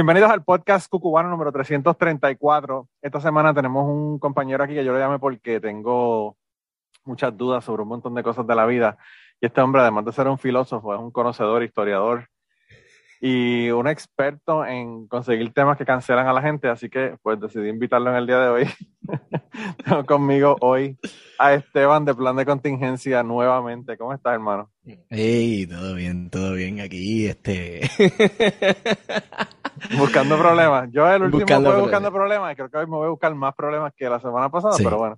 Bienvenidos al podcast Cucubano número 334. Esta semana tenemos un compañero aquí que yo le llamé porque tengo muchas dudas sobre un montón de cosas de la vida. Y este hombre, además de ser un filósofo, es un conocedor, historiador y un experto en conseguir temas que cancelan a la gente. Así que, pues, decidí invitarlo en el día de hoy. Tengo conmigo hoy a Esteban de Plan de Contingencia nuevamente. ¿Cómo estás, hermano? Hey, todo bien, todo bien aquí, este. buscando problemas. Yo el último buscando fue buscando problemas y creo que hoy me voy a buscar más problemas que la semana pasada, pero bueno.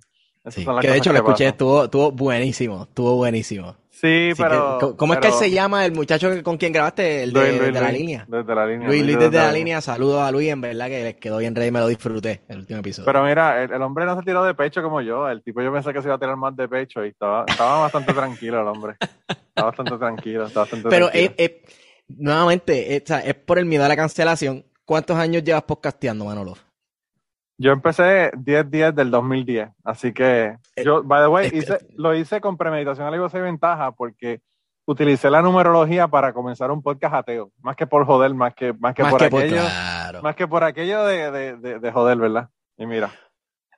que de hecho lo escuché, estuvo, estuvo buenísimo, estuvo buenísimo. Sí, pero. ¿Cómo es que él se llama el muchacho con quien grabaste? El de, la línea. Desde la línea. Luis, Luis desde, la, línea. Saludos a Luis, en verdad que les quedó bien rey y me lo disfruté el último episodio. Pero mira, el, hombre no se tiró de pecho como yo. El tipo yo pensé que se iba a tirar más de pecho y estaba, estaba bastante tranquilo el hombre. Estaba bastante tranquilo, estaba bastante Pero nuevamente, es por el miedo a la cancelación. ¿Cuántos años llevas podcasteando, Manolo? Yo empecé 10 días del 2010, así que eh, yo, by the way, lo hice con premeditación algo y ventaja porque utilicé la numerología para comenzar un podcast ateo, más que por joder, más que, más que por aquello, más que por aquello de, de, joder, ¿verdad? Y mira.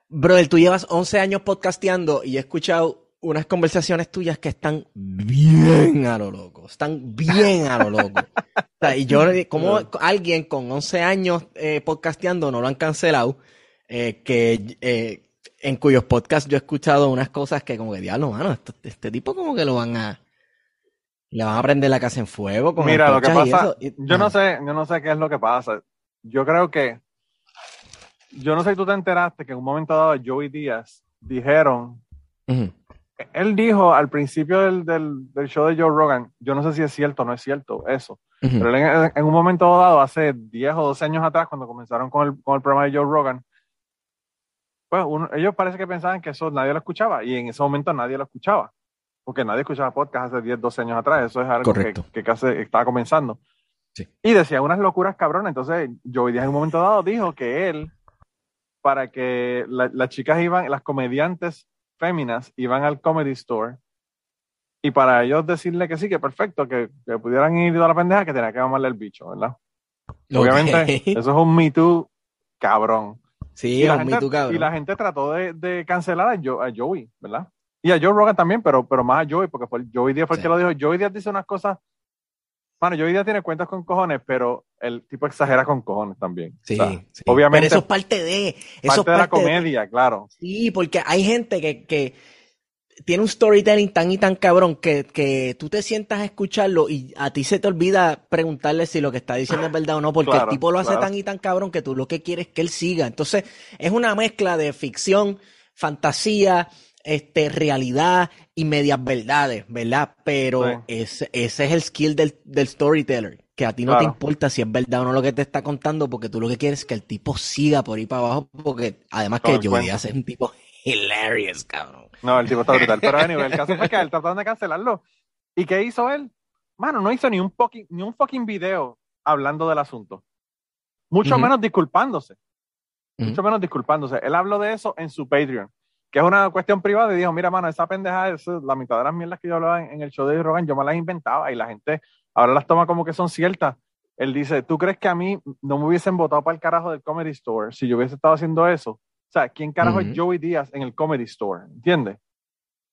Brother, tú llevas 11 años podcasteando y he escuchado unas conversaciones tuyas que están bien a lo loco, están bien a lo loco. y yo, como alguien con 11 años eh, podcasteando no lo han cancelado, eh, que eh, en cuyos podcasts yo he escuchado unas cosas que como que diablo, mano, este tipo como que lo van a le van a prender la casa en fuego. Con Mira, lo que pasa, yo no sé, yo no sé qué es lo que pasa. Yo creo que, yo no sé si tú te enteraste que en un momento dado Joey Díaz dijeron, él dijo al principio del, del, show de Joe Rogan, yo no sé si es cierto o no es cierto eso, pero en, un momento dado, hace 10 o 12 años atrás, cuando comenzaron con el, con el programa de Joe Rogan, pues ellos parece que pensaban que eso nadie lo escuchaba y en ese momento nadie lo escuchaba, porque nadie escuchaba podcast hace 10, 12 años atrás, eso es algo que, casi estaba comenzando. Y decía unas locuras cabronas, entonces Joey Díaz en un momento dado dijo que él, para que las chicas iban, las comediantes féminas iban al comedy store y para ellos decirle que sí, que perfecto, que, pudieran ir a la pendeja, que tenía que mamarle el bicho, ¿verdad? Obviamente, eso es un Me Too cabrón. Sí, y la, gente, y la gente trató de, cancelar a, Joey, ¿verdad? Y a Joe Rogan también, pero, pero más a Joey, porque fue Joey Díaz fue el que lo dijo. Joey Díaz dice unas cosas. Bueno, Joey Díaz tiene cuentas con cojones, pero el tipo exagera con cojones también. Sí, Obviamente. Pero eso es parte de. Eso parte, de la comedia, claro. Sí, porque hay gente que, que tiene un storytelling tan y tan cabrón que, que, tú te sientas a escucharlo y a ti se te olvida preguntarle si lo que está diciendo es verdad o no, porque el tipo lo hace tan y tan cabrón que tú lo que quieres es que él siga. Entonces, es una mezcla de ficción, fantasía, este, realidad y medias verdades, ¿verdad? Pero ese, ese, es el skill del, del storyteller, que a ti no te importa si es verdad o no lo que te está contando, porque tú lo que quieres es que el tipo siga por ahí para abajo, porque además que yo voy a ser un tipo hilarious, cabrón. No, el tipo está brutal. Pero anyway, el caso fue que él trató de cancelarlo. ¿Y qué hizo él? Mano, no hizo ni un fucking, ni un fucking video hablando del asunto. Mucho menos disculpándose. Mucho menos disculpándose. Él habló de eso en su Patreon, que es una cuestión privada, y dijo, mira, mano, esa pendeja, es la mitad de las mierdas que yo hablaba en, el show de Rogan, yo me las inventaba y la gente ahora las toma como que son ciertas. Él dice, ¿tú crees que a mí no me hubiesen votado para el carajo del Comedy Store si yo hubiese estado haciendo eso? O sea, ¿quién carajo es Joey Díaz en el Comedy Store? ¿Entiendes?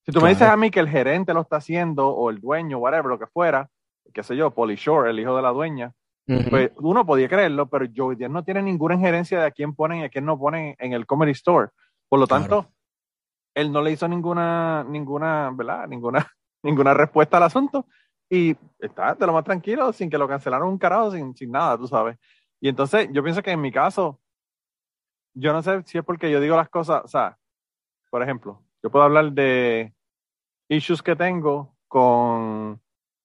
Si tú me dices a mí que el gerente lo está haciendo, o el dueño, whatever, lo que fuera, qué sé yo, Polly Shore, el hijo de la dueña, pues uno podía creerlo, pero Joey Díaz no tiene ninguna injerencia de a quién ponen y a quién no ponen en el Comedy Store. Por lo tanto, él no le hizo ninguna, ninguna, ¿verdad? Ninguna, ninguna respuesta al asunto y está de lo más tranquilo, sin que lo cancelaron un carajo, sin, sin nada, tú sabes. Y entonces, yo pienso que en mi caso, yo no sé si es porque yo digo las cosas, o sea, por ejemplo, yo puedo hablar de issues que tengo con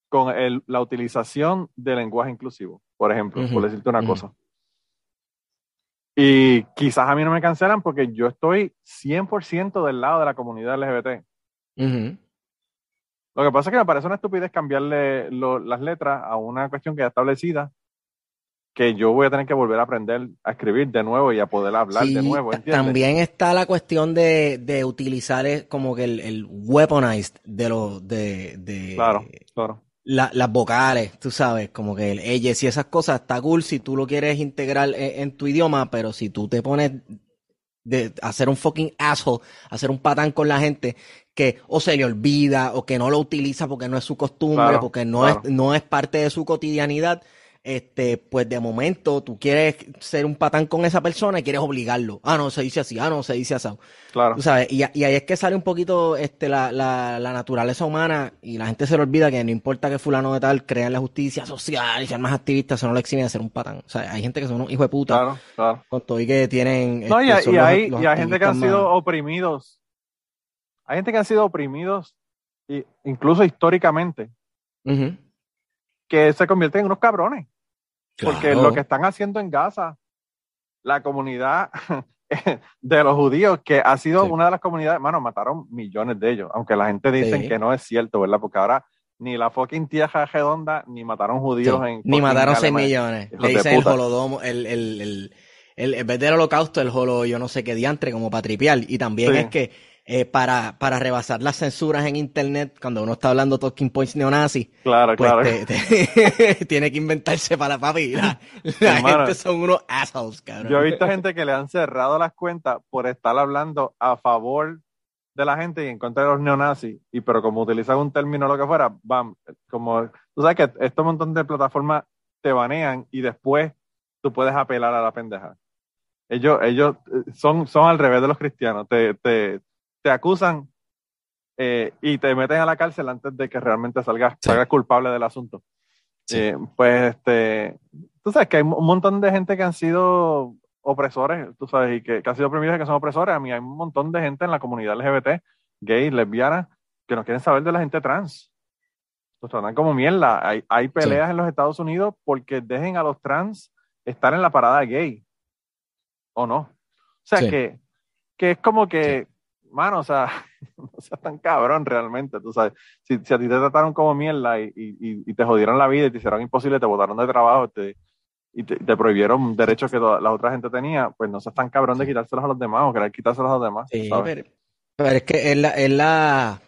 con el, la utilización del lenguaje inclusivo, por ejemplo, por decirte una cosa. Y quizás a mí no me cancelan porque yo estoy 100% del lado de la comunidad LGBT. Lo que pasa es que me parece una estupidez cambiarle las letras a una cuestión que ya establecida, que yo voy a tener que volver a aprender a escribir de nuevo y a poder hablar de nuevo. También está la cuestión de, utilizar como que el, weaponized de los de, claro, claro. Las vocales, tú sabes, como que el ellos y esas cosas está cool si tú lo quieres integrar en, en tu idioma, pero si tú te pones de hacer un fucking asshole, hacer un patán con la gente que o se le olvida o que no lo utiliza porque no es su costumbre, porque no, es, no es parte de su cotidianidad, este, pues de momento tú quieres ser un patán con esa persona y quieres obligarlo. Ah, no, se dice así, ah, no, se dice así. Claro. sabes, y, ahí es que sale un poquito este, la, la, la, naturaleza humana y la gente se le olvida que no importa que fulano de tal crea en la justicia social y sean más activistas, eso no le exime de ser un patán. O sea, hay gente que son unos hijos de puta. Claro, claro. Con todo y que tienen... No, y, este, hay, y hay gente que han sido oprimidos. Hay gente que han sido oprimidos, incluso históricamente que se convierten en unos cabrones. Porque lo que están haciendo en Gaza, la comunidad de los judíos, que ha sido una de las comunidades, bueno, mataron millones de ellos, aunque la gente dice que no es cierto, ¿verdad? Porque ahora ni la fucking tierra redonda, ni mataron judíos en... Ni mataron 6 millones. Le dicen el holodomo, el, el, el, el, en vez del holocausto, el holo, yo no sé qué diantre, como patripial. Y también es que eh, para, para rebasar las censuras en internet, cuando uno está hablando talking points neonazis, claro, pues claro. tiene que inventarse para papi. La, gente son unos assholes, cabrón. Yo he visto gente que le han cerrado las cuentas por estar hablando a favor de la gente y en contra de los neonazis, y pero como utilizan un término o lo que fuera, bam, como, tú sabes que estos montón de plataformas te banean y después tú puedes apelar a la pendeja. Ellos, ellos eh, son, son al revés de los cristianos, te, te, te acusan eh, y te meten a la cárcel antes de que realmente salgas, culpable del asunto. Eh, pues, este, tú sabes que hay un montón de gente que han sido opresores, tú sabes, y que, han sido oprimidos y que son opresores. A mí hay un montón de gente en la comunidad LGBT, gay, lesbiana, que no quieren saber de la gente trans. Los tratan como mierda. Hay, hay peleas en los Estados Unidos porque dejen a los trans estar en la parada gay. ¿O no? O sea, que, que es como que mano, o sea, no seas tan cabrón realmente, tú sabes. Si, a ti te trataron como mierda y, y, te jodieron la vida y te hicieron imposible, te botaron de trabajo te, y te, prohibieron derechos que la otra gente tenía, pues no seas tan cabrón de quitárselos a los demás o querer quitárselos a los demás. Sí, pero, es que es la, es la,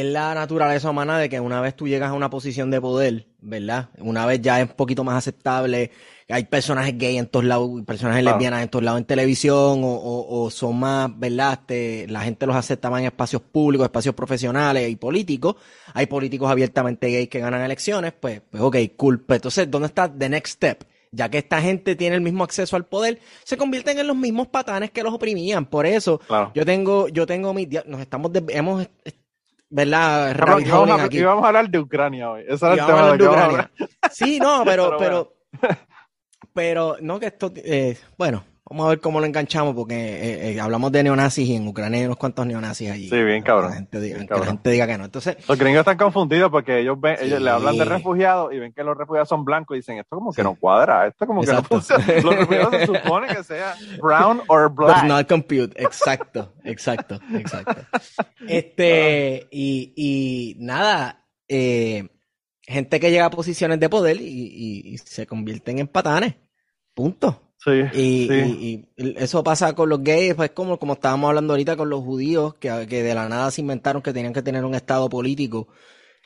es la naturaleza humana de que una vez tú llegas a una posición de poder, ¿verdad? Una vez ya es un poquito más aceptable, hay personajes gay en todos lados, personajes lesbianas en todos lados en televisión, o, son más, ¿verdad? Este, la gente los acepta más en espacios públicos, espacios profesionales y políticos. Hay políticos abiertamente gays que ganan elecciones, pues, pues ok, cool. Pues entonces, ¿dónde está the next step? ya que esta gente tiene el mismo acceso al poder, se convierten en los mismos patanes que los oprimían. Por eso, yo tengo, yo tengo mi, nos estamos, hemos ¿verdad? Y vamos, a, y vamos a hablar de Ucrania hoy. Eso era el tema de, Ucrania. Sí, no, pero, pero, pero, no que esto, eh, bueno, Vamos a ver cómo lo enganchamos, porque eh, eh, hablamos de neonazis y en Ucrania hay unos cuantos neonazis allí. Sí, bien cabrón. La gente diga, Que, la gente diga que no. Entonces, los gringos están confundidos porque ellos ven, ellos le hablan de refugiados y ven que los refugiados son blancos y dicen, esto como que no cuadra, esto como que no funciona. Los refugiados se supone que sea brown or black. Does not compute. Exacto, exacto, exacto. Este, y, y nada, eh, gente que llega a posiciones de poder y, y se convierten en patanes. Punto. Y, eso pasa con los gays, pues como, como estábamos hablando ahorita con los judíos, que, de la nada se inventaron que tenían que tener un estado político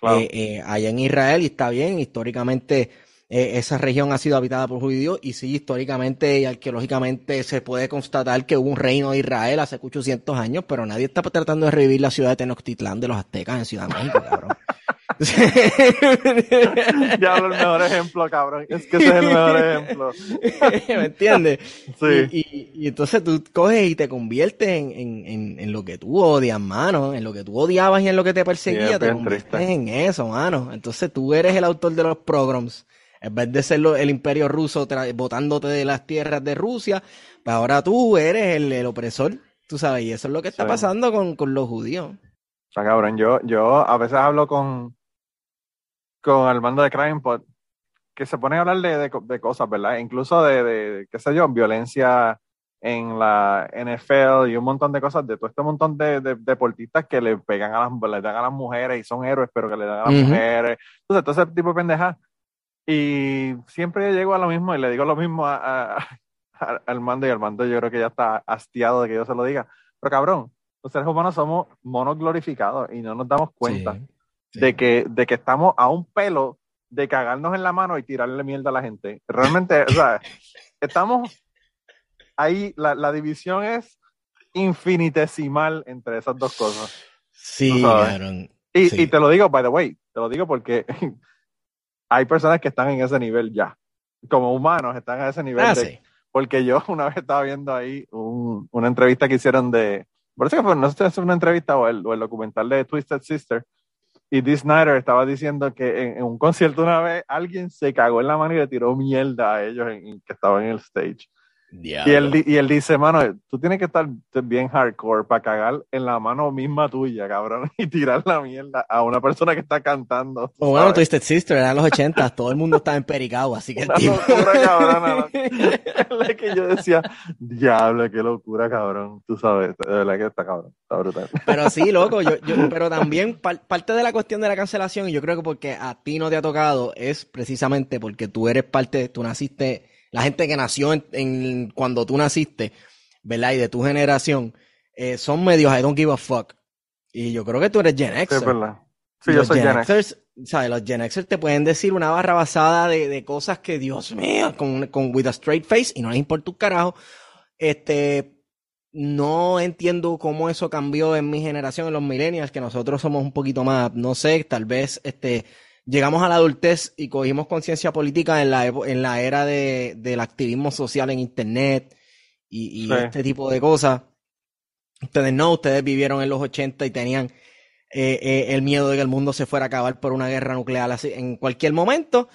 eh, eh, allá en Israel, y está bien, históricamente eh, esa región ha sido habitada por judíos, y sí, históricamente y arqueológicamente se puede constatar que hubo un reino de Israel hace 800 años, pero nadie está tratando de revivir la ciudad de Tenochtitlán de los aztecas en Ciudad México, cabrón. ya hablo el mejor ejemplo, cabrón. Es que ese es el mejor ejemplo. ¿Me entiendes? Sí. Y, y, entonces tú coges y te conviertes en, en, en, lo que tú odias, mano. En lo que tú odiabas y en lo que te perseguía. te conviertes en eso, mano. Entonces tú eres el autor de los programs. En vez de ser el imperio ruso botándote de las tierras de Rusia, pues ahora tú eres el, el opresor. Tú sabes, y eso es lo que está pasando con, con los judíos. O sea, cabrón, yo, yo a veces hablo con, con el mando de Crime que se pone a hablar de, de, cosas, ¿verdad? Incluso de, de, qué sé yo, violencia en la NFL y un montón de cosas, de todo este montón de, deportistas que le pegan a las, le dan a las mujeres y son héroes, pero que le dan a las mujeres. Entonces, todo ese tipo de pendejas. Y siempre llego a lo mismo y le digo lo mismo a, al mando y al mando yo creo que ya está hastiado de que yo se lo diga. Pero cabrón, los seres humanos somos monos glorificados y no nos damos cuenta De, que, de que estamos a un pelo de cagarnos en la mano y tirarle mierda a la gente. Realmente, o sea, estamos ahí, la, la, división es infinitesimal entre esas dos cosas. Sí, y, y, te lo digo, by the way, te lo digo porque hay personas que están en ese nivel ya. Como humanos están a ese nivel. Ah, de, Porque yo una vez estaba viendo ahí un, una entrevista que hicieron de, parece que fue, no sé si es una entrevista o el, o el documental de Twisted Sister, y Dee Snyder estaba diciendo que en, un concierto una vez alguien se cagó en la mano y le tiró mierda a ellos en, que estaban en el stage. Y él, y él dice, mano, tú tienes que estar bien hardcore para cagar en la mano misma tuya, cabrón, y tirar la mierda a una persona que está cantando. O bueno, Twisted Sister, eran los 80, todo el mundo estaba empericado, así que el tipo... locura, cabrón. la que yo decía, diablo, qué locura, cabrón. Tú sabes, de verdad que está cabrón, está brutal. Pero sí, loco, yo, yo pero también parte de la cuestión de la cancelación, y yo creo que porque a ti no te ha tocado, es precisamente porque tú eres parte, tú naciste la gente que nació en, cuando tú naciste, ¿verdad? Y de tu generación, eh, son medios I don't give a fuck. Y yo creo que tú eres Gen X. es verdad. Sí, yo soy Gen, Xers, ¿sabes? Los Gen Xers te pueden decir una barra basada de, cosas que, Dios mío, con, con with a straight face y no les importa un carajo. Este, no entiendo cómo eso cambió en mi generación, en los millennials, que nosotros somos un poquito más, no sé, tal vez, este, llegamos a la adultez y cogimos conciencia política en la, en la era de, del activismo social en Internet y, este tipo de cosas. Ustedes no, ustedes vivieron en los 80 y tenían eh, eh, el miedo de que el mundo se fuera a acabar por una guerra nuclear así en cualquier momento.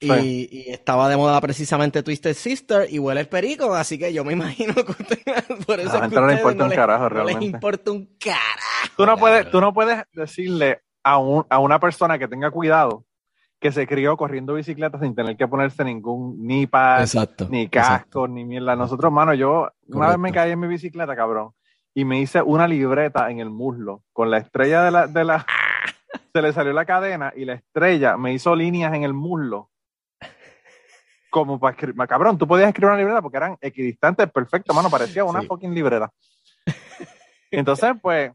Y, estaba de moda precisamente Twisted Sister y huele el perico, así que yo me imagino que ustedes, por eso no, les importa un carajo, realmente. les importa un carajo. Tú no puedes, tú no puedes decirle a, un, a una persona que tenga cuidado, que se crió corriendo bicicleta sin tener que ponerse ningún ni pad, ni casco, ni mierda. Nosotros, mano, yo una vez me caí en mi bicicleta, cabrón, y me hice una libreta en el muslo con la estrella de la, de la se le salió la cadena y la estrella me hizo líneas en el muslo. Como para escribir, cabrón, tú podías escribir una libreta porque eran equidistantes, perfecto, mano, parecía una fucking libreta. Entonces, pues,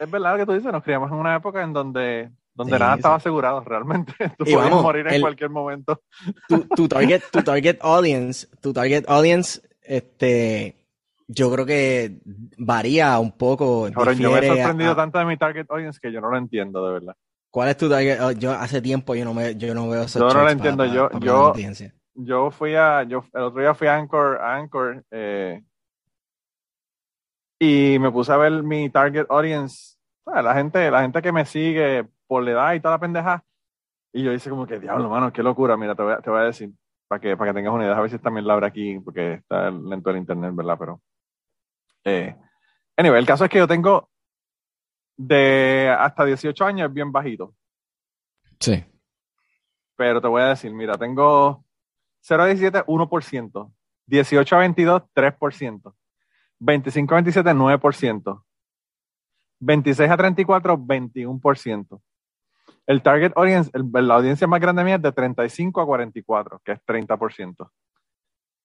es verdad lo que tú dices, nos criamos en una época en donde, donde nada estaba asegurado realmente. Tú podías morir en cualquier momento. Tu, target, tu target audience, tu target audience, este, yo creo que varía un poco. Ahora, yo me he sorprendido tanto de mi target audience que yo no lo entiendo, de verdad. ¿Cuál es tu target? Oh, yo hace tiempo yo no me, yo no veo Yo no lo entiendo. yo, yo, yo fui a, yo, el otro día fui a Anchor, Anchor, eh, y me puse a ver mi target audience, la gente, la gente que me sigue por la edad y toda la pendeja. Y yo hice como que, diablo, mano, qué locura. Mira, te voy a, te voy a decir, para que, para que tengas una idea, a ver si también la abre aquí, porque está lento el internet, ¿verdad? Pero, eh, anyway, el caso es que yo tengo de hasta 18 años bien bajito. Sí. Pero te voy a decir, mira, tengo 0 a 17, 1%. 18 a 22, 3%. 25 a 27, 9%. 26 a 34, 21%. El target audience, la audiencia más grande mía es de 35 a 44, que es 30%.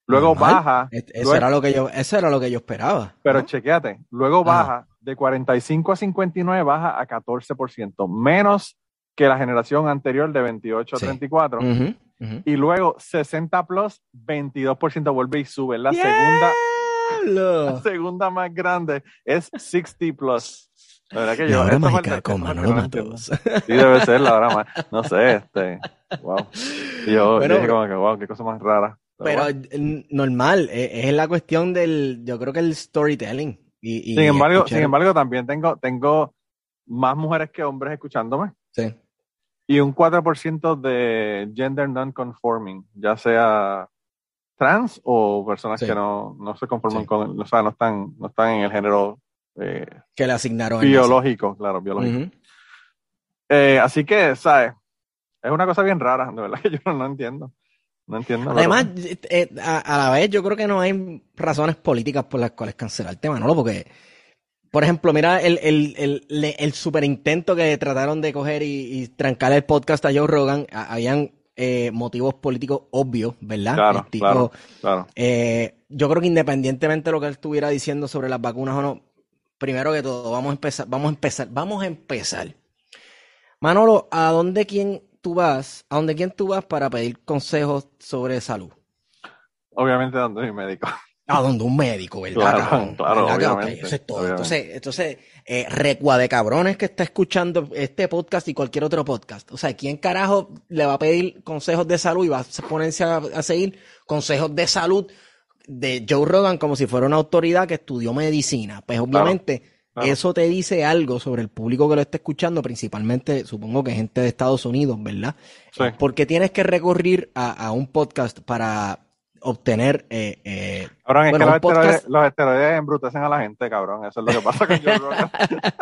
Luego baja. Eso, era lo que yo, eso era lo que yo esperaba. Pero chequéate, luego baja de 45 a 59, baja a 14%, menos que la generación anterior de 28 a 34. Y luego 60 plus, 22% vuelve y sube. La segunda la segunda más grande es 60 plus. La verdad que yo. La hora mágica con Manolo Matos. Sí, debe ser la hora más. No sé, este. Wow. yo dije como que, wow, qué cosa más rara. Pero, normal, e, es, la cuestión del. Yo creo que el storytelling. Y, sin, embargo, sin embargo, también tengo, tengo más mujeres que hombres escuchándome. Sí. Y un 4% de gender non-conforming, ya sea trans o personas que no, no se conforman con, o sea, no están, no están en el género eh, que le asignaron biológico, claro, biológico. Eh, así que, ¿sabes? Es una cosa bien rara, de verdad que yo no, entiendo. No entiendo. Además, eh, a, la vez yo creo que no hay razones políticas por las cuales cancelar el tema, ¿no? Porque, por ejemplo, mira el, el, el, super intento que trataron de coger y, trancar el podcast a Joe Rogan. habían eh, motivos políticos obvios, ¿verdad? Claro, claro, claro. Eh, yo creo que independientemente de lo que él estuviera diciendo sobre las vacunas o no, primero que todo, vamos a empezar, vamos a empezar, vamos a empezar. Manolo, ¿a dónde quién tú vas? ¿A dónde quién tú vas para pedir consejos sobre salud? Obviamente donde mi médico. A donde un médico, ¿verdad? Claro, claro, eso es todo. Entonces, entonces eh, recua de cabrones que está escuchando este podcast y cualquier otro podcast. O sea, ¿quién carajo le va a pedir consejos de salud y va a ponerse a seguir consejos de salud de Joe Rogan como si fuera una autoridad que estudió medicina. Pues obviamente eso te dice algo sobre el público que lo está escuchando, principalmente supongo que gente de Estados Unidos, ¿verdad? Sí. Porque tienes que recurrir a, un podcast para obtener... Eh, eh, cabrón, es que los, esteroides, los, esteroides, embrutecen a la gente, cabrón. Eso es lo que pasa con Joe Rogan.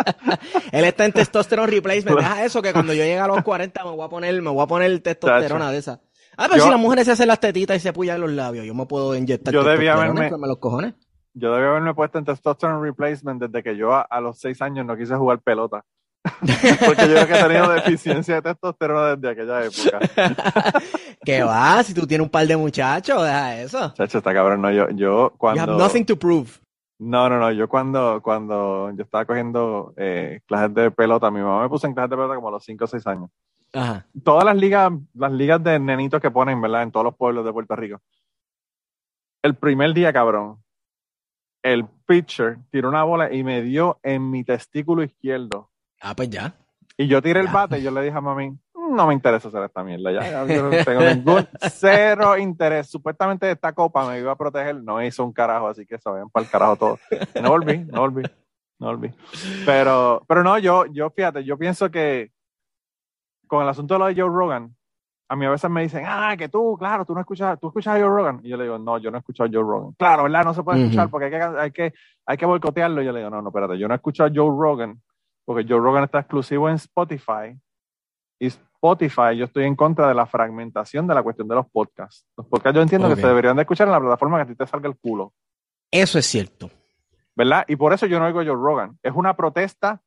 Él está en testosterone replacement. Deja eso que cuando yo llegue a los 40 me voy a poner, me voy a poner testosterona de esa. Ah, pero si las mujeres se hacen las tetitas y se pullan los labios, yo me puedo inyectar yo debía haberme, los cojones. Yo debía haberme puesto en testosterone replacement desde que yo a, los seis años no quise jugar pelota. Porque yo creo que he tenido deficiencia de testosterona desde aquella época. ¿Qué va? Si tú tienes un par de muchachos, deja eso. Chacho, está cabrón. No, yo, yo cuando... You have nothing to prove. No, no, no. Yo cuando, cuando yo estaba cogiendo eh, clases de pelota, mi mamá me puso en clases de pelota como a los cinco o seis años. Todas las ligas, las ligas de nenitos que ponen, ¿verdad? En todos los pueblos de Puerto Rico. El primer día, cabrón, el pitcher tiró una bola y me dio en mi testículo izquierdo. Ah, pues ya. Y yo tiré el bate y yo le dije a mami, no me interesa hacer esta mierda ya. no tengo ningún cero interés. Supuestamente esta copa me iba a proteger, no hizo un carajo, así que se vayan para el carajo todo. No volví, no volví, no volví. Pero, pero no, yo, yo fíjate, yo pienso que con el asunto de lo de Joe Rogan, a mí a veces me dicen, ah, que tú, claro, tú no escuchas, tú escuchas a Joe Rogan. Y yo le digo, no, yo no he escuchado a Joe Rogan. Claro, ¿verdad? No se puede escuchar porque hay que, hay que, hay que boicotearlo. Y yo le digo, no, no, espérate, yo no he escuchado a Joe Rogan porque Joe Rogan está exclusivo en Spotify. Y Spotify, yo estoy en contra de la fragmentación de la cuestión de los podcasts. Los podcasts yo entiendo que se deberían de escuchar en la plataforma que a ti te salga el culo. Eso es cierto. ¿Verdad? Y por eso yo no oigo Joe Rogan. Es una protesta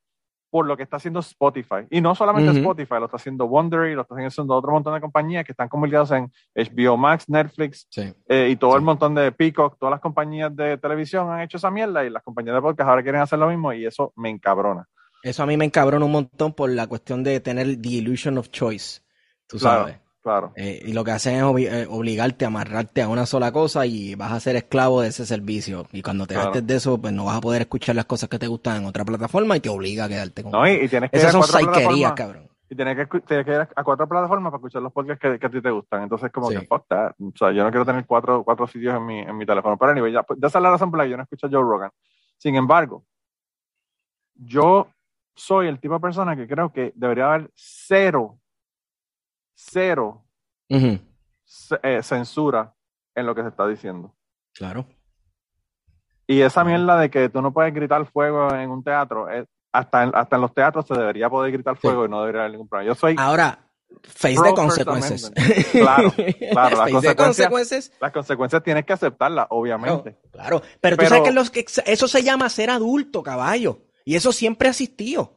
por lo que está haciendo Spotify. Y no solamente Spotify, lo está haciendo Wondery, lo está haciendo otro montón de compañías que están convertidos en HBO Max, Netflix eh, y todo el montón de Peacock, todas las compañías de televisión han hecho esa mierda y las compañías de podcast ahora quieren hacer lo mismo y eso me encabrona. Eso a mí me encabrona un montón por la cuestión de tener the illusion of choice. Tú sabes. Claro. Eh, y lo que hacen es eh, obligarte a amarrarte a una sola cosa y vas a ser esclavo de ese servicio. Y cuando te claro. de eso, pues no vas a poder escuchar las cosas que te gustan en otra plataforma y te obliga a quedarte con. No, y, tienes que Esas son saiquerías, cabrón. Y tienes que, tienes que, ir a cuatro plataformas para escuchar los podcasts que, a ti te gustan. Entonces, como que fuck that. O sea, yo no quiero tener cuatro, cuatro sitios en mi, en mi teléfono. Pero, anyway, ya, pues, ya esa es la razón por la que yo no escucho a Joe Rogan. Sin embargo, yo soy el tipo de persona que creo que debería haber cero, cero eh, censura en lo que se está diciendo. Claro. Y esa mierda de que tú no puedes gritar fuego en un teatro, eh, hasta, en, hasta en los teatros se debería poder gritar fuego y no debería haber ningún problema. Yo soy. Ahora, face de consecuencias. Claro, claro. las, consecuencias, las consecuencias tienes que aceptarlas, obviamente. claro, pero, tú sabes que, los, que eso se llama ser adulto, caballo. Y eso siempre ha existido.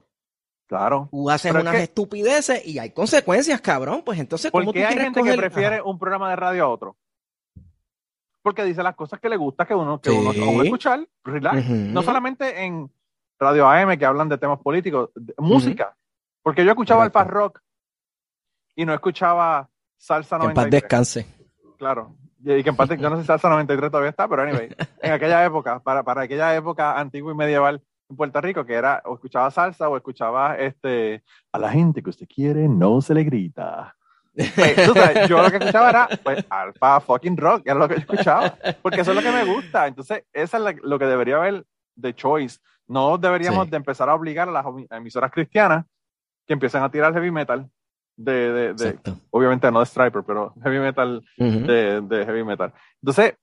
Claro. Tú haces unas estupideces y hay consecuencias, cabrón. Pues entonces, ¿cómo ¿Por qué hay gente que prefiere un programa de radio a otro? Porque dice las cosas que le gusta que uno, que uno, escuchar, No solamente en Radio AM que hablan de temas políticos, música. Porque yo escuchaba el paz rock y no escuchaba salsa 93. Que en paz descanse. Claro. Y que en paz, yo no sé si salsa 93 todavía está, pero anyway, en aquella época, para, para aquella época antigua y medieval, en Puerto Rico, que era o escuchaba salsa o escuchaba este a la gente que usted quiere no se le grita. Pues, yo lo que escuchaba era pues, alfa fucking rock, era lo que yo escuchaba, porque eso es lo que me gusta. Entonces, eso es lo que debería haber de choice. No deberíamos de empezar a obligar a las emisoras cristianas que empiecen a tirar heavy metal de, de, obviamente no de Striper, pero heavy metal de, de heavy metal. Entonces,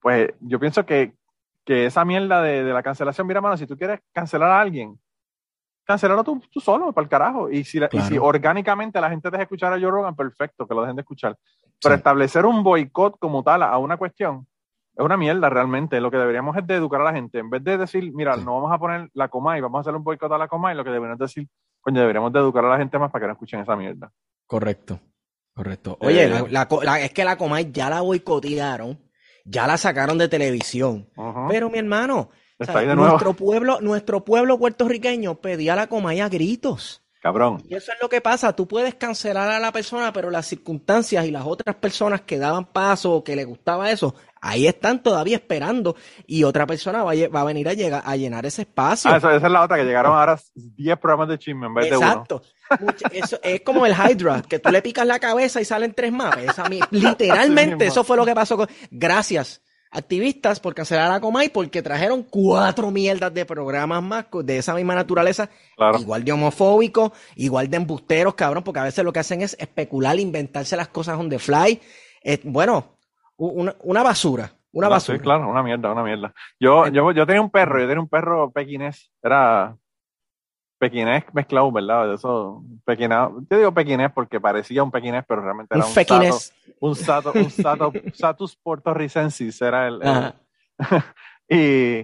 pues yo pienso que que esa mierda de, la cancelación, mira, mano, si tú quieres cancelar a alguien, cancelarlo tú, tú solo, para el carajo. Y si, y si orgánicamente la gente deja escuchar a Joe Rogan, perfecto, que lo dejen de escuchar. Pero establecer un boicot como tal a una cuestión es una mierda realmente. Lo que deberíamos es de educar a la gente. En vez de decir, mira, no vamos a poner la coma y vamos a hacer un boicot a la coma y lo que deberíamos decir, coño, deberíamos de educar a la gente más para que no escuchen esa mierda. Correcto, correcto. Oye, eh, es que la coma ya la boicotearon, ya la sacaron de televisión. Pero mi hermano, nuestro pueblo, nuestro pueblo puertorriqueño pedía la Comay a gritos. Cabrón. Y eso es lo que pasa. Tú puedes cancelar a la persona, pero las circunstancias y las otras personas que daban paso o que le gustaba eso, ahí están todavía esperando. Y otra persona va a, venir a, llegar, a llenar ese espacio. Ah, esa, es la otra, que llegaron ahora 10 programas de chisme en vez de uno. Exacto. Eso es como el Hydra, que tú le picas la cabeza y salen tres más. literalmente, eso fue lo que pasó con. Gracias activistas por cancelar a Comay porque trajeron cuatro mierdas de programas más de esa misma naturaleza, igual de homofóbicos, igual de embusteros, cabrón, porque a veces lo que hacen es especular, inventarse las cosas on the fly. bueno, una, basura. Una basura. Sí, claro, una mierda, una mierda. Yo, yo, yo tenía un perro, yo tenía un perro pequinés, era pequinés mezclado, ¿verdad? De eso, pequinado. Yo digo pequinés porque parecía un pequinés, pero realmente era un, sato, un sato, un sato, satus portorricensis era el. y,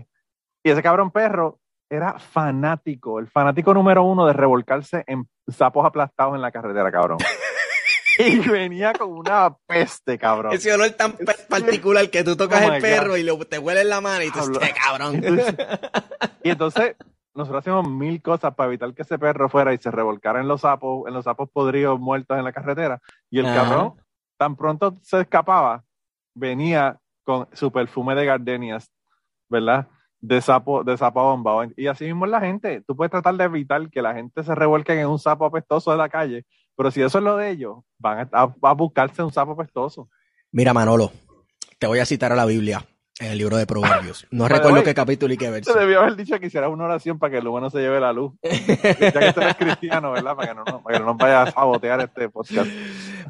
y ese cabrón perro era fanático, el fanático número uno de revolcarse en sapos aplastados en la carretera, cabrón. y venía con una peste, cabrón. Ese olor tan particular que tú tocas oh el perro y te huele en la mano y tú dices, cabrón. y entonces nosotros hacíamos mil cosas para evitar que ese perro fuera y se revolcara en los sapos, en los sapos podridos muertos en la carretera. Y el cabrón, tan pronto se escapaba, venía con su perfume de gardenias, ¿verdad? De sapo, de sapo bomba. Y así mismo es la gente. Tú puedes tratar de evitar que la gente se revuelque en un sapo apestoso de la calle, pero si eso es lo de ellos, van a, a buscarse un sapo apestoso. Mira, Manolo, te voy a citar a la Biblia. En el libro de Proverbios. No recuerdo qué capítulo y qué verso. Se debió haber dicho que hiciera una oración para que el humano se lleve la luz. ya que tú eres cristiano, ¿verdad? Para que no, para que no nos vaya a sabotear este podcast.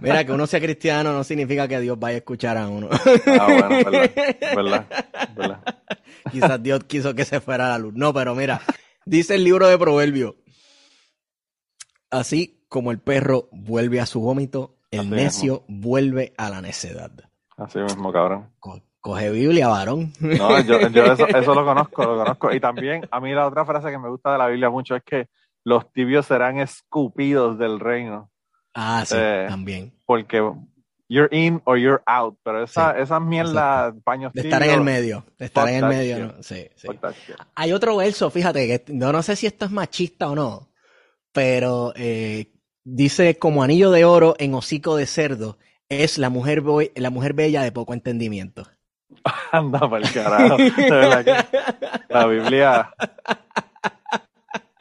Mira, que uno sea cristiano no significa que Dios vaya a escuchar a uno. ah, bueno, verdad, verdad, Quizás Dios quiso que se fuera la luz. No, pero mira, dice el libro de Proverbios. Así como el perro vuelve a su vómito, el necio vuelve a la necedad. Así mismo, cabrón. Coge Biblia, varón. No, yo, eso, lo conozco, lo conozco. Y también, a mí la otra frase que me gusta de la Biblia mucho es que los tibios serán escupidos del reino. Ah, sí, eh, también. Porque you're in or you're out, pero esa, esa mierda, paños De estar en el medio, de estar en el medio, ¿no? Sí, sí. Hay otro verso, fíjate, que no, no sé si esto es machista o no, pero eh, dice como anillo de oro en hocico de cerdo, es la mujer, la mujer bella de poco entendimiento. Anda para el carajo. la Biblia.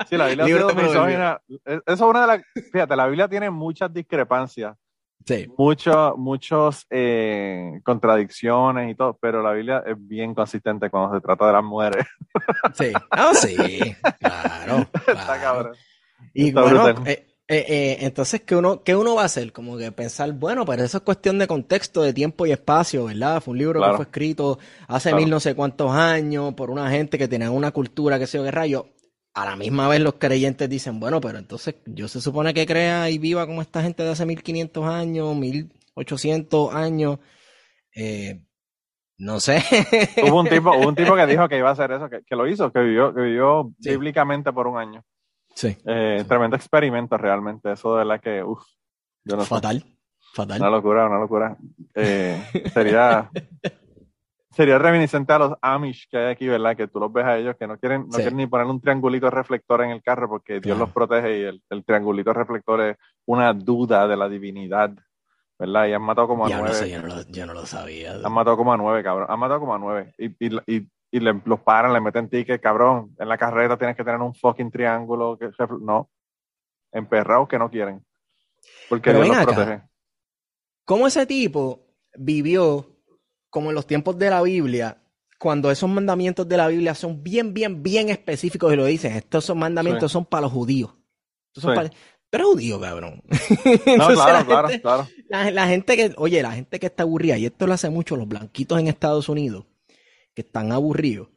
Sí, la Biblia Eso es una de las. Fíjate, la Biblia tiene muchas discrepancias. Sí. muchos eh, contradicciones y todo, pero la Biblia es bien consistente cuando se trata de las mujeres. Sí. Ah, sí. Claro. Está cabrón. Y bueno, eh, eh, entonces, ¿qué uno, ¿qué uno va a hacer? Como que pensar, bueno, pero eso es cuestión de contexto, de tiempo y espacio, ¿verdad? Fue un libro que fue escrito hace mil no sé cuántos años por una gente que tenía una cultura, que sé yo qué rayo. A la misma vez los creyentes dicen, bueno, pero entonces yo se supone que crea y viva como esta gente de hace 1500 años, 1800 años. Eh, no sé. hubo un tipo, un tipo que dijo que iba a hacer eso, que, lo hizo, que vivió, que vivió bíblicamente por un año. Sí. Eh, tremendo experimento realmente, eso de la que, uff, no Fatal, fatal. Una locura, una locura. Eh, sería, sería reminiscente a los Amish que hay aquí, ¿verdad? Que tú los ves a ellos que no quieren, no quieren ni poner un triangulito reflector en el carro porque Dios los protege y el, el, triangulito reflector es una duda de la divinidad, ¿verdad? Y han matado como a nueve. No sé, yo, no lo, yo no lo sabía. Han matado como a nueve, cabrón. Han matado como a nueve. Y, y, y y le, los paran, le meten ticket, cabrón, en la carrera tienes que tener un fucking triángulo, que, no, emperrados que no quieren, porque Dios los protege. ¿Cómo ese tipo vivió como en los tiempos de la Biblia, cuando esos mandamientos de la Biblia son bien, bien, bien específicos y lo dicen, estos son mandamientos son para los judíos. Son Pero judío, cabrón. No, claro, claro, claro. la, gente que, oye, la gente que está aburrida, y esto lo hace mucho los blanquitos en Estados Unidos, que están aburridos,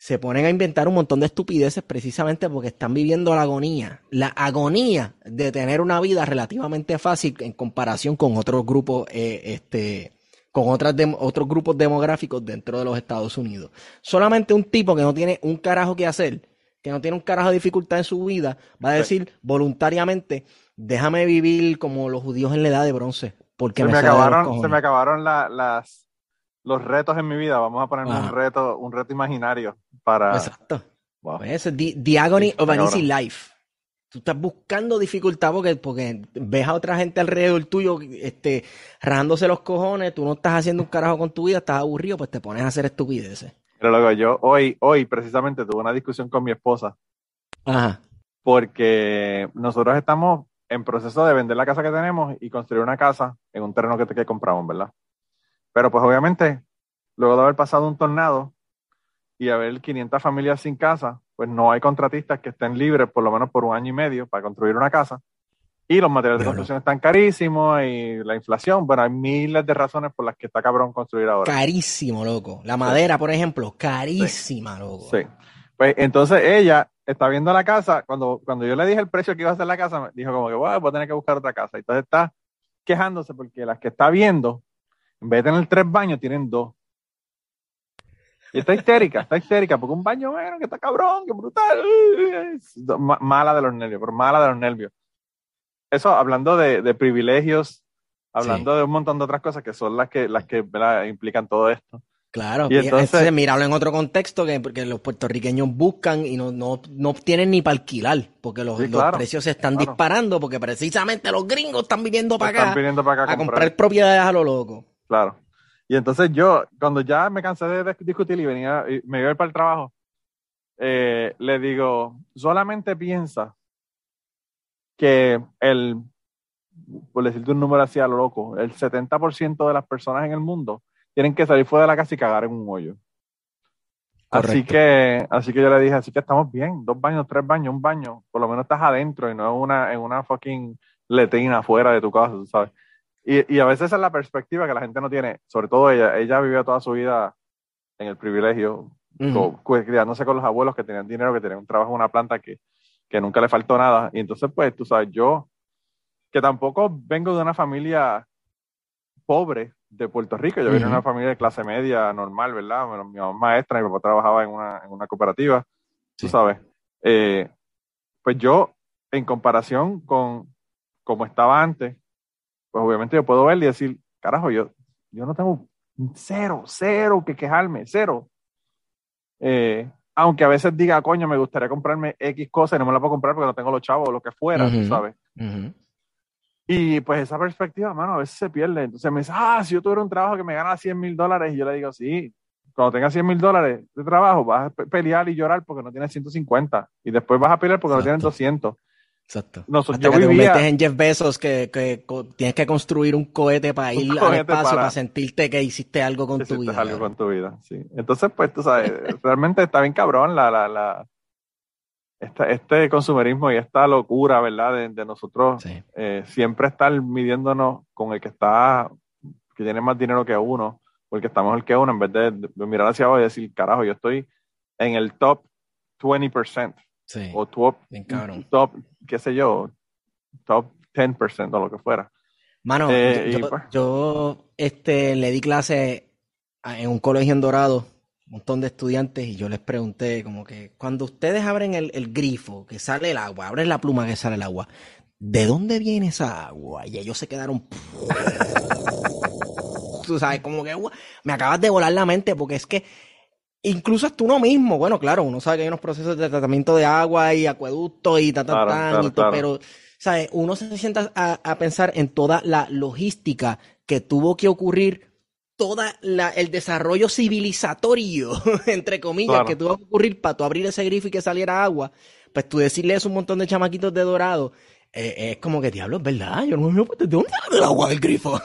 se ponen a inventar un montón de estupideces precisamente porque están viviendo la agonía, la agonía de tener una vida relativamente fácil en comparación con otros grupos, eh, este, con otras otros grupos demográficos dentro de los Estados Unidos. Solamente un tipo que no tiene un carajo que hacer, que no tiene un carajo de dificultad en su vida, va a decir voluntariamente, déjame vivir como los judíos en la edad de bronce. Porque se me, acabaron, se me acabaron las, los retos en mi vida. Vamos a poner un reto, un reto imaginario para. Exacto. Wow. Pues the, agony of an easy life. Tú estás buscando dificultad porque, porque ves a otra gente alrededor tuyo este, rajándose los cojones, tú no estás haciendo un carajo con tu vida, estás aburrido, pues te pones a hacer estupideces. Pero luego yo hoy, hoy precisamente tuve una discusión con mi esposa. Ajá. Porque nosotros estamos en proceso de vender la casa que tenemos y construir una casa en un terreno que, que compramos, ¿verdad? Pero pues obviamente, luego de haber pasado un tornado y haber 500 familias sin casa, pues no hay contratistas que estén libres por lo menos por un año y medio para construir una casa. Y los materiales de construcción están carísimos y la inflación, bueno, hay miles de razones por las que está cabrón construir ahora. Carísimo, loco. La madera, por ejemplo, carísima, loco. Sí. Pues entonces ella está viendo la casa, cuando, cuando yo le dije el precio que iba a ser la casa, me dijo como que, voy a tener que buscar otra casa. Entonces está quejándose porque las que está viendo en vez de tener tres baños, tienen dos. Y está histérica, está histérica, porque un baño, bueno, que está cabrón, que brutal. Mala de los nervios, pero mala de los nervios. Eso, hablando de, privilegios, hablando de un montón de otras cosas que son las que, las que implican todo esto. Claro, y entonces, mirarlo en otro contexto que porque los puertorriqueños buscan y no, no, no tienen ni para alquilar, porque los, precios se están disparando, porque precisamente los gringos están viniendo para acá, a comprar propiedades a lo loco. Claro. Y entonces yo, cuando ya me cansé de discutir y venía, y me iba a ir para el trabajo, eh, le digo, solamente piensa que el, por decirte un número así a lo loco, el 70% de las personas en el mundo tienen que salir fuera de la casa y cagar en un hoyo. Así que, así que yo le dije, así que estamos bien, dos baños, tres baños, un baño, por lo menos estás adentro y no en una, en una fucking letina afuera de tu casa, ¿sabes? Y, y, a veces esa es la perspectiva que la gente no tiene, sobre todo ella. Ella vivió toda su vida en el privilegio, criándose con los abuelos que tenían dinero, que tenían un trabajo en una planta que, que nunca le faltó nada. Y entonces, pues, tú sabes, yo, que tampoco vengo de una familia pobre de Puerto Rico, yo vengo de una familia de clase media normal, ¿verdad? mi mamá maestra, mi papá trabajaba en una, en una cooperativa, tú sabes. Eh, pues yo, en comparación con como estaba antes, pues obviamente yo puedo ver y decir, carajo, yo, yo no tengo cero, cero que quejarme, cero. Eh, aunque a veces diga, coño, me gustaría comprarme X cosa y no me la puedo comprar porque no tengo los chavos o lo que fuera, ¿sabes? Y pues esa perspectiva, mano, a veces se pierde. Entonces me dice, ah, si yo tuviera un trabajo que me gana 100 mil dólares, y yo le digo, sí, cuando tengas 100 mil dólares de trabajo, vas a pelear y llorar porque no tienes 150. Y después vas a pelear porque no tienes 200. Exacto. Hasta que te conviertes en Jeff Bezos que, que, tienes que construir un cohete para ir al espacio para... sentirte que hiciste algo con tu vida. algo con tu vida, sí. Entonces, pues, tú sabes, realmente está bien cabrón la, la, la este consumerismo y esta locura, ¿verdad? De, nosotros eh, siempre estar midiéndonos con el que está, que tiene más dinero que uno, o el que está mejor que uno, en vez de, mirar hacia abajo y decir, carajo, yo estoy en el top 20%. Sí. O top, top, qué sé yo, top 10% o lo que fuera. Mano, eh, pues yo, este, le di clase en un colegio en Dorado, un montón de estudiantes, y yo les pregunté como que cuando ustedes abren el, grifo, que sale el agua, abren la pluma que sale el agua, ¿de dónde viene esa agua? Y ellos se quedaron... Tú sabes, como que me acabas de volar la mente porque es que incluso hasta uno mismo, bueno, claro, uno sabe que hay unos procesos de tratamiento de agua y acueductos y ta, ta, pero, ¿sabes? Uno se sienta a, pensar en toda la logística que tuvo que ocurrir, toda la, el desarrollo civilizatorio, entre comillas, que tuvo que ocurrir para tú abrir ese grifo y que saliera agua, pues tú decirle eso a un montón de chamaquitos de dorado, eh, es como que diablo, es verdad, yo no me ¿de dónde sale el agua del grifo?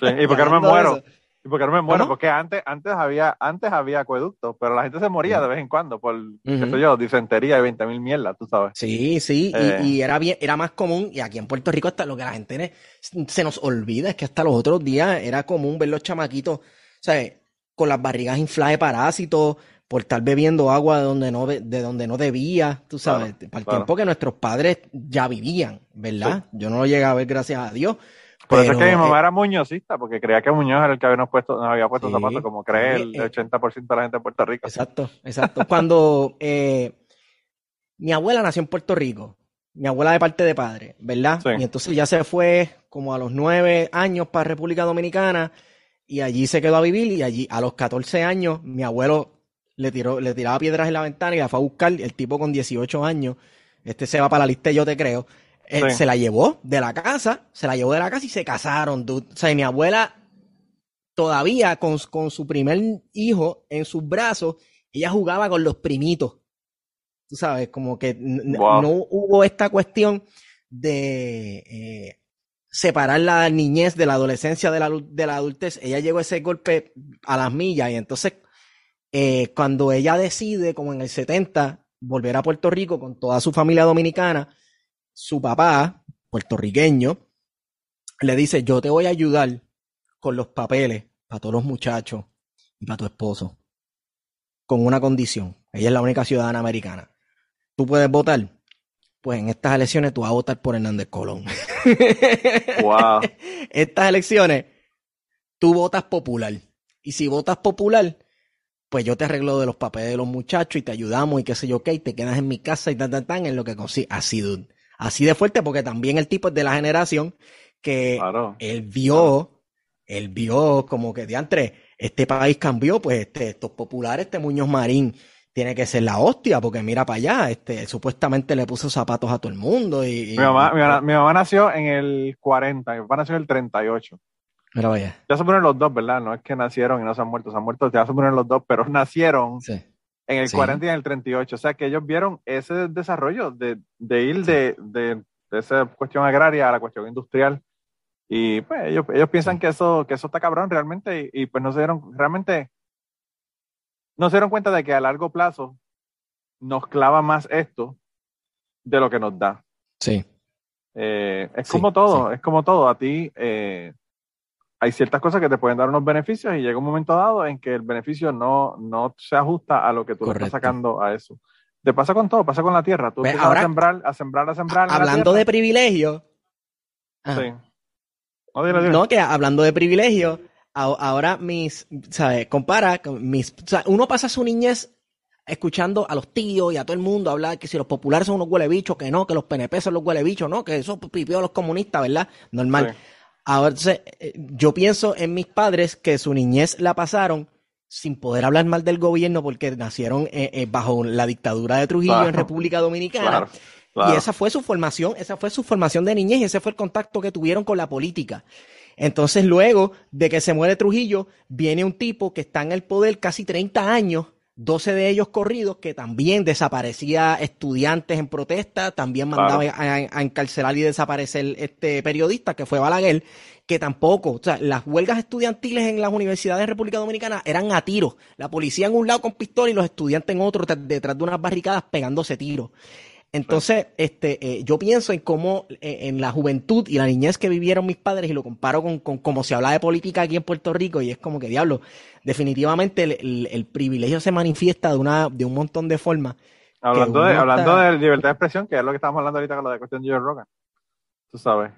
Sí, y porque no me muero. Y porque no me muero, porque antes, antes había, antes había acueductos, pero la gente se moría de vez en cuando por, qué sé yo, disentería y 20 mil mierdas, tú sabes. Sí, sí, eh. y, era bien, era más común, y aquí en Puerto Rico hasta lo que la gente se nos olvida es que hasta los otros días era común ver los chamaquitos, ¿sabes? Con las barrigas infladas de parásitos, por estar bebiendo agua de donde no, de donde no debía, tú sabes, para el tiempo que nuestros padres ya vivían, ¿verdad? Yo no lo llegué a ver, gracias a Dios. Por eso es que mi mamá eh, era muñozista, porque creía que Muñoz era el que había puesto, nos había puesto zapatos, como cree el 80% eh, de la gente de Puerto Rico. Exacto, exacto. Cuando eh, mi abuela nació en Puerto Rico, mi abuela de parte de padre, ¿verdad? Y entonces ya se fue como a los nueve años para República Dominicana y allí se quedó a vivir y allí a los 14 años mi abuelo le, tiró, le tiraba piedras en la ventana y la fue a buscar. El tipo con 18 años, este se va para la lista, yo te creo. Eh, se la llevó de la casa, se la llevó de la casa y se casaron. O sea, mi abuela todavía con, con su primer hijo en sus brazos, ella jugaba con los primitos. Tú sabes, como que no hubo esta cuestión de eh, separar la niñez de la adolescencia de la, de la adultez. Ella llegó ese golpe a las millas y entonces eh, cuando ella decide, como en el 70, volver a Puerto Rico con toda su familia dominicana, su papá, puertorriqueño, le dice, yo te voy a ayudar con los papeles para todos los muchachos y para tu esposo, con una condición. Ella es la única ciudadana americana. ¿Tú puedes votar? Pues en estas elecciones tú vas a votar por Hernández Colón. Wow. estas elecciones, tú votas popular. Y si votas popular, pues yo te arreglo de los papeles de los muchachos y te ayudamos y qué sé yo qué, y te quedas en mi casa y tan, tan, tan, en lo que consigue. Así, Así de fuerte, porque también el tipo es de la generación que él vio, él vio como que diantre, este país cambió, pues este, estos populares, este Muñoz Marín, tiene que ser la hostia, porque mira para allá, este, supuestamente le puso zapatos a todo el mundo. Y, mi, mamá, mi, mamá, nació en el 40, mi papá nació en el 38. Mira, vaya. Ya se ponen los dos, ¿verdad? No es que nacieron y no se han muerto, se han muerto, ya se ponen los dos, pero nacieron en el 40 y en el 38. O sea, que ellos vieron ese desarrollo de, ir de, de, esa cuestión agraria a la cuestión industrial. Y pues ellos, ellos piensan que eso, que eso está cabrón realmente y, pues no se dieron, realmente, no se dieron cuenta de que a largo plazo nos clava más esto de lo que nos da. Sí. Eh, es como todo, es como todo. A ti, eh, hay ciertas cosas que te pueden dar unos beneficios y llega un momento dado en que el beneficio no, no se ajusta a lo que tú le estás sacando a eso. Te pasa con todo, pasa con la tierra. Tú empiezas a sembrar, a sembrar, a sembrar. Hablando de privilegio. Sí. No, que hablando de privilegio, ahora mis, ¿sabes? Compara, mis, o sea, uno pasa su niñez escuchando a los tíos y a todo el mundo hablar que si los populares son unos huele bichos, que no, que los PNP son los huele bichos, no, que eso pipió los comunistas, ¿verdad? Normal. Ahora, eh, yo pienso en mis padres que su niñez la pasaron sin poder hablar mal del gobierno porque nacieron eh, eh, bajo la dictadura de Trujillo en República Dominicana. Y esa fue su formación, esa fue su formación de niñez y ese fue el contacto que tuvieron con la política. Entonces, luego de que se muere Trujillo, viene un tipo que está en el poder casi 30 años 12 de ellos corridos, que también desaparecía estudiantes en protesta, también mandaba a, encarcelar y desaparecer este periodista que fue Balaguer, que tampoco, o sea, las huelgas estudiantiles en las universidades de República Dominicana eran a tiros, la policía en un lado con pistola y los estudiantes en otro detrás de unas barricadas pegándose tiros. Entonces, este, eh, yo pienso en cómo eh, en la juventud y la niñez que vivieron mis padres y lo comparo con, con cómo se habla de política aquí en Puerto Rico y es como que diablo, definitivamente el, privilegio se manifiesta de una, de un montón de formas. Hablando de, hablando de libertad de expresión, que es lo que estamos hablando ahorita con la de cuestión de Joe Rogan. Tú sabes.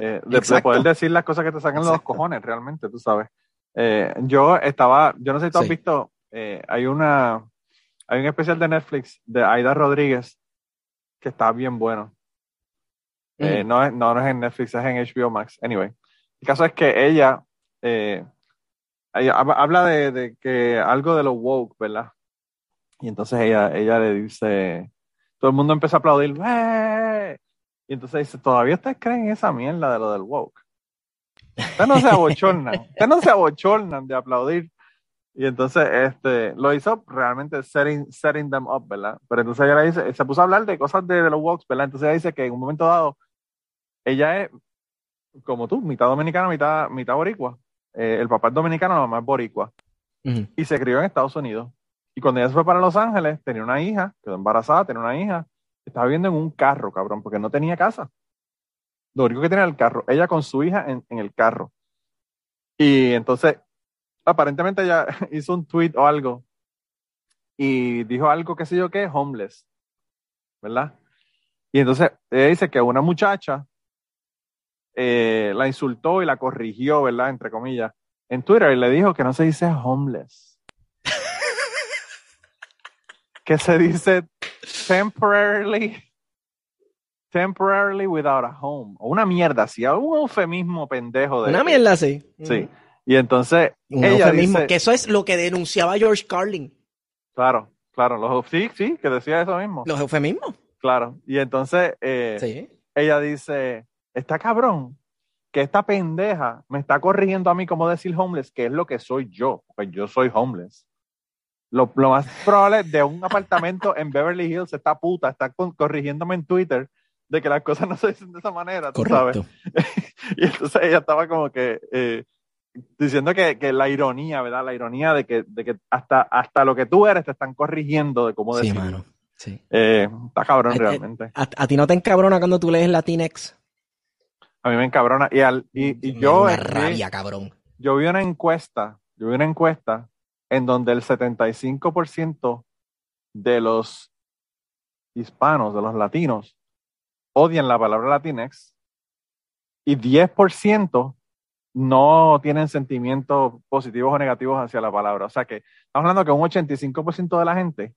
Eh, de, poder decir las cosas que te sacan los cojones, realmente, tú sabes. yo estaba, yo no sé si tú has visto, hay una, hay un especial de Netflix de Aida Rodríguez que está bien bueno. Eh, no, es, no, es en Netflix, es en HBO Max. Anyway, el caso es que ella, eh, habla de, que algo de lo woke, ¿verdad? Y entonces ella, ella le dice, todo el mundo empieza a aplaudir, y entonces dice, ¿todavía ustedes creen esa mierda de lo del woke? Ustedes no se abochornan, ustedes no se abochornan de aplaudir y entonces este, lo hizo realmente setting, setting them up, ¿verdad? Pero entonces ella dice, se puso a hablar de cosas de, los walks, ¿verdad? Entonces ella dice que en un momento dado, ella es como tú, mitad dominicana, mitad, mitad boricua. Eh, el papá es dominicano, la mamá es boricua. Y se crió en Estados Unidos. Y cuando ella se fue para Los Ángeles, tenía una hija, quedó embarazada, tenía una hija, estaba viviendo en un carro, cabrón, porque no tenía casa. Lo único que tenía era el carro. Ella con su hija en, en el carro. Y entonces aparentemente ella hizo un tweet o algo y dijo algo que sé yo qué, homeless, ¿verdad? Y entonces ella dice que una muchacha eh, la insultó y la corrigió, ¿verdad? Entre comillas, en Twitter y le dijo que no se dice homeless. que se dice temporarily, temporarily without a home. O una mierda así, un eufemismo pendejo de. Una mierda así. Sí. Y entonces. Un ella eufemismo, que eso es lo que denunciaba George Carlin. Claro, claro. Los, sí, sí, que decía eso mismo. Los eufemismos. Claro. Y entonces eh, ella dice: Está cabrón que esta pendeja me está corrigiendo a mí como decir homeless, que es lo que soy yo, pues yo soy homeless. Lo, más probable de un apartamento en Beverly Hills, esta puta está corrigiéndome en Twitter de que las cosas no se dicen de esa manera, tú sabes. y entonces ella estaba como que eh, diciendo que, la ironía, ¿verdad? La ironía de que, de que hasta, hasta lo que tú eres te están corrigiendo de cómo decir. Sí, mano. Sí. Eh, está cabrón eh, realmente. A, a, ti no te encabrona cuando tú lees Latinx? A mí me encabrona. Y, al, y, yo. Una rabia, cabrón. Yo vi una encuesta, yo vi una encuesta en donde el 75% de los hispanos, de los latinos, odian la palabra Latinx y 10% no tienen sentimientos positivos o negativos hacia la palabra. O sea que estamos hablando que un 85% de la gente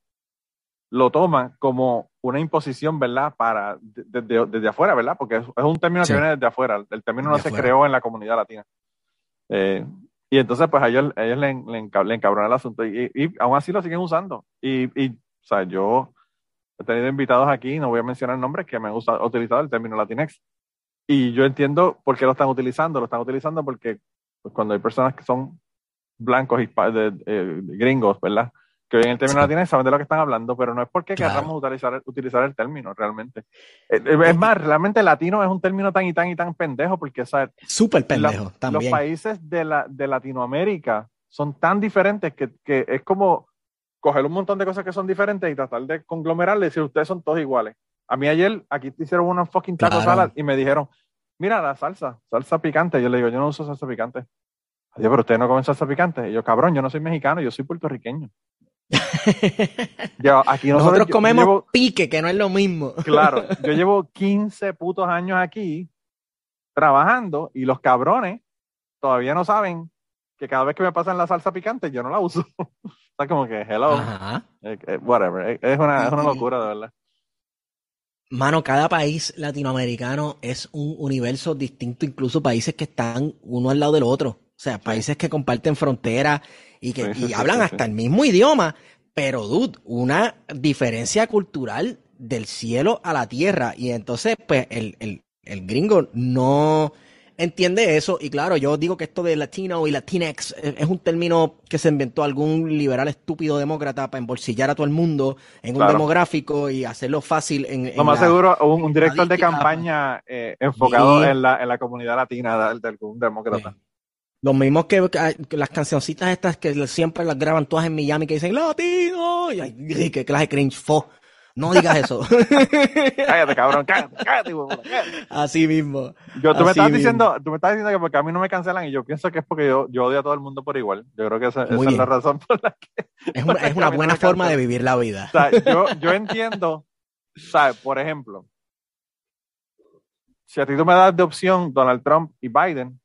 lo toma como una imposición, ¿verdad? Para desde, afuera, ¿verdad? Porque es, un término que viene desde afuera. El término no se creó en la comunidad latina. Eh, y entonces, pues a ellos, ellos le, le, encabrona el asunto y, y, aún así lo siguen usando. Y, y, o sea, yo he tenido invitados aquí, no voy a mencionar nombres, que me han utilizado el término Latinex. Y yo entiendo por qué lo están utilizando. Lo están utilizando porque pues, cuando hay personas que son blancos y de, eh, gringos, ¿verdad? que en el término latino saben de lo que están hablando, pero no es porque queramos utilizar, utilizar el término realmente. Eh, eh, es, más, realmente latino es un término tan y tan y tan pendejo porque, ¿sabes? Súper pendejo, también. Los países de, la, de Latinoamérica son tan diferentes que, que, es como coger un montón de cosas que son diferentes y tratar de conglomerarle y decir, ustedes son todos iguales. A mí ayer aquí te hicieron una fucking taco salad y me dijeron, mira la salsa, salsa picante. Yo le digo, yo no uso salsa picante. Adiós, pero ustedes no comen salsa picante. Y yo, cabrón, yo no soy mexicano, yo soy puertorriqueño. yo, aquí nosotros, comemos pique, que no es lo mismo. claro, yo llevo 15 putos años aquí trabajando y los cabrones todavía no saben que cada vez que me pasan la salsa picante yo no la uso. Está como que, hello, eh, eh, whatever. Es una, es una locura, de verdad. Mano, cada país latinoamericano es un universo distinto, incluso países que están uno al lado del otro. O sea, países que comparten fronteras y que hablan hasta el mismo idioma, pero dude, una diferencia cultural del cielo a la tierra. Y entonces, pues, el, el, el gringo no entiende eso. Y claro, yo digo que esto de latino y latinex es un término que se inventó algún liberal estúpido demócrata para embolsillar a todo el mundo en un demográfico y hacerlo fácil en. Lo más seguro, un, director de campaña eh, enfocado en, la, en la comunidad latina de, algún demócrata. Los mismos que, las cancioncitas estas que siempre las graban todas en Miami que dicen latino y, que clase cringe fo. No digas eso. cállate, cabrón, cállate, cállate, Así mismo. Yo, tú me estás diciendo, tú me estás diciendo que porque a mí no me cancelan y yo pienso que es porque yo, yo odio a todo el mundo por igual. Yo creo que esa, es la razón por la que. Es una, es una buena forma de vivir la vida. O sea, yo, yo entiendo, ¿sabes? Por ejemplo, si a ti tú me das de opción Donald Trump y Biden,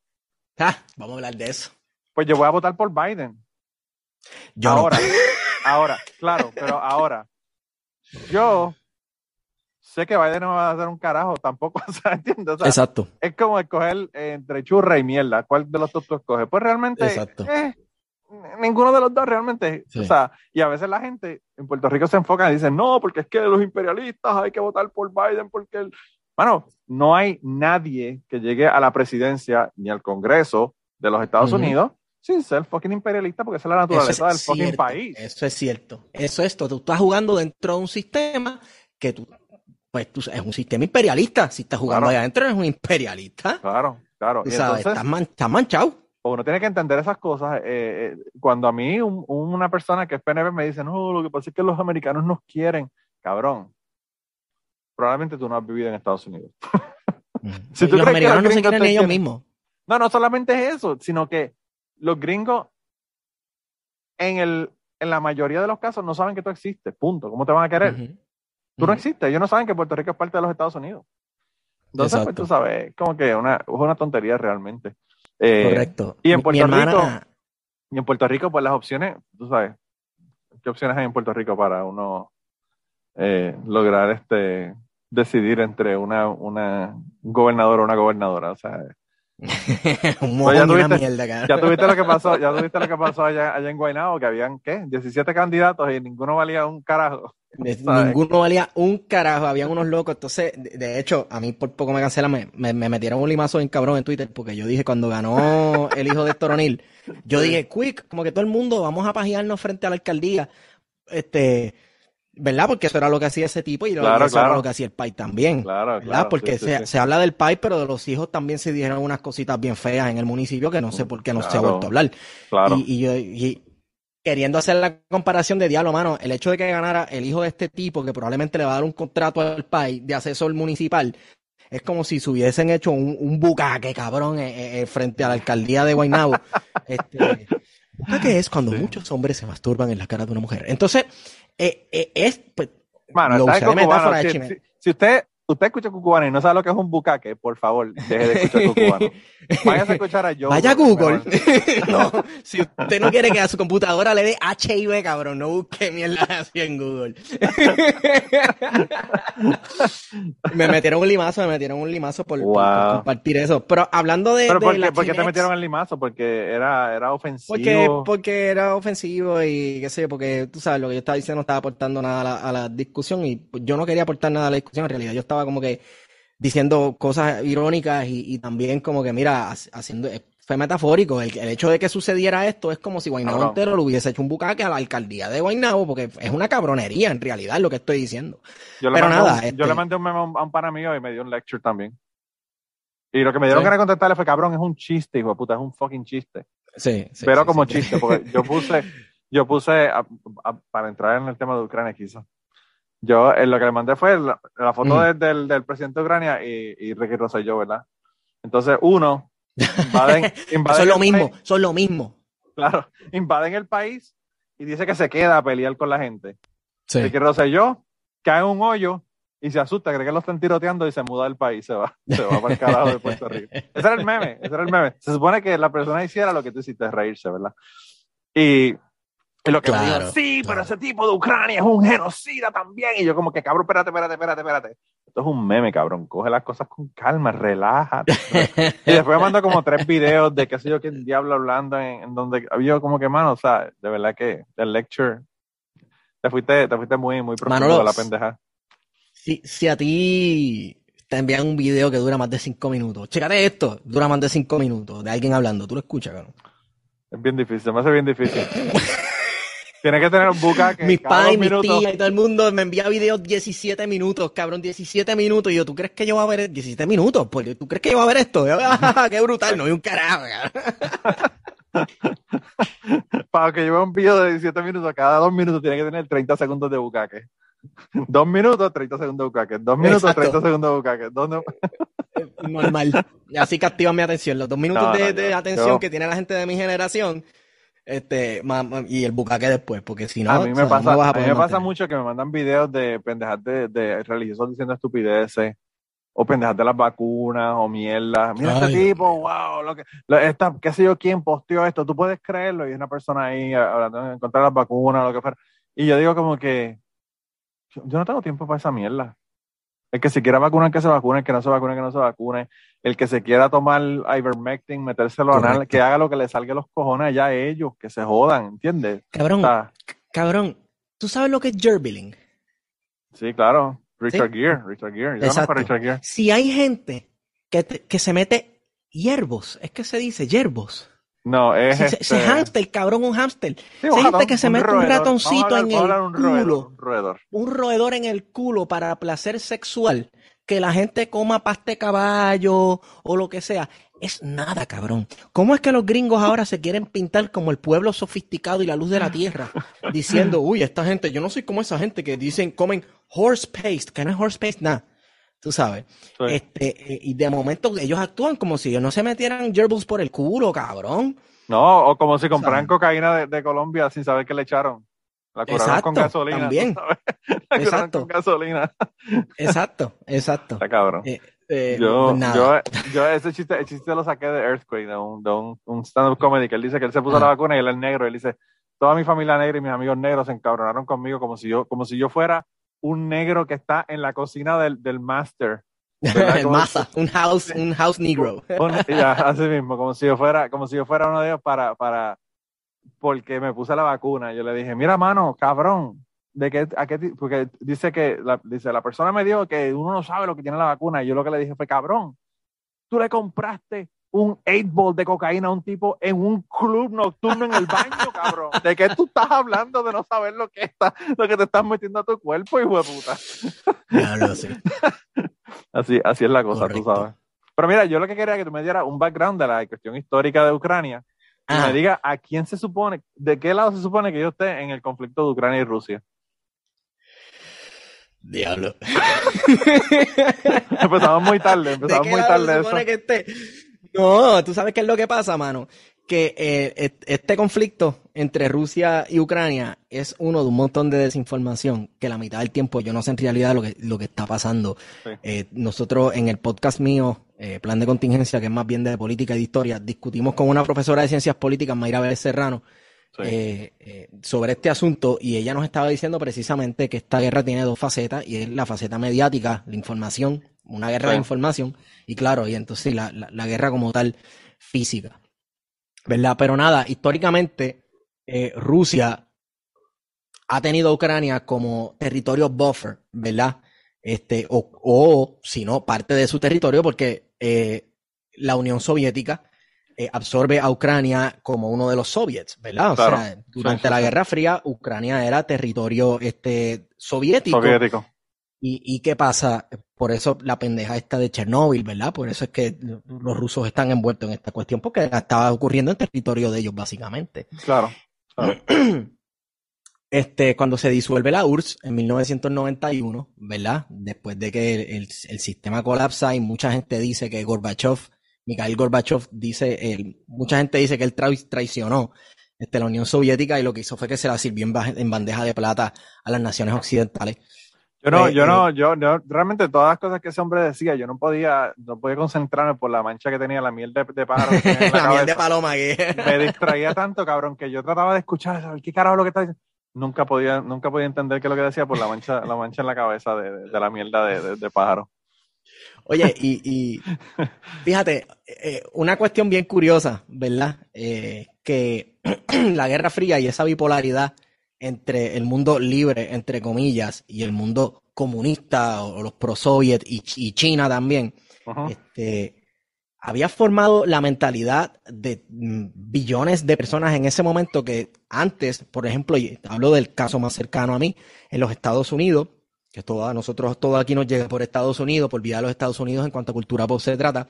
Ah, vamos a hablar de eso. Pues yo voy a votar por Biden. Yo ahora, ahora, claro, pero ahora, yo sé que Biden no va a hacer un carajo tampoco, ¿entiendes? Exacto. Es como escoger entre churra y mierda. ¿Cuál de los dos tú escoges? Pues realmente, Exacto. Eh, ninguno de los dos realmente. O sea, y a veces la gente en Puerto Rico se enfoca y dice, no, porque es que los imperialistas hay que votar por Biden porque el, bueno, no hay nadie que llegue a la presidencia ni al Congreso de los Estados Unidos sin ser fucking imperialista, porque esa es la naturaleza del fucking país. Eso es cierto. Eso es esto. Tú estás jugando dentro de un sistema que tú, pues tú, es un sistema imperialista. Si estás jugando allá adentro, eres un imperialista. Claro, claro. y sabes, estás, manchado. Uno tiene que entender esas cosas. Eh, eh, cuando a mí una persona que es PNV me dice, no, lo que pasa es que los americanos nos quieren, cabrón probablemente tú no has vivido en Estados Unidos. si los americanos no se quieren ellos mismos. No, no solamente es eso, sino que los gringos en el, en la mayoría de los casos no saben que tú existes, punto. ¿Cómo te van a querer? Tú no existes, ellos no saben que Puerto Rico es parte de los Estados Unidos. Entonces, pues tú sabes, como que una, es una tontería realmente. Eh, Correcto. Y en Puerto Rico, y en Puerto Rico, pues las opciones, tú sabes, ¿qué opciones hay en Puerto Rico para uno eh, lograr este decidir entre una, una un gobernador o una gobernadora? O sea, un ya, tuviste, mierda, ya tuviste lo que pasó, ya tuviste lo que pasó allá, allá en Guaynabo, que habían, ¿qué? 17 candidatos y ninguno valía un carajo. Ninguno valía un carajo, habían unos locos. Entonces, de, hecho, a mí por poco me cancelan, me, me, metieron un limazo en cabrón en Twitter, porque yo dije cuando ganó el hijo de Toronil, yo dije, quick, como que todo el mundo, vamos a pajearnos frente a la alcaldía. Este, ¿verdad? Porque eso era lo que hacía ese tipo y eso era lo que hacía el PAI también. Claro, ¿verdad? Porque se, se, habla del PAI, pero de los hijos también se dijeron unas cositas bien feas en el municipio que no sé por qué no se ha vuelto a hablar. Claro. Y, yo, queriendo hacer la comparación de diablo, mano, el hecho de que ganara el hijo de este tipo, que probablemente le va a dar un contrato al PAI de asesor municipal, es como si se hubiesen hecho un, un bucaque, cabrón, eh, eh, frente a la alcaldía de Guaynabo. este, bucaque es cuando muchos hombres se masturban en la cara de una mujer. Entonces, eh, eh, es, pues, Mano, lo usé de metáfora si, si, si, usted usted escucha cucubano y no sabe lo que es un bucaque, por favor, deje de escuchar cucubano. Vaya a escuchar a Joe. Vaya a Google. no, si usted no quiere que a su computadora le dé HIV, cabrón, no busque mierda así en Google. me metieron un limazo, me metieron un limazo por, compartir eso. Pero hablando de. ¿Pero por, qué, te metieron el limazo? Porque era, era ofensivo. Porque, porque era ofensivo y qué sé yo, porque tú sabes, lo que yo estaba diciendo no estaba aportando nada a la, a la discusión y yo no quería aportar nada a la discusión en realidad. Yo estaba como que diciendo cosas irónicas y, también como que, mira, haciendo, eh, fue metafórico. El, hecho de que sucediera esto es como si Guaynabo entero lo hubiese hecho un bucaque a la alcaldía de Guaynabo, porque es una cabronería en realidad lo que estoy diciendo. Yo Pero nada. Yo le este mandé un meme a un, pana mío y me dio un lecture también. Y lo que me dieron que ganas contestarle fue, cabrón, es un chiste, hijo de puta, es un fucking chiste. Sí, Pero como chiste, porque yo puse, yo puse, para entrar en el tema de Ucrania quizás, yo eh, lo que le mandé fue la, foto mm. del, del, presidente de Ucrania y, y Ricky Rosselló, ¿verdad? Entonces, uno, invaden, son lo mismo, son lo mismo. Claro, invaden el país y dice que se queda a pelear con la gente. Sí. Ricky Rosselló cae en un hoyo y se asusta, cree que lo están tiroteando y se muda del país, se va, se va para el carajo de Puerto Rico. Ese era el meme, ese era el meme. Se supone que la persona hiciera lo que tú hiciste, reírse, ¿verdad? Y y lo que claro, sí, pero ese tipo de Ucrania es un genocida también. Y yo como que, cabrón, espérate, espérate, espérate, espérate. Esto es un meme, cabrón. Coge las cosas con calma, relájate. y después me mandó como tres videos de qué sé yo qué diablo hablando en, donde había como que, mano, o sea, de verdad que el lecture, te fuiste, te fuiste muy, muy profundo de la pendeja. Si, si a ti te envían un video que dura más de cinco minutos, chécate esto, dura más de cinco minutos, de alguien hablando, tú lo escuchas, cabrón. Es bien difícil, me hace bien difícil. Tiene que tener un buca que Mi padre, mi tía y todo el mundo me envía videos 17 minutos, cabrón, 17 minutos. Y yo, ¿tú crees que yo voy a ver 17 minutos? Pues, ¿tú crees que yo voy a ver esto? Ah, ¡Qué brutal! No hay un carajo, Para que yo vea un video de 17 minutos, cada dos minutos tiene que tener 30 segundos de bucaque. Dos minutos, 30 segundos de bucaque. Dos minutos, 30 segundos de bucaque. Normal. Y así captivan mi atención. Los dos minutos de, atención que tiene la gente de mi generación este y el bucaque después, porque si no, a mí me, pasa, a, mí me pasa mucho que me mandan videos de pendejas de, religiosos diciendo estupideces, o pendejas de las vacunas, o mierda. Mira este tipo, wow, lo que, esta, qué sé yo quién posteó esto, tú puedes creerlo, y es una persona ahí hablando de encontrar las vacunas, lo que fuera. Y yo digo como que, yo no tengo tiempo para esa mierda. El que se quiera vacunar, que se vacune, el que no se vacune, que no se vacune. El que se quiera tomar ivermectin, metérselo anal, que haga lo que le salga los cojones allá a ellos, que se jodan, ¿entiendes? Cabrón, cabrón, ¿tú sabes lo que es gerbiling? Sí, claro. Richard Gere, Richard Gere. Yo Richard Gere. Si hay gente que, que se mete hierbos, es que se dice hierbos. No, es. Se, este... hamster, cabrón, un hamster. Sí, gente que se mete un ratoncito en el un culo. un, roedor. un roedor en el culo para placer sexual. Que la gente coma paste caballo o lo que sea. Es nada, cabrón. ¿Cómo es que los gringos ahora se quieren pintar como el pueblo sofisticado y la luz de la tierra? Diciendo, uy, esta gente, yo no soy como esa gente que dicen, comen horse paste, que no es horse paste, nada tú sabes. Este, eh, y de momento ellos actúan como si ellos no se metieran gerbils por el culo, cabrón. No, o como si compraran cocaína de, Colombia sin saber que le echaron. La curaron con gasolina. También. La exacto. con gasolina. exacto, exacto. Está cabrón. Eh, eh, yo, yo, yo, ese chiste, el chiste lo saqué de Earthquake, de un, de un, un stand-up comedy, que él dice que él se puso la vacuna y él es negro. Él dice, toda mi familia negra y mis amigos negros se encabronaron conmigo como si yo, como si yo fuera un negro que está en la cocina del, del master. el masa, un house, un house negro. ya, así mismo, como si yo fuera, como si yo fuera uno de ellos para, para, porque me puse la vacuna. Yo le dije, mira, mano, cabrón, de qué, a qué, porque dice que, la, dice, la persona me dijo que uno no sabe lo que tiene la vacuna. Y yo lo que le dije fue, cabrón, tú le compraste un 8 ball de cocaína a un tipo en un club nocturno en el baño, cabrón. ¿De qué tú estás hablando de no saber lo que está, lo que te estás metiendo a tu cuerpo, hijo de puta? así, así es la cosa, tú sabes. Pero mira, yo lo que quería que tú me dieras un background de la cuestión histórica de Ucrania y me diga a quién se supone, de qué lado se supone que yo esté en el conflicto de Ucrania y Rusia. Diablo. empezamos muy tarde, empezamos muy tarde. Se que esté? No, tú sabes qué es lo que pasa, mano. Que eh, este conflicto entre Rusia y Ucrania es uno de un montón de desinformación que la mitad del tiempo yo no sé en realidad lo que, lo que está pasando. Eh, nosotros en el podcast mío, eh, Plan de Contingencia, que es más bien de política y de historia, discutimos con una profesora de ciencias políticas, Mayra Vélez Serrano, sobre este asunto y ella nos estaba diciendo precisamente que esta guerra tiene dos facetas y es la faceta mediática, la información una guerra de información, y claro, y entonces la, la, guerra como tal física. ¿Verdad? Pero nada, históricamente eh, Rusia ha tenido a Ucrania como territorio buffer, ¿verdad? Este, o, o si no, parte de su territorio, porque eh, la Unión Soviética eh, absorbe a Ucrania como uno de los soviets, ¿verdad? O sea, durante la Guerra Fría, Ucrania era territorio este, soviético. Soviético. ¿Y, ¿Y, qué pasa? Por eso la pendeja esta de Chernóbil, ¿verdad? Por eso es que los rusos están envueltos en esta cuestión, porque estaba ocurriendo en territorio de ellos, básicamente. Claro. Este, cuando se disuelve la URSS en 1991, ¿verdad? Después de que el, el, sistema colapsa y mucha gente dice que Gorbachev, Mikhail Gorbachev dice, mucha gente dice que él traicionó este, la Unión Soviética y lo que hizo fue que se la sirvió en, en bandeja de plata a las naciones occidentales. Yo no, yo no, yo, realmente todas las cosas que ese hombre decía, yo no podía, no podía concentrarme por la mancha que tenía la miel de, de pájaro. la, miel de paloma Me distraía tanto, cabrón, que yo trataba de escuchar, ¿sabes qué carajo es lo que está diciendo? Nunca podía, nunca podía entender qué es lo que decía por la mancha, la mancha en la cabeza de, de la mierda de, de, pájaro. Oye, y, y fíjate, eh, una cuestión bien curiosa, ¿verdad? Eh, que la Guerra Fría y esa bipolaridad entre el mundo libre, entre comillas, y el mundo comunista o, los pro-soviet y, China también, este, había formado la mentalidad de mm, billones de personas en ese momento que antes, por ejemplo, y hablo del caso más cercano a mí, en los Estados Unidos, que todo, a nosotros todo aquí nos llega por Estados Unidos, por vía de los Estados Unidos en cuanto a cultura pop se trata,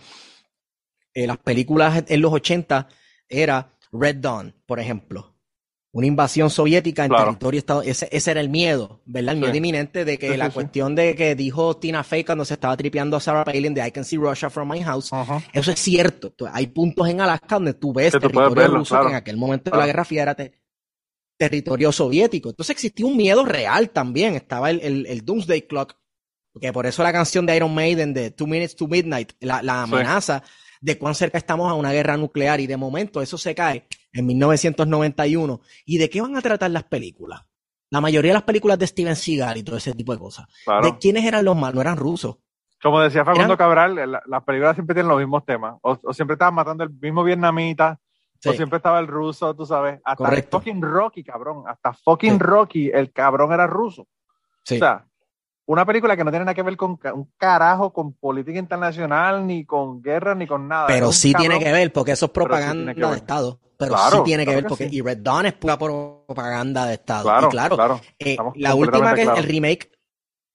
eh, las películas en los 80 era Red Dawn, por ejemplo, una invasión soviética en territorio estado ese, ese, era el miedo, ¿verdad? El miedo inminente de que la cuestión de que dijo Tina Fey cuando se estaba tripeando a Sarah Palin de I can see Russia from my house, eso es cierto. Hay puntos en Alaska donde tú ves territorio ruso que en aquel momento de la Guerra Fría era territorio soviético. Entonces existía un miedo real también. Estaba el, el, Doomsday Clock, que por eso la canción de Iron Maiden de Two Minutes to Midnight, la, la amenaza de cuán cerca estamos a una guerra nuclear y de momento eso se cae en 1991. ¿Y de qué van a tratar las películas? La mayoría de las películas de Steven Seagal y todo ese tipo de cosas. ¿De quiénes eran los malos? No eran rusos. Como decía Facundo Cabral, las películas siempre tienen los mismos temas. O, siempre estaban matando el mismo vietnamita, o siempre estaba el ruso, tú sabes. Hasta fucking Rocky, cabrón. Hasta fucking Rocky, el cabrón era ruso. Sí. O sea, una película que no tiene nada que ver con un carajo con política internacional, ni con guerra, ni con nada. Pero sí tiene que ver, porque eso es propaganda de Estado. Pero sí tiene que ver, porque y Red Dawn es pura propaganda de Estado. Claro, y claro, eh, la última que el remake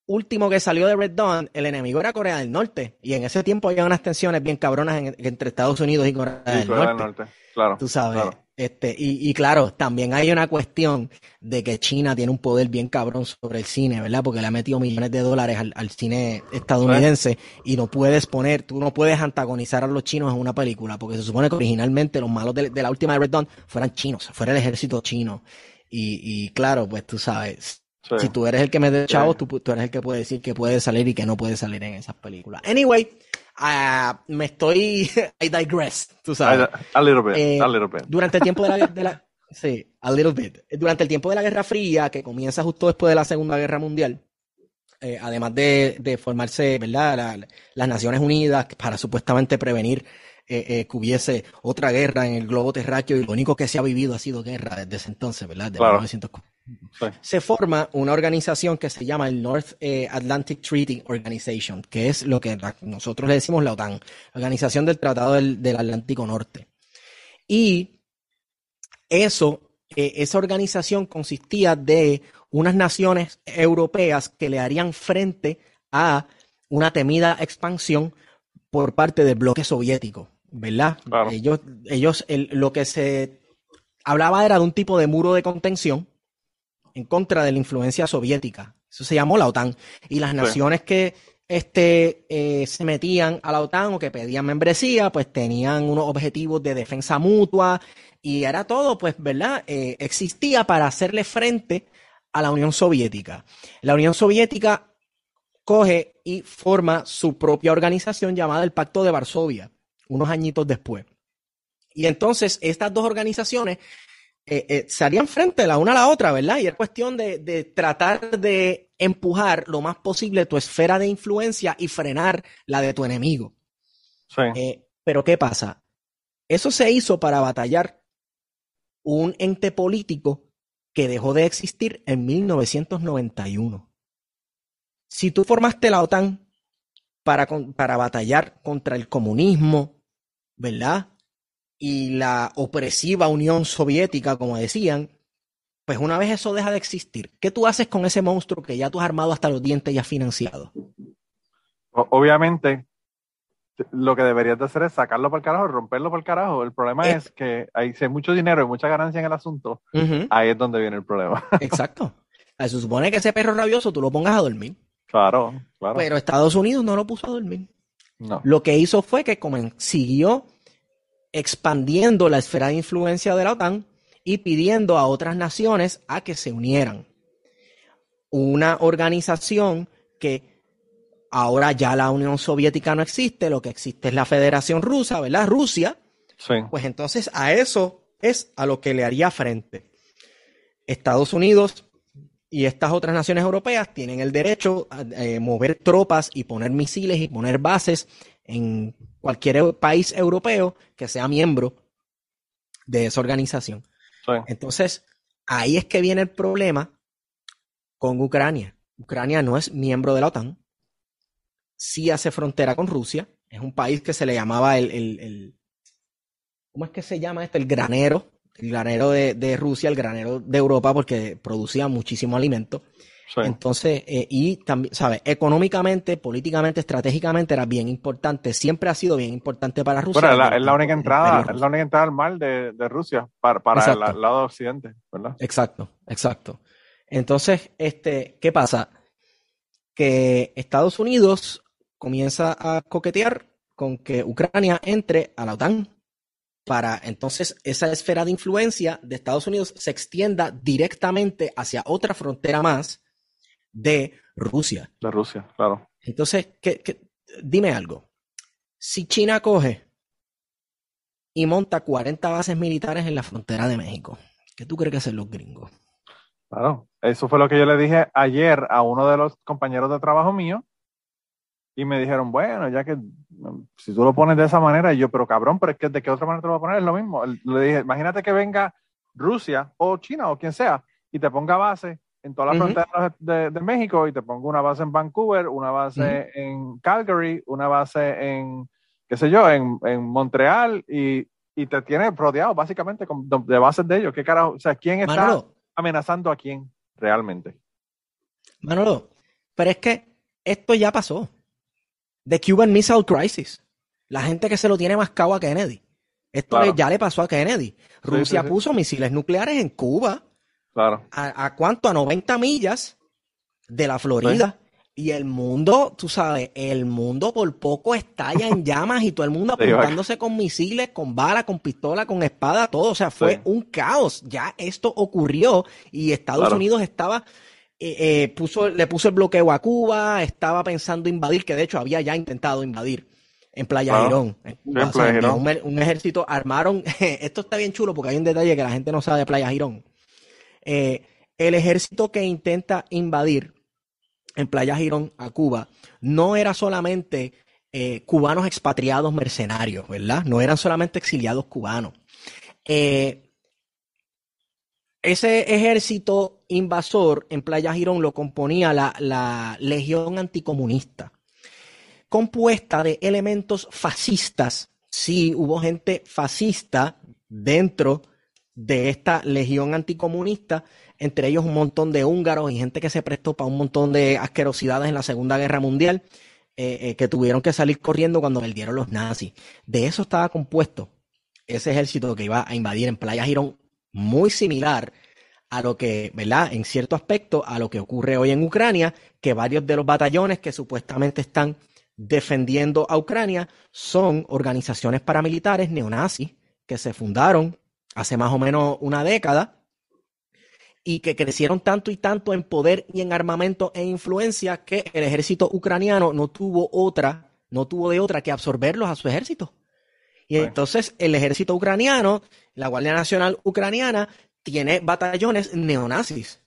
último que salió de Red Dawn, el enemigo era Corea del Norte. Y en ese tiempo había unas tensiones bien cabronas entre Estados Unidos y Corea, del, Norte. Claro. Tú sabes. Este, y, y, claro, también hay una cuestión de que China tiene un poder bien cabrón sobre el cine, ¿verdad? Porque le ha metido millones de dólares al, cine estadounidense y no puedes poner, tú no puedes antagonizar a los chinos en una película, porque se supone que originalmente los malos de, la última de Red Dawn fueran chinos, fuera el ejército chino. Y, claro, pues tú sabes, si tú eres el que me dé chavo, tú, eres el que puede decir que puede salir y que no puede salir en esas películas. Anyway, uh, me estoy, I digress, tú sabes. A, little bit, a little bit. Durante el tiempo de la, de la Sí, a little bit. Durante el tiempo de la Guerra Fría, que comienza justo después de la Segunda Guerra Mundial, eh, además de, formarse, ¿verdad? las Naciones Unidas para supuestamente prevenir eh, eh, que hubiese otra guerra en el globo terráqueo y lo único que se ha vivido ha sido guerra desde ese entonces, ¿verdad? Se forma una organización que se llama el North Atlantic Treaty Organization, que es lo que nosotros le decimos la OTAN, Organización del Tratado del, del Atlántico Norte. Y eso, eh, esa organización consistía de unas naciones europeas que le harían frente a una temida expansión por parte del bloque soviético, ¿verdad? Ellos, ellos lo que se hablaba era de un tipo de muro de contención en contra de la influencia soviética. Eso se llamó la OTAN. Y las naciones que este, eh, se metían a la OTAN o que pedían membresía, pues tenían unos objetivos de defensa mutua y era todo, pues, ¿verdad? Eh, existía para hacerle frente a la Unión Soviética. La Unión Soviética coge y forma su propia organización llamada el Pacto de Varsovia, unos añitos después. Y entonces estas dos organizaciones eh, eh, se harían frente la una a la otra, ¿verdad? Y es cuestión de, tratar de empujar lo más posible tu esfera de influencia y frenar la de tu enemigo. Sí. pero ¿qué pasa? Eso se hizo para batallar un ente político que dejó de existir en 1991. Si tú formaste la OTAN para, para batallar contra el comunismo, ¿verdad? Y la opresiva Unión Soviética, como decían, pues una vez eso deja de existir, ¿qué tú haces con ese monstruo que ya tú has armado hasta los dientes y has financiado? Obviamente, lo que deberías de hacer es sacarlo por el carajo, romperlo por el carajo. El problema eh. es que hay, si hay mucho dinero y mucha ganancia en el asunto, ahí es donde viene el problema. Exacto. Se supone que ese perro rabioso tú lo pongas a dormir. Claro, claro. Pero Estados Unidos no lo puso a dormir. No. Lo que hizo fue que siguió expandiendo la esfera de influencia de la OTAN y pidiendo a otras naciones a que se unieran. Una organización que ahora ya la Unión Soviética no existe, lo que existe es la Federación Rusa, ¿verdad? Rusia. Sí. Pues entonces a eso es a lo que le haría frente. Estados Unidos y estas otras naciones europeas tienen el derecho a eh, mover tropas y poner misiles y poner bases en cualquier país europeo que sea miembro de esa organización. Sí. Entonces, ahí es que viene el problema con Ucrania. Ucrania no es miembro de la OTAN, sí hace frontera con Rusia. Es un país que se le llamaba el, el, ¿cómo es que se llama este? El granero, el granero de, Rusia, el granero de Europa, porque producía muchísimo alimento. Entonces, eh, y también, ¿sabes? Económicamente, políticamente, estratégicamente era bien importante, siempre ha sido bien importante para Rusia. Bueno, es la, única entrada, es la única entrada al mar de, Rusia para, para el, el, lado occidente, ¿verdad? Exacto, exacto. Entonces, este, ¿qué pasa? Que Estados Unidos comienza a coquetear con que Ucrania entre a la OTAN para entonces esa esfera de influencia de Estados Unidos se extienda directamente hacia otra frontera más de Rusia. De Rusia, claro. Entonces, dime algo. Si China coge y monta 40 bases militares en la frontera de México, ¿qué tú crees que hacen los gringos? Claro, eso fue lo que yo le dije ayer a uno de los compañeros de trabajo mío y me dijeron, bueno, ya que si tú lo pones de esa manera, y yo, pero cabrón, pero es que de qué otra manera te lo voy a poner, es lo mismo. Le dije, imagínate que venga Rusia o China o quien sea y te ponga base en todas las fronteras de, México y te ponga una base en Vancouver, una base en Calgary, una base en, qué sé yo, en, en Montreal y, y, te tiene rodeado básicamente de bases de ellos. ¿Qué carajo? O sea, ¿quién está amenazando a quién realmente? Manolo, pero es que esto ya pasó. The Cuban Missile Crisis. La gente que se lo tiene más mascado a Kennedy. Esto ya le pasó a Kennedy. Rusia puso misiles nucleares en Cuba. Claro. ¿A, cuánto? A 90 millas de la Florida. Y el mundo, tú sabes, el mundo por poco estalla en llamas y todo el mundo apuntándose con misiles, con balas, con pistola, con espada, todo. O sea, fue un caos. Ya esto ocurrió y Estados Unidos estaba, eh, eh, puso, le puso el bloqueo a Cuba, estaba pensando invadir, que de hecho había ya intentado invadir en Playa Girón. un, ejército armaron, esto está bien chulo porque hay un detalle que la gente no sabe de Playa Girón. Eh, el ejército que intenta invadir en Playa Girón a Cuba no era solamente eh, cubanos expatriados mercenarios, ¿verdad? No eran solamente exiliados cubanos. Eh, ese ejército invasor en Playa Girón lo componía la, Legión Anticomunista, compuesta de elementos fascistas. Sí, hubo gente fascista dentro de esta legión anticomunista, entre ellos un montón de húngaros y gente que se prestó para un montón de asquerosidades en la Segunda Guerra Mundial, eh, eh, que tuvieron que salir corriendo cuando perdieron los nazis. De eso estaba compuesto ese ejército que iba a invadir en Playa Girón, muy similar a lo que, ¿verdad? En cierto aspecto, a lo que ocurre hoy en Ucrania, que varios de los batallones que supuestamente están defendiendo a Ucrania son organizaciones paramilitares neonazis que se fundaron hace más o menos una década y que crecieron tanto y tanto en poder y en armamento e influencia que el ejército ucraniano no tuvo otra, no tuvo de otra que absorberlos a su ejército. Y entonces el ejército ucraniano, la Guardia Nacional Ucraniana, tiene batallones neonazis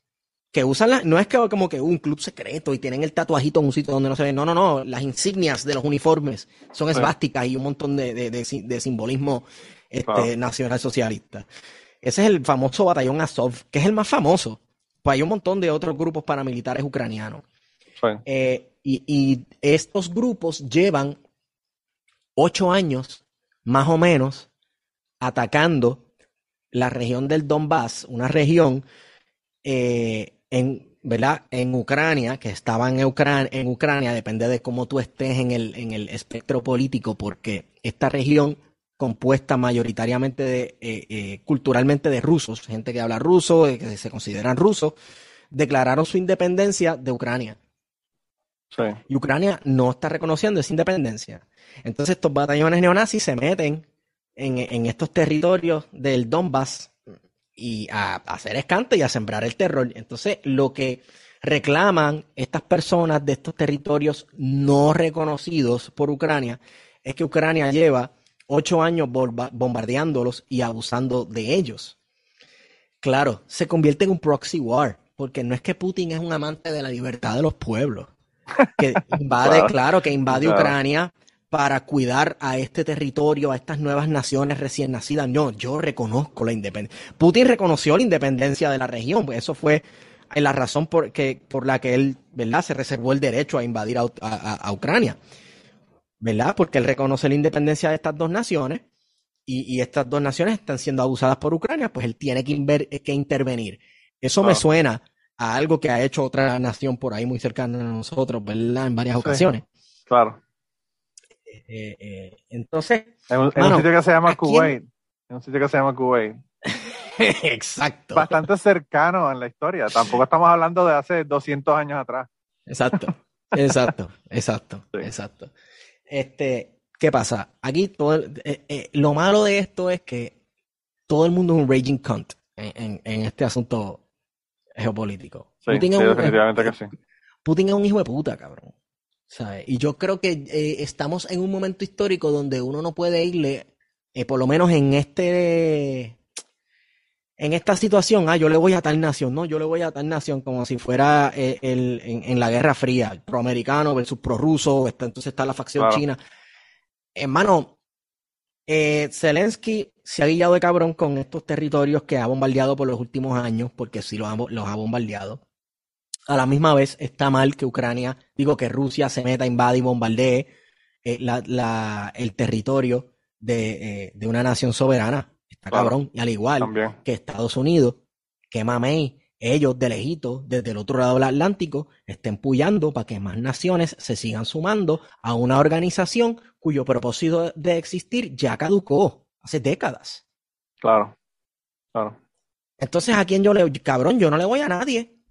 que usan la, no es que como que un club secreto y tienen el tatuajito en un sitio donde no se ve, no, no, no, las insignias de los uniformes son esvásticas y un montón de, de simbolismo este, nacional socialista. Ese es el famoso batallón Azov, que es el más famoso. Pues hay un montón de otros grupos paramilitares ucranianos. Eh, y, estos grupos llevan ocho años, más o menos, atacando la región del Donbass, una región eh, en, ¿verdad? en Ucrania, que estaban en, Ucrania, en Ucrania, depende de cómo tú estés en el, en el espectro político, porque esta región compuesta mayoritariamente de, eh, eh, culturalmente de rusos, gente que habla ruso, que se consideran rusos, declararon su independencia de Ucrania. Y Ucrania no está reconociendo esa independencia. Entonces estos batallones neonazis se meten en, estos territorios del Donbass y a, a, hacer escante y a sembrar el terror. Entonces lo que reclaman estas personas de estos territorios no reconocidos por Ucrania es que Ucrania lleva ocho años bombardeándolos y abusando de ellos. Claro, se convierte en un proxy war, porque no es que Putin es un amante de la libertad de los pueblos, que invade, claro, que invade Ucrania para cuidar a este territorio, a estas nuevas naciones recién nacidas. No, yo reconozco la independencia. Putin reconoció la independencia de la región, pues eso fue la razón por, por la que él, ¿verdad?, se reservó el derecho a invadir a Ucrania. ¿verdad? Porque él reconoce la independencia de estas dos naciones y, estas dos naciones están siendo abusadas por Ucrania, pues él tiene que, eh, que intervenir. Eso me suena a algo que ha hecho otra nación por ahí muy cercana a nosotros, ¿verdad? En varias ocasiones. Claro. Eh, eh, entonces. En un, sitio que se llama Kuwait. En un sitio que se llama Kuwait. Exacto. Bastante cercano en la historia. Tampoco estamos hablando de hace 200 años atrás. Exacto. Exacto. Exacto. Exacto. Este, ¿qué pasa? Aquí todo eh, eh, lo malo de esto es que todo el mundo es un raging cunt en, este asunto geopolítico. Putin, es un, definitivamente que sí. Putin es un hijo de puta, cabrón. Y yo creo que eh, estamos en un momento histórico donde uno no puede irle, por lo menos en este en esta situación, ah, yo le voy a tal nación, no, yo le voy a tal nación como si fuera el, en, la Guerra Fría, proamericano versus prorruso, entonces está la facción china. Hermano, eh, Zelensky se ha guiado de cabrón con estos territorios que ha bombardeado por los últimos años, porque sí los ha, los ha bombardeado. A la misma vez está mal que Ucrania, digo que Rusia se meta, invade y bombardee eh, el territorio de, eh, de una nación soberana Está cabrón. Y al igual que Estados Unidos, que mamey, ellos de lejito, desde el otro lado del Atlántico, estén puyando para que más naciones se sigan sumando a una organización cuyo propósito de existir ya caducó hace décadas. Claro, claro. Entonces, ¿a quién yo le, cabrón, yo no le voy a nadie.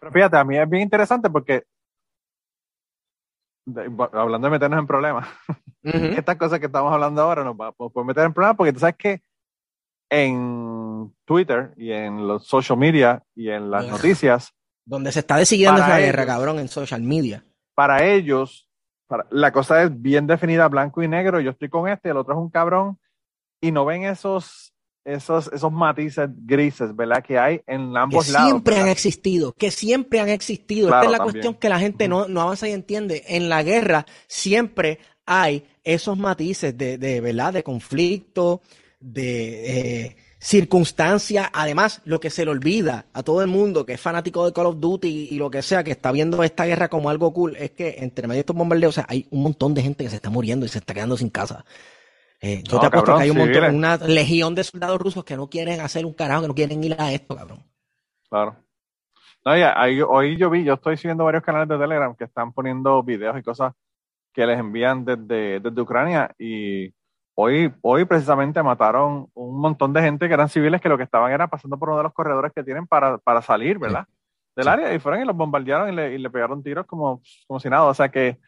Pero fíjate, a mí es bien interesante porque hablando de meternos en problemas, estas cosas que estamos hablando ahora nos, pueden meter en problemas porque tú sabes que en Twitter y en los social media y en las noticias. Donde se está decidiendo esa guerra, cabrón, en social media. Para ellos, la cosa es bien definida, blanco y negro. Yo estoy con este, el otro es un cabrón. Y no ven esos, esos, esos matices grises, ¿verdad? Que hay en ambos lados. Siempre han existido, que siempre han existido. Esta es la cuestión que la gente no, no avanza y entiende. En la guerra siempre hay esos matices de, de ¿verdad? De conflicto, de eh, circunstancia. Además, lo que se le olvida a todo el mundo que es fanático de Call of Duty y, lo que sea, que está viendo esta guerra como algo cool, es que entre medio de estos bombardeos, hay un montón de gente que se está muriendo y se está quedando sin casa. Eh, yo te apuesto que hay un montón, una legión de soldados rusos que no quieren hacer un carajo, que no quieren ir a esto, cabrón. Claro. No, hoy yo vi, yo estoy siguiendo varios canales de Telegram que están poniendo videos y cosas que les envían desde, desde Ucrania y Hoy, hoy precisamente mataron un montón de gente que eran civiles que lo que estaban era pasando por uno de los corredores que tienen para, para salir, ¿verdad? Del área y fueron y los bombardearon y le, y le pegaron tiros como, como si nada. O sea que,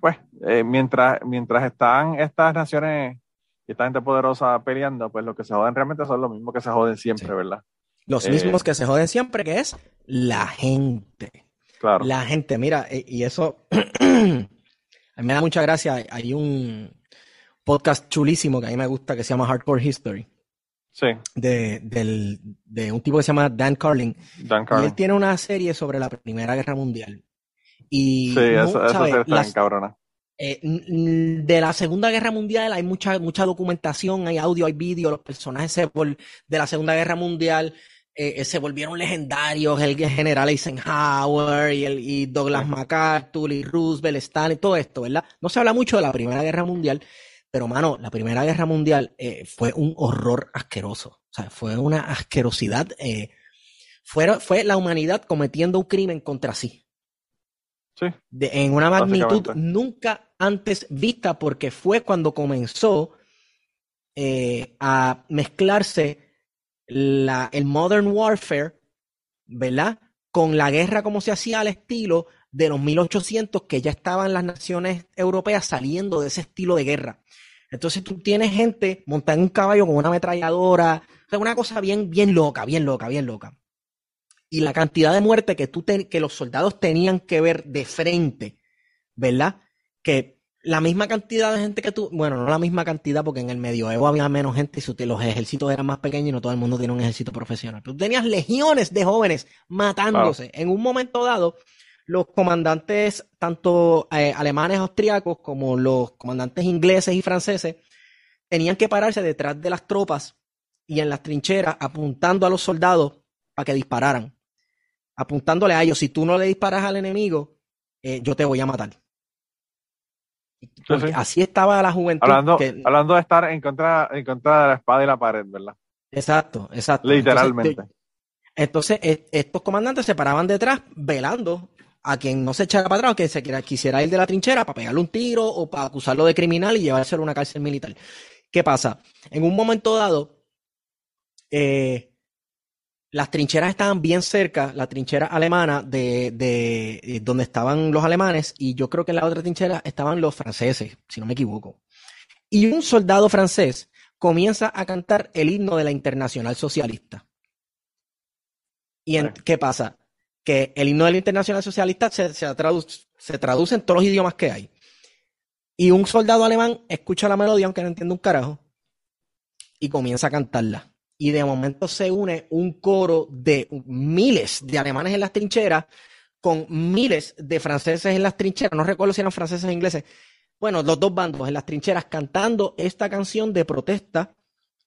pues, eh, mientras, mientras están estas naciones y esta gente poderosa peleando, pues lo que se joden realmente son los mismos que se joden siempre, ¿verdad? Los eh, mismos que se joden siempre, que es la gente. Claro. La gente, mira, eh, y eso a mí me da mucha gracia. Hay un, podcast chulísimo que a mí me gusta que se llama Hardcore History. Sí. De, un tipo que se llama Dan Carlin. Dan Carlin. Y él tiene una serie sobre la Primera Guerra Mundial. Y, sí, eso, eso cabrona. Eh, de la Segunda Guerra Mundial hay mucha, mucha documentación, hay audio, hay vídeo, los personajes de la Segunda Guerra Mundial eh, eh, se volvieron legendarios, el general Eisenhower y, el, y Douglas MacArthur y Roosevelt, Stalin, todo esto, ¿verdad? No se habla mucho de la Primera Guerra Mundial, pero, mano, la Primera Guerra Mundial eh, fue un horror asqueroso. O sea, fue una asquerosidad. Fue, fue la humanidad cometiendo un crimen contra sí. Sí. en una magnitud nunca antes vista, porque fue cuando comenzó eh, a mezclarse la, el modern warfare, ¿verdad? Con la guerra como se hacía al estilo de los 1800, que ya estaban las naciones europeas saliendo de ese estilo de guerra. Entonces tú tienes gente montada en un caballo con una ametralladora, o sea, una cosa bien, bien loca, bien loca, bien loca. Y la cantidad de muerte que, tú que los soldados tenían que ver de frente, ¿verdad? Que la misma cantidad de gente que tú, bueno, no la misma cantidad porque en el medioevo había menos gente y los ejércitos eran más pequeños y no todo el mundo tiene un ejército profesional. Tú tenías legiones de jóvenes matándose. En un momento dado, los comandantes, tanto eh, alemanes, austriacos, como los comandantes ingleses y franceses, tenían que pararse detrás de las tropas y en las trincheras apuntando a los soldados para que dispararan. Apuntándole a ellos, si tú no le disparas al enemigo, eh, yo te voy a matar. Así estaba la juventud. Hablando, hablando de estar en contra, en contra de la espada y la pared, ¿verdad? Exacto, exacto. Literalmente. Entonces, estos comandantes se paraban detrás velando a quien no se echara para atrás, que se quisiera ir de la trinchera para pegarle un tiro o para acusarlo de criminal y llevárselo a una cárcel militar. ¿Qué pasa? En un momento dado, eh, las trincheras estaban bien cerca, la trinchera alemana de, de, eh, donde estaban los alemanes, y yo creo que en la otra trinchera estaban los franceses, si no me equivoco. Y un soldado francés comienza a cantar el himno de la Internacional Socialista. ¿Y qué pasa? que el himno de la Internacional Socialista se, traduce, se traduce en todos los idiomas que hay. Y un soldado alemán escucha la melodía, aunque no entiende un carajo, y comienza a cantarla. Y de momento se une un coro de miles de alemanes en las trincheras con miles de franceses en las trincheras. No recuerdo si eran franceses o ingleses. Bueno, los dos bandos en las trincheras cantando esta canción de protesta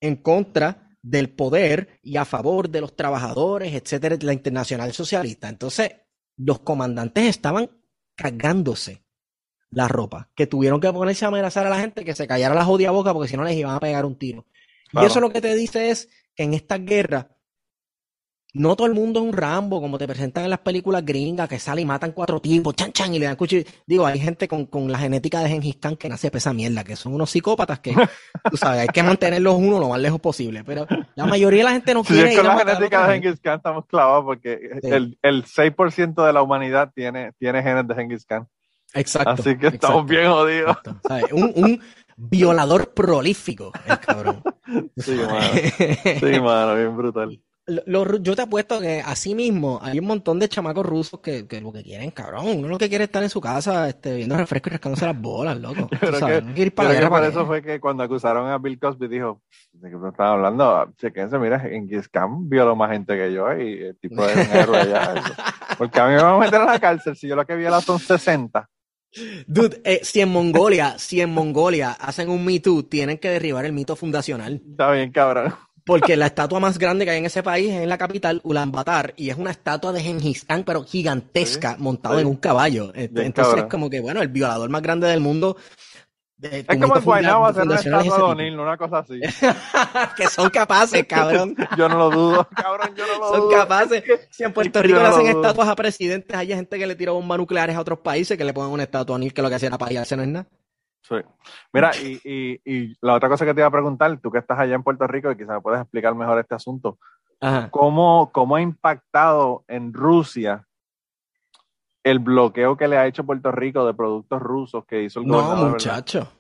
en contra del poder y a favor de los trabajadores, etcétera, de la internacional socialista. Entonces, los comandantes estaban cagándose la ropa, que tuvieron que ponerse a amenazar a la gente que se callara la jodida boca porque si no les iban a pegar un tiro. Y eso lo que te dice es que en esta guerra no todo el mundo es un Rambo, como te presentan en las películas gringas, que salen y matan cuatro tipos, chan chan, y le dan cuchillo. Digo, hay gente con, la genética de Gengis Khan que nace pesa mierda, que son unos psicópatas que, tú sabes, hay que mantenerlos uno lo más lejos posible. Pero la mayoría de la gente no quiere. Sí, con la genética de Gengis Khan estamos clavados porque el, el 6% de la humanidad tiene, tiene genes de Gengis Khan. Exacto. Así que estamos bien jodidos. Un, un, violador prolífico, el cabrón. sí, mano. Sí, mano, bien brutal yo te apuesto que así mismo hay un montón de chamacos rusos que, lo que quieren, cabrón. Uno lo que quiere es estar en su casa este, viendo refresco y rascándose las bolas, loco. Pero por eso fue que cuando acusaron a Bill Cosby dijo, de que estaba hablando, chequense, mira, en Gizcam violó más gente que yo y el tipo es un héroe ya. Porque a mí me van a meter a la cárcel si yo lo que vi son 60. Dude, eh, si en Mongolia, si en Mongolia hacen un Me Too, tienen que derribar el mito fundacional. Está bien, cabrón. Porque la estatua más grande que hay en ese país es en la capital, Ulaanbaatar, y es una estatua de Genghis Khan, pero gigantesca, montado en un caballo. Entonces es como que, bueno, el violador más grande del mundo. Es como en Guaynabo hacer una estatua de una cosa así. que son capaces, cabrón. yo no lo dudo, cabrón, yo no lo dudo. Son capaces. Si en Puerto Rico le hacen estatuas a presidentes, hay gente que le tira bombas nucleares a otros países que le ponen una estatua a O'Neill que lo que hacía era pajarse, no es nada. Sí. Mira, y, y, y, la otra cosa que te iba a preguntar, tú que estás allá en Puerto Rico y quizás me puedes explicar mejor este asunto, ¿Cómo, ¿cómo ha impactado en Rusia el bloqueo que le ha hecho Puerto Rico de productos rusos que hizo el gobernador? No, muchacho.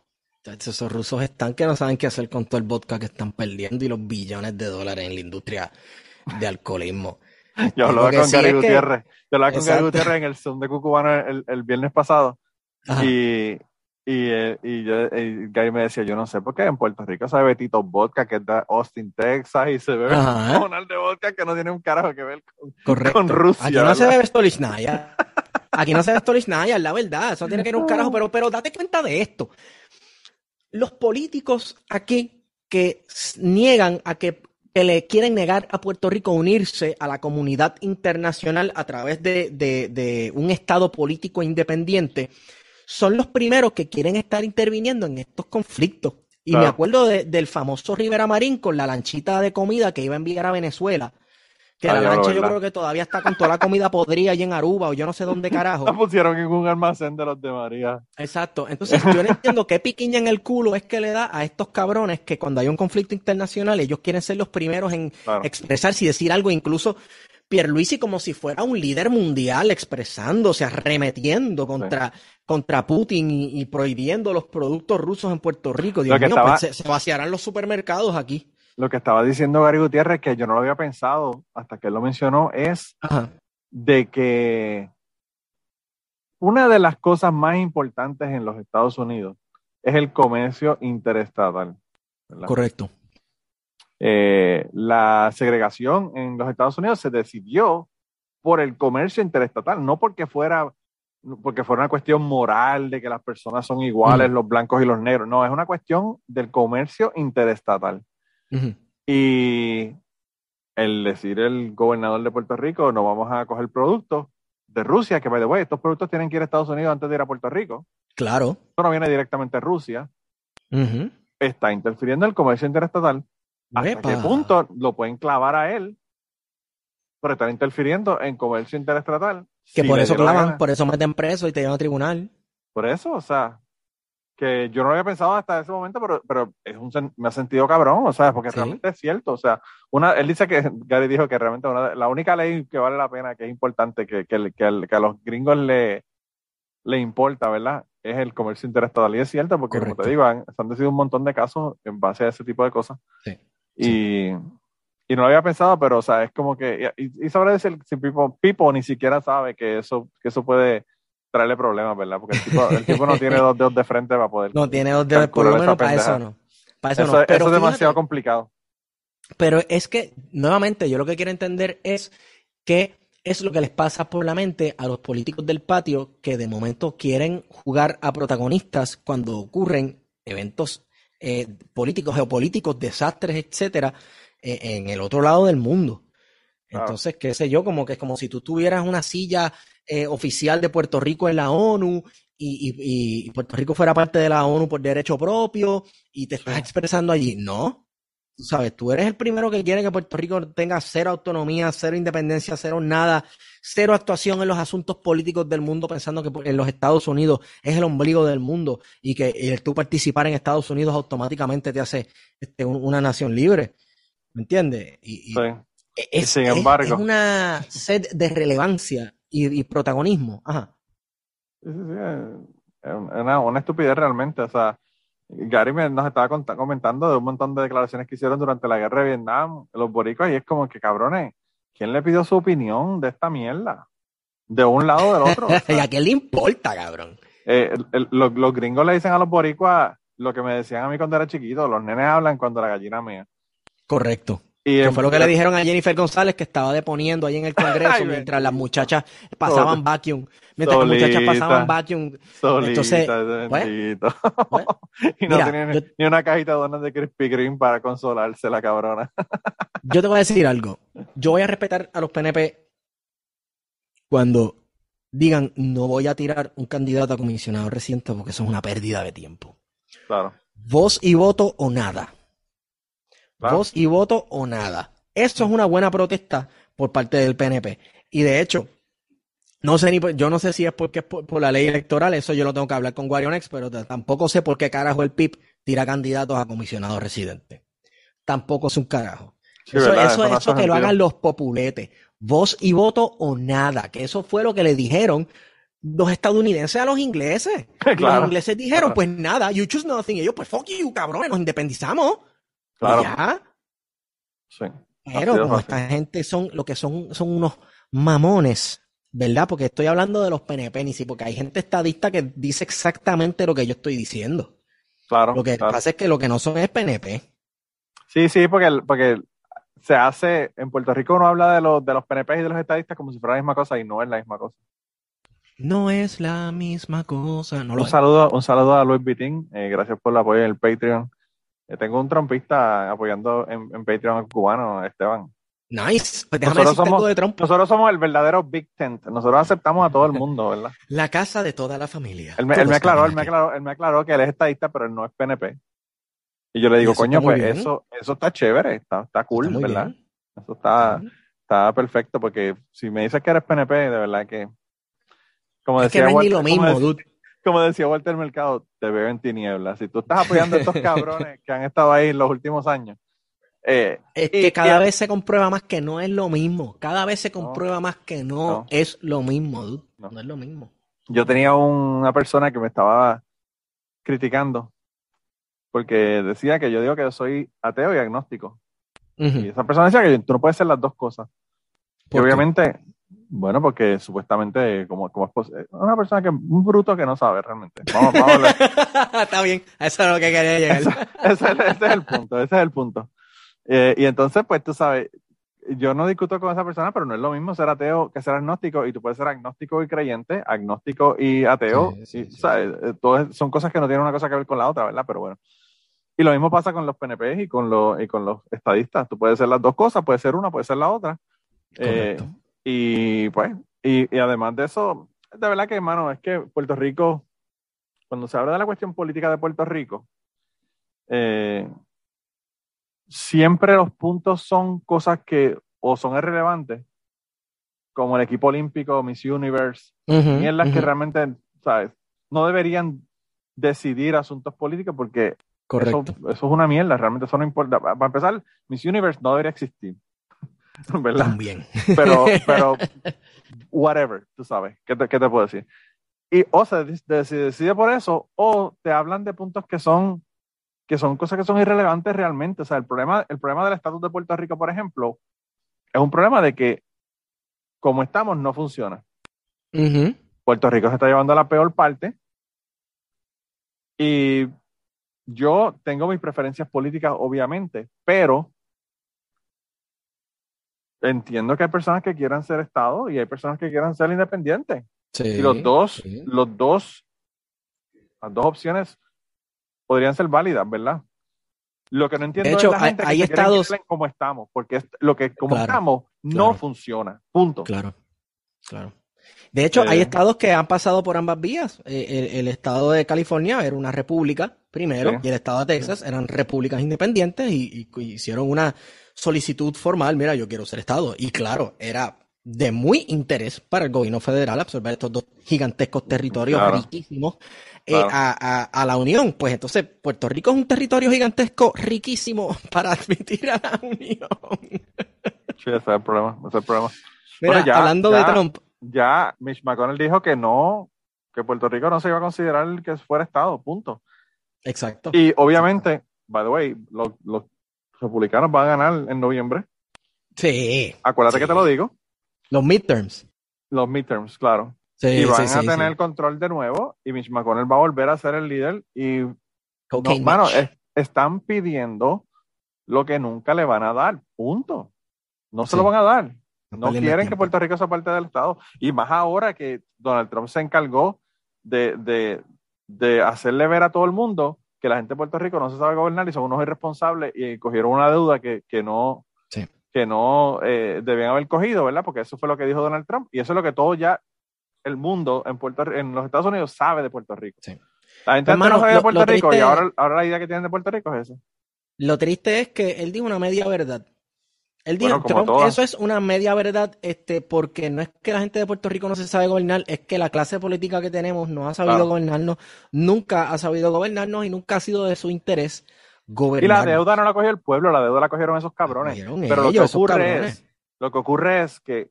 Esos rusos están que no saben qué hacer con todo el vodka que están perdiendo y los billones de dólares en la industria de alcoholismo. Yo hablaba con Gary Gutiérrez. Yo hablaba con Gary Gutiérrez en el Zoom de Cucubano el, el viernes pasado. Y, y, eh, y yo, y Gary me decía, yo no sé por qué en Puerto Rico se bebe Tito Vodka, que es de Austin, Texas, y se bebe un de vodka que no tiene un carajo que ver con, Rusia. Aquí no se bebe Stolichnaya. Aquí no se bebe Stolichnaya, la verdad. Eso tiene que ir un carajo, pero, pero date cuenta de esto. Los políticos aquí que niegan a que, que le quieren negar a Puerto Rico unirse a la comunidad internacional a través de, de, de un Estado político independiente, son los primeros que quieren estar interviniendo en estos conflictos. Y me acuerdo del famoso Rivera Marín con la lanchita de comida que iba a enviar a Venezuela. Que la lancha yo creo que todavía está con toda la comida podrida allí en Aruba o yo no sé dónde carajo. La pusieron en un almacén de los de María. Exacto. Entonces yo no entiendo qué piquiña en el culo es que le da a estos cabrones que cuando hay un conflicto internacional ellos quieren ser los primeros en expresarse y decir algo. Incluso Pierluisi como si fuera un líder mundial expresándose, arremetiendo contra, contra Putin y, prohibiendo los productos rusos en Puerto Rico. Dios mío, pues se, vaciarán los supermercados aquí. Lo que estaba diciendo Gary Gutiérrez, que yo no lo había pensado hasta que él lo mencionó, es de que una de las cosas más importantes en los Estados Unidos es el comercio interestatal. Correcto. Eh, la segregación en los Estados Unidos se decidió por el comercio interestatal, no porque fuera, porque fuera una cuestión moral de que las personas son iguales, los blancos y los negros, no, es una cuestión del comercio interestatal. Y el decir el gobernador de Puerto Rico, no vamos a coger productos de Rusia, que by the way, estos productos tienen que ir a Estados Unidos antes de ir a Puerto Rico. Claro. Esto no viene directamente de Rusia. Está interfiriendo en el comercio interestatal ¿Hasta qué punto lo pueden clavar a él por estar interfiriendo en comercio interestatal? Que por eso clavan, por eso meten preso y te llevan a tribunal. Por eso, o sea, que yo no lo había pensado hasta ese momento, pero, pero es un, me ha sentido cabrón, o sea, porque realmente es cierto, o sea, una, él dice que, Gary dijo que realmente la única ley que vale la pena, que es importante, que, que, que, a los gringos le, le importa, ¿verdad? Es el comercio interestatal. Y es cierto, porque como te digo, han, se han decidido un montón de casos en base a ese tipo de cosas. Sí. Y, y, no lo había pensado, pero, o sea, es como que, y, y sobre decir, si Pipo, Pipo ni siquiera sabe que eso, que eso puede traerle problemas, ¿verdad? Porque el tipo, el tipo no tiene dos dedos de frente para poder. No tiene dos dedos, por lo menos para eso no. Para eso, no. Pero eso es demasiado complicado. Pero es que, nuevamente, yo lo que quiero entender es que es lo que les pasa por la mente a los políticos del patio que de momento quieren jugar a protagonistas cuando ocurren eventos eh, políticos, geopolíticos, desastres, etcétera, eh, en el otro lado del mundo. Entonces, qué sé yo, como que es como si tú tuvieras una silla eh, oficial de Puerto Rico en la ONU y, Puerto Rico fuera parte de la ONU por derecho propio y te estás expresando allí. No, tú sabes, tú eres el primero que quiere que Puerto Rico tenga cero autonomía, cero independencia, cero nada, cero actuación en los asuntos políticos del mundo, pensando que en los Estados Unidos es el ombligo del mundo y que el tú participar en Estados Unidos automáticamente te hace este, una nación libre. ¿Me entiendes? Y, es, sin embargo. Es, una sed de relevancia y, protagonismo. Ajá. Sí, sí, sí. Es una, una estupidez realmente. O sea, Gary nos estaba comentando de un montón de declaraciones que hicieron durante la guerra de Vietnam, los boricos, y es como que, cabrones, ¿quién le pidió su opinión de esta mierda? De un lado o del otro. ¿Y a quién le importa, cabrón? Eh, los, gringos le dicen a los boricuas lo que me decían a mí cuando era chiquito, los nenes hablan cuando la gallina mía. Correcto. Y que fue lo que le dijeron a Jennifer González que estaba deponiendo ahí en el Congreso mientras las muchachas pasaban vacuum. Mientras las muchachas pasaban vacuum. Entonces, pues, y no tenía ni una cajita de donas de Krispy Kreme para consolarse la cabrona. yo te voy a decir algo. Yo voy a respetar a los PNP cuando digan no voy a tirar un candidato a comisionado reciente porque eso es una pérdida de tiempo. Claro. Voz y voto o nada. Voz y voto o nada. Eso es una buena protesta por parte del PNP. Y de hecho, no sé ni yo no sé si es porque es por, la ley electoral, eso yo lo tengo que hablar con Guarionex, pero tampoco sé por qué carajo el PIB tira candidatos a comisionado residente. Tampoco es un carajo. eso, eso, eso, que lo hagan los populetes. Voz y voto o nada. Que eso fue lo que le dijeron los estadounidenses a los ingleses. Los ingleses dijeron, pues nada, you choose nothing. Y ellos, pues fuck you, cabrones, nos independizamos. Claro. Sí. Pero esta gente son lo que son, son unos mamones, ¿verdad? Porque estoy hablando de los PNP, ni si porque hay gente estadista que dice exactamente lo que yo estoy diciendo. Claro. Lo que pasa es que lo que no son es PNP. Sí, sí, porque, porque se hace, en Puerto Rico uno habla de los, de los PNP y de los estadistas como si fuera la misma cosa y no es la misma cosa. No es la misma cosa. No un, saludo, un saludo a Luis Vitín, eh, gracias por el apoyo en el Patreon. Tengo un trompista apoyando en, Patreon cubano, Esteban. Nice. Pues nosotros, somos, de nosotros somos el verdadero Big Tent. Nosotros aceptamos a todo el mundo, ¿verdad? La casa de toda la familia. Él me, aclaró, él me aclaró, él me aclaró que él es estadista, pero él no es PNP. Y yo le digo, coño, pues eso, eso está chévere, está, está cool, ¿verdad? Eso está, está perfecto, porque si me dices que eres PNP, de verdad que. Como decía es que no es ni lo mismo, dude como decía Walter Mercado, te veo en tinieblas. Si tú estás apoyando a estos cabrones que han estado ahí en los últimos años. Eh, es que cada vez se comprueba más que no es lo mismo. Cada vez se comprueba más que no, es lo mismo, dude. No. es lo mismo. Yo tenía una persona que me estaba criticando porque decía que yo digo que yo soy ateo y agnóstico. Y esa persona decía que tú no puedes ser las dos cosas. Y obviamente, bueno, porque supuestamente, como, como es una persona que un bruto que no sabe realmente. Vamos, vamos a ver. Está bien, eso es lo que quería llegar. Ese, es el punto, ese es el punto. Eh, y entonces, pues tú sabes, yo no discuto con esa persona, pero no es lo mismo ser ateo que ser agnóstico, y tú puedes ser agnóstico y creyente, agnóstico y ateo, ¿sabes? Eh, son cosas que no tienen una cosa que ver con la otra, ¿verdad? Pero bueno. Y lo mismo pasa con los PNP y con los, y con los estadistas. Tú puedes ser las dos cosas, puede ser una, puede ser la otra. Eh, y pues, y, además de eso, de verdad que, hermano, es que Puerto Rico, cuando se habla de la cuestión política de Puerto Rico, eh, siempre los puntos son cosas que o son irrelevantes, como el equipo olímpico, Miss Universe, y en las que realmente, ¿sabes? No deberían decidir asuntos políticos porque Eso, eso, es una mierda, realmente eso no importa. Para empezar, Miss Universe no debería existir. ¿verdad? También. Pero, pero, whatever, tú sabes, ¿qué te, qué te puedo decir? Y o se decide por eso, o te hablan de puntos que son, que son cosas que son irrelevantes realmente. O sea, el problema, el problema del estatus de Puerto Rico, por ejemplo, es un problema de que como estamos no funciona. Puerto Rico se está llevando a la peor parte. Y yo tengo mis preferencias políticas, obviamente, pero entiendo que hay personas que quieran ser Estado y hay personas que quieran ser independientes. y los dos, los dos, las dos opciones podrían ser válidas, ¿verdad? Lo que no entiendo de hecho, es la gente hay, estados como estamos, porque lo que como estamos no funciona. Punto. Claro, claro. De hecho, hay eh. estados que han pasado por ambas vías. Eh, el, estado de California era una república primero y el estado de Texas eran repúblicas independientes y hicieron una solicitud formal, mira, yo quiero ser Estado. Y claro, era de muy interés para el gobierno federal absorber estos dos gigantescos territorios riquísimos eh, a, la Unión. Pues entonces Puerto Rico es un territorio gigantesco riquísimo para admitir a la Unión. Sí, ese es el problema, ese es el problema. Mira, ya, hablando de Trump. Ya Mitch McConnell dijo que no, que Puerto Rico no se iba a considerar que fuera Estado, punto. Exacto. Y obviamente, by the way, los, republicanos van a ganar en noviembre. Sí. Acuérdate que te lo digo. Los midterms. Los midterms, claro. Sí, y van a tener el control de nuevo y Mitch McConnell va a volver a ser el líder y no, están pidiendo lo que nunca le van a dar, punto. No se lo van a dar. No quieren que Puerto Rico sea parte del Estado. Y más ahora que Donald Trump se encargó de, de, hacerle ver a todo el mundo que la gente de Puerto Rico no se sabe gobernar y son unos irresponsables y cogieron una deuda que, no, que no eh, debían haber cogido, ¿verdad? Porque eso fue lo que dijo Donald Trump y eso es lo que todo ya el mundo en, Puerto, en los Estados Unidos sabe de Puerto Rico. La gente no sabe de Puerto Rico y ahora, ahora la idea que tienen de Puerto Rico es esa. Lo triste es que él dijo una media verdad. Él dijo, eso es una media verdad, este, porque no es que la gente de Puerto Rico no se sabe gobernar, es que la clase política que tenemos no ha sabido gobernarnos, nunca ha sabido gobernarnos y nunca ha sido de su interés gobernar. Y la deuda no la cogió el pueblo, la deuda la cogieron esos cabrones. Pero lo que ocurre es, lo que ocurre es que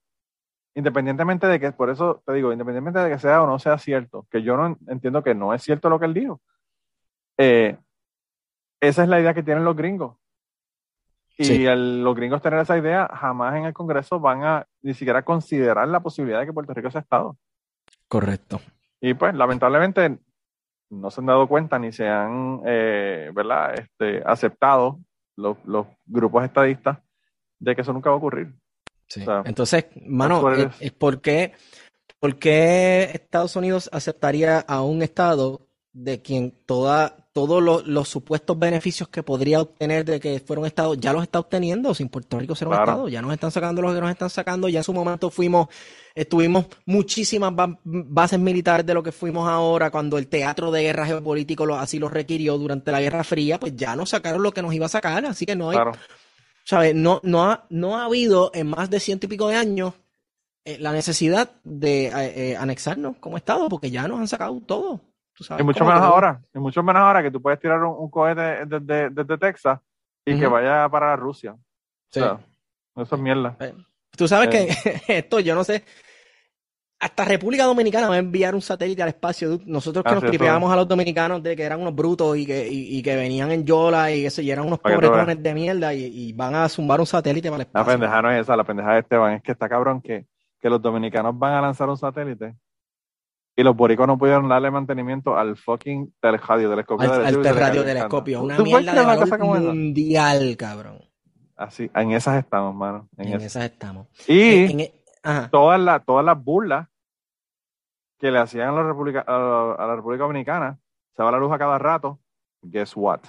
independientemente de que, por eso te digo, independientemente de que sea o no sea cierto, que yo no entiendo que no es cierto lo que él dijo, eh, esa es la idea que tienen los gringos. Y los gringos tener esa idea, jamás en el Congreso van a ni siquiera considerar la posibilidad de que Puerto Rico sea Estado. Correcto. Y pues, lamentablemente, no se han dado cuenta ni se han, eh, ¿verdad?, este, aceptado los, grupos estadistas de que eso nunca va a ocurrir. Sí. Entonces, mano, es, es porque, ¿por qué Estados Unidos aceptaría a un Estado de quien toda todos los, supuestos beneficios que podría obtener de que fuera un Estado, ya los está obteniendo sin Puerto Rico ser un Estado. Ya nos están sacando los que nos están sacando. Ya en su momento fuimos, estuvimos muchísimas bases militares de lo que fuimos ahora, cuando el teatro de guerra geopolítico lo, así lo requirió durante la Guerra Fría, pues ya nos sacaron lo que nos iba a sacar. Así que no hay. ¿sabes? No, no, ha, no ha habido en más de ciento y pico de años eh, la necesidad de eh, eh, anexarnos como Estado, porque ya nos han sacado todo y mucho menos ahora, y mucho menos ahora que tú puedes tirar un, cohete desde, Texas y que vaya para Rusia. Sí. eso es mierda. Eh, tú sabes que eh. esto, yo no sé, hasta República Dominicana va a enviar un satélite al espacio. Nosotros que nos tripeábamos a los dominicanos de que eran unos brutos y que, y, que venían en Yola y eso, y eran unos pobretones de mierda y, van a zumbar un satélite para el espacio. La pendeja no es esa, la pendeja de Esteban es que está cabrón que, que los dominicanos van a lanzar un satélite y los boricos no pudieron darle mantenimiento al fucking telescopio. Al, al telescopio, una mierda de valor mundial, cabrón. Así, en esas estamos, mano. En, esas. estamos. Y e, todas, las, todas las burlas que le hacían a la, República, a la República Dominicana, se va la luz a cada rato. Guess what?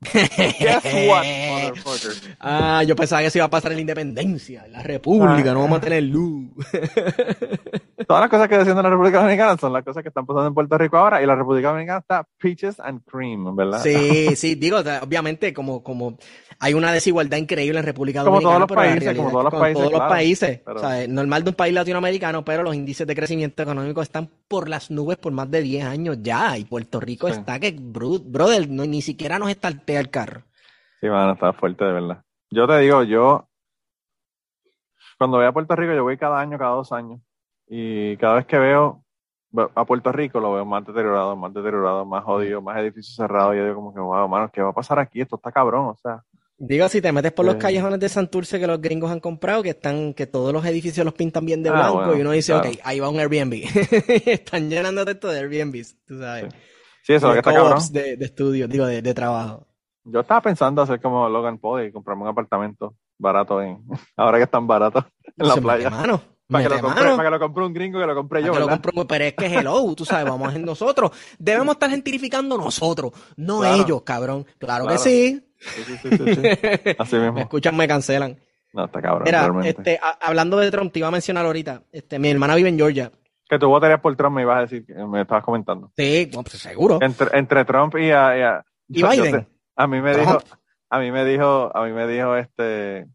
Guess what, Ah, yo pensaba que se iba a pasar en la independencia, en la república, no vamos a tener luz. Todas las cosas que está en la República Dominicana son las cosas que están pasando en Puerto Rico ahora y la República Dominicana está peaches and cream, ¿verdad? Sí, sí, digo, obviamente como, como hay una desigualdad increíble en República Dominicana. Como todos los países, como todos los países. Todos los países. O sea, normal de un país latinoamericano, pero los índices de crecimiento económico están por las nubes por más de 10 años ya. Y Puerto Rico está que, brother, no, ni siquiera nos estartea el carro. Sí, a está fuerte de verdad. Yo te digo, yo, cuando voy a Puerto Rico, yo voy cada año, cada dos años. Y cada vez que veo a Puerto Rico lo veo más deteriorado, más deteriorado, más jodido, más edificios cerrados. Y yo digo como que, wow, mano, ¿qué va a pasar aquí? Esto está cabrón, o sea. Digo, si te metes por los callejones de Santurce que los gringos han comprado, que están, que todos los edificios los pintan bien de ah, blanco, y uno dice, ok, ahí va un Airbnb. están llenando de esto de Airbnbs, tú sabes. Sí, eso es que está cabrón. De, de estudio, digo, de, de, trabajo. Yo estaba pensando hacer como Logan Paul y comprarme un apartamento barato en, ahora que están baratos en la playa. Para que, lo compre, para que, lo compre, un gringo que lo compré yo, ¿verdad? Lo pero es que hello, tú sabes, vamos a nosotros. Debemos estar gentilificando nosotros, no ellos, cabrón. Claro, que sí. Sí, sí, sí, sí, Así mismo. Me escuchan, me cancelan. No, está cabrón. Mira, este, hablando de Trump, te iba a mencionar ahorita. Este, mi hermana vive en Georgia. Que tú votarías por Trump, me ibas a decir, me estabas comentando. Sí, pues seguro. Entre, entre Trump y a, y, Biden. a mí me dijo, a mí me dijo, a mí me dijo este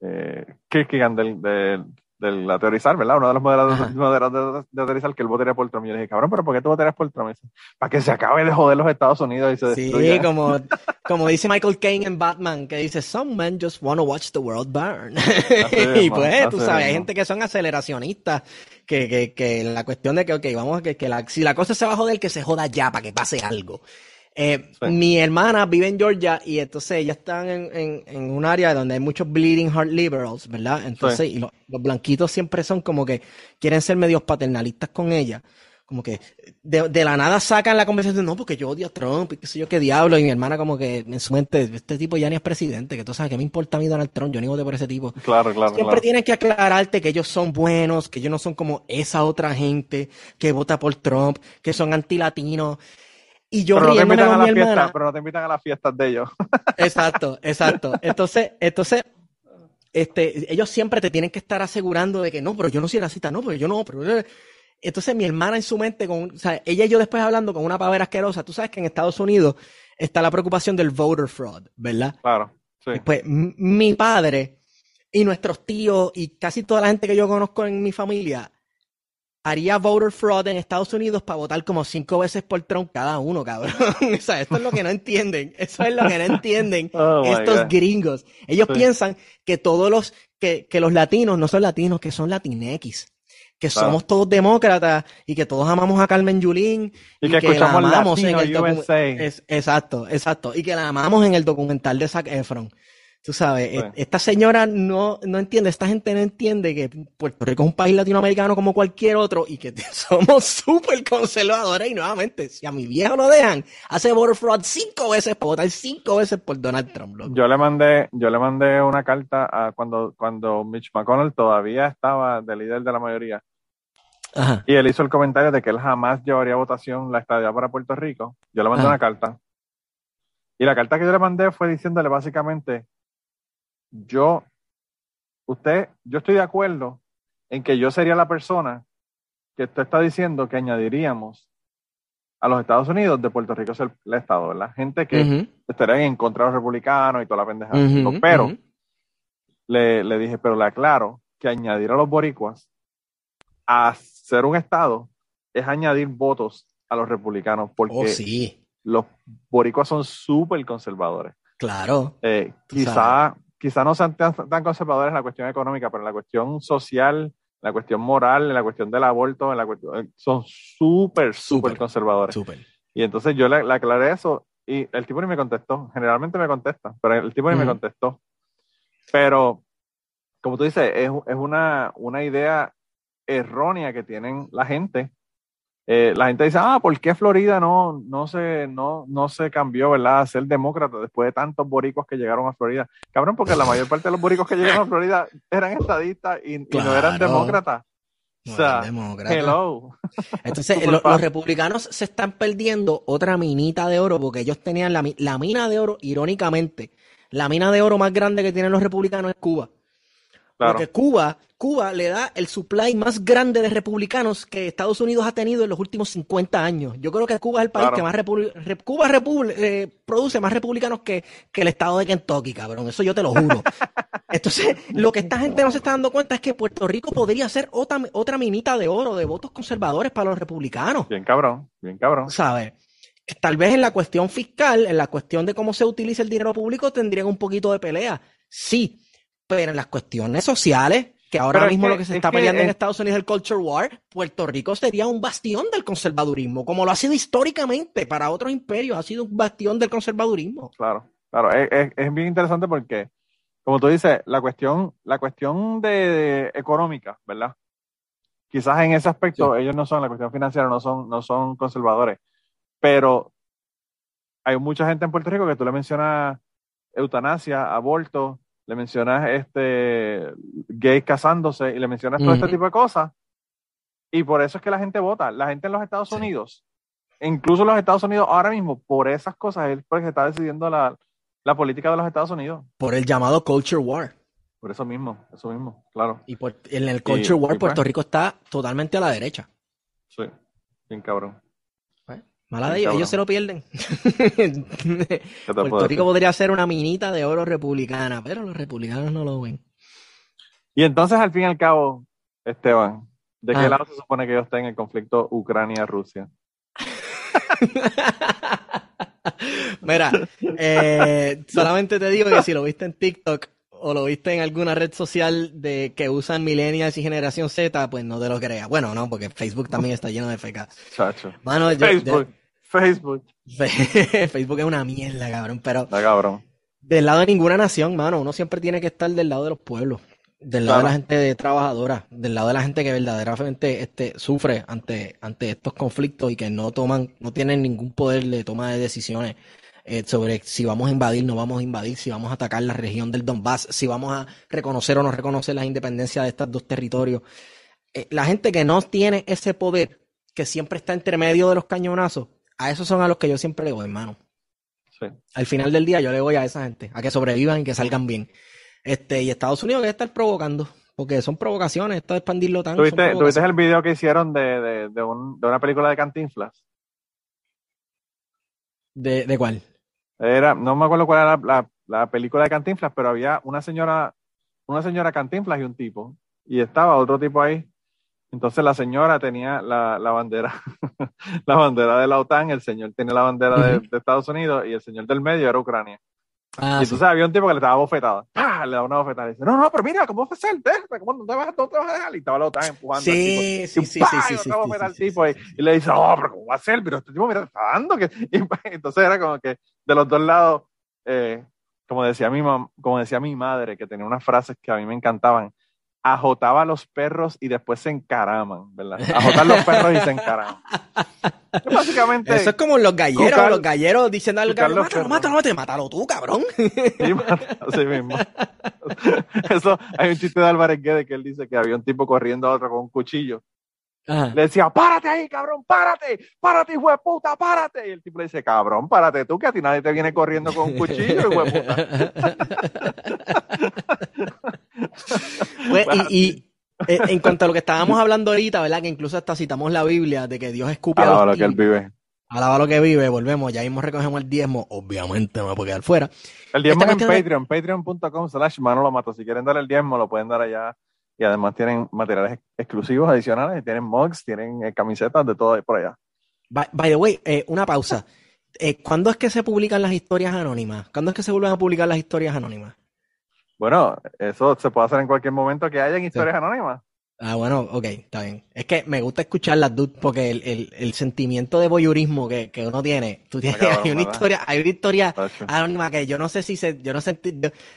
eh, Kierkegaard del, de la teorizar, ¿verdad? Uno de los moderadores, de, teorizar que él votaría por Trump. Y yo le dije, cabrón, ¿pero por qué tú votarías por Trump? Para que se acabe de joder los Estados Unidos y se destruya. Sí, como, como dice Michael Caine en Batman, que dice, some men just want to watch the world burn. y pues, tú sabes, hay gente que son aceleracionistas, que, que, que la cuestión de que, ok, vamos, que, que la, si la cosa se va a joder, que se joda ya para que pase algo. Eh, mi hermana vive en Georgia y entonces ellas están en, en, un área donde hay muchos bleeding heart liberals, ¿verdad? Entonces, y los, blanquitos siempre son como que quieren ser medios paternalistas con ella. Como que de, la nada sacan la conversación, no, porque yo odio a Trump y qué sé yo qué diablo. Y mi hermana, como que en su mente, este tipo ya ni es presidente, que tú sabes que me importa a mí Donald Trump, yo ni voto por ese tipo. Claro, claro. Siempre tienes que aclararte que ellos son buenos, que ellos no son como esa otra gente que vota por Trump, que son antilatinos. Y yo pero no te invitan a la fiesta, pero no te invitan a las fiestas de ellos. Exacto, exacto. Entonces, entonces, este, ellos siempre te tienen que estar asegurando de que no, pero yo no soy racista, no, pero yo no, pero... Entonces mi hermana en su mente, con, o sea, ella y yo después hablando con una pavera asquerosa, tú sabes que en Estados Unidos está la preocupación del voter fraud, ¿verdad? Claro, sí. Pues mi padre y nuestros tíos y casi toda la gente que yo conozco en mi familia haría voter fraud en Estados Unidos para votar como cinco veces por Trump cada uno, cabrón. o sea, esto es lo que no entienden. Eso es lo que no entienden oh estos gringos. Ellos piensan que todos los, que, que, los latinos no son latinos, que son latinex. Que somos todos demócratas y que todos amamos a Carmen Yulín y, que, escuchamos la amamos en el es, exacto, exacto. Y que la amamos en el documental de Zac Efron. Tú sabes, e, esta señora no, no entiende, esta gente no entiende que Puerto Rico es un país latinoamericano como cualquier otro y que somos súper conservadores y nuevamente, si a mi viejo lo dejan, hace voter fraud cinco veces por votar cinco veces por Donald Trump. Yo le mandé, yo le mandé una carta a cuando, cuando Mitch McConnell todavía estaba de líder de la mayoría. Y él hizo el comentario de que él jamás llevaría a votación la estadía para Puerto Rico. Yo le mandé una carta. Y la carta que yo le mandé fue diciéndole básicamente, yo, usted, yo estoy de acuerdo en que yo sería la persona que usted está diciendo que añadiríamos a los Estados Unidos de Puerto Rico es el, Estado, ¿verdad? Gente que estaría en contra de los republicanos y toda la pendeja. pero le, le, dije, pero le aclaro que añadir a los boricuas a ser un Estado es añadir votos a los republicanos porque oh, sí. los boricuas son súper conservadores. Claro. Eh, quizá quizá no sean tan, conservadores en la cuestión económica, pero en la cuestión social, en la cuestión moral, en la cuestión del aborto, en la cuestión, eh, son súper, súper conservadores. Y entonces yo le, aclaré eso y el tipo ni me contestó. Generalmente me contesta, pero el tipo ni me contestó. Pero, como tú dices, es, es una, una idea errónea que tienen la gente eh, la gente dice, ah, ¿por qué Florida no, no, se, no, no se cambió, ¿verdad? A ser demócrata después de tantos boricos que llegaron a Florida. Cabrón, porque la mayor parte de los boricos que llegaron a Florida eran estadistas y, no eran demócratas. o sea, hello. Entonces, los republicanos se están perdiendo otra minita de oro porque ellos tenían la, la mina de oro, irónicamente, la mina de oro más grande que tienen los republicanos es Cuba. Porque Cuba, Cuba le da el supply más grande de republicanos que Estados Unidos ha tenido en los últimos 50 años. Yo creo que Cuba es el país que más Cuba eh, produce más republicanos que, el estado de Kentucky, cabrón. Eso yo te lo juro. Entonces, lo que esta gente no se está dando cuenta es que Puerto Rico podría ser otra, otra minita de oro de votos conservadores para los republicanos. Bien cabrón, bien cabrón. ¿Sabes? Tal vez en la cuestión fiscal, en la cuestión de cómo se utiliza el dinero público, tendrían un poquito de pelea. Sí, pero en las cuestiones sociales, que ahora mismo lo que se está peleando en Estados Unidos es el Culture War, Puerto Rico sería un bastión del conservadurismo, como lo ha sido históricamente para otros imperios, ha sido un bastión del conservadurismo. Claro, claro, es, bien interesante porque, como tú dices, la cuestión, la cuestión de, económica, ¿verdad? Quizás en ese aspecto ellos no son, la cuestión financiera no son, no son conservadores, pero hay mucha gente en Puerto Rico que tú le mencionas eutanasia, aborto, le mencionas este gay casándose y le mencionas todo este tipo de cosas. Y por eso es que la gente vota. La gente en los Estados Unidos, incluso en los Estados Unidos ahora mismo, por esas cosas es porque está decidiendo la, política de los Estados Unidos. Por el llamado Culture War. Por eso mismo, eso mismo, claro. Y por, en el Culture War pues Puerto Rico está totalmente a la derecha. Sí, bien cabrón. Mala de ellos, ellos se lo pierden. Puerto Rico podría ser una minita de oro republicana, pero los republicanos no lo ven. Y entonces, al fin y al cabo, Esteban, ¿de qué ah. lado se supone que yo esté en el conflicto Ucrania-Rusia? Mira, eh, solamente te digo que si lo viste en TikTok o lo viste en alguna red social de que usan millennials y generación Z, pues no te lo creas. Bueno, no, porque Facebook también está lleno de FK. Chacho. Facebook. Facebook. Facebook es una mierda, cabrón. Pero. Está cabrón. Del lado de ninguna nación, mano, uno siempre tiene que estar del lado de los pueblos. Del lado de la gente trabajadora, del lado de la gente que verdaderamente este, sufre ante, ante estos conflictos y que no toman, no tienen ningún poder de toma de decisiones eh, sobre si vamos a invadir, no vamos a invadir, si vamos a atacar la región del Donbass, si vamos a reconocer o no reconocer la independencia de estos dos territorios. Eh, la gente que no tiene ese poder, que siempre está entre medio de los cañonazos, a esos son a los que yo siempre le voy, hermano. Al final del día yo le voy a esa gente, a que sobrevivan y que salgan bien. Este, y Estados Unidos debe estar provocando, porque son provocaciones, esto de expandirlo tanto. ¿Tuviste, ¿Tuviste el video que hicieron de, de, una película de Cantinflas? ¿De, de cuál? Era, no me acuerdo cuál era la, la, película de Cantinflas, pero había una señora, una señora Cantinflas y un tipo. Y estaba otro tipo ahí. Entonces la señora tenía la, la bandera, la bandera de la OTAN, el señor tiene la bandera de, de, Estados Unidos y el señor del medio era Ucrania. Ah, y entonces había un tipo que le estaba bofetada. Le da una bofetada y dice, no, no, pero mira, ¿cómo fue ser? ¿Cómo no te vas, no te vas a dejar? Y estaba la OTAN empujando sí, al tipo. Sí, sí, sí, sí, al tipo y, le dice, oh, pero ¿cómo va a ser? Pero este tipo, mira, está dando. Que... Y, entonces era como que de los dos lados, eh, como, decía mi como decía mi madre, que tenía unas frases que a mí me encantaban, ajotaba a los perros y después se encaraman, ¿verdad? Ajotar los perros y se encaraman. Básicamente. Eso es como los galleros, los galleros diciendo al gallo, mátalo, mátalo, mátalo, mátalo tú, cabrón. Sí, así mismo. Eso, hay un chiste de Álvarez Guede que él dice que había un tipo corriendo a otro con un cuchillo le decía, párate ahí, cabrón, párate, párate, hijo de puta, párate. Y el tipo le dice, cabrón, párate tú, que a ti nadie te viene corriendo con un cuchillo, hijo de puta. Pues, y, en cuanto a lo que estábamos hablando ahorita, ¿verdad? Que incluso hasta citamos la Biblia de que Dios escupe a los lo que él vive. Alaba lo que vive, volvemos, ya mismo recogemos el diezmo, obviamente no me puedo quedar fuera. El diezmo es en Patreon, patreon.com slash Manolo Mato. Si quieren dar el diezmo, lo pueden dar allá y además tienen materiales exclusivos adicionales, tienen mugs, tienen eh, camisetas, de todo por allá. By, the way, eh, una pausa. Eh, ¿Cuándo es que se publican las historias anónimas? ¿Cuándo es que se vuelven a publicar las historias anónimas? Bueno, eso se puede hacer en cualquier momento que hayan historias anónimas. Ah, bueno, ok, está bien. Es que me gusta escuchar las dudes porque el, el, sentimiento de voyurismo que, que, uno tiene, tú tienes, hay una historia, hay una historia anónima que yo no sé si se, yo no sentí,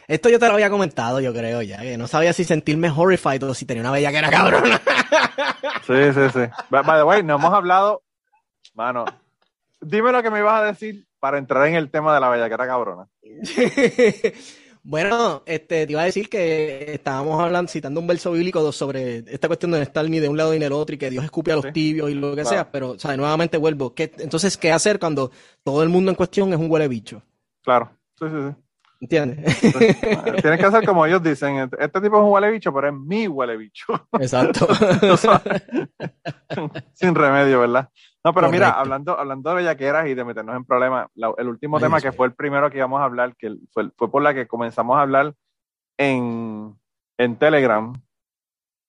esto yo te lo había comentado, yo creo ya, que no sabía si sentirme horrified o si tenía una bella que era cabrona. Sí, sí, sí. By the way, no hemos hablado, mano, dime lo que me ibas a decir para entrar en el tema de la bella que era cabrona. Bueno, este, te iba a decir que estábamos hablando, citando un verso bíblico sobre esta cuestión de no estar ni de un lado ni del otro y que Dios escupe a los tibios y lo que sea, pero, o sea, nuevamente vuelvo. ¿qué, entonces, ¿qué hacer cuando todo el mundo en cuestión es un huele bicho? Claro, sí, sí, sí. ¿Entiendes? Tienes que hacer como ellos dicen, este tipo es un huele bicho, pero es mi huele bicho. Exacto. Sin remedio, ¿verdad? No, pero mira, hablando, hablando de bellaqueras y de meternos en problemas, el último tema que fue el primero que íbamos a hablar, que fue, fue por la que comenzamos a hablar en, en Telegram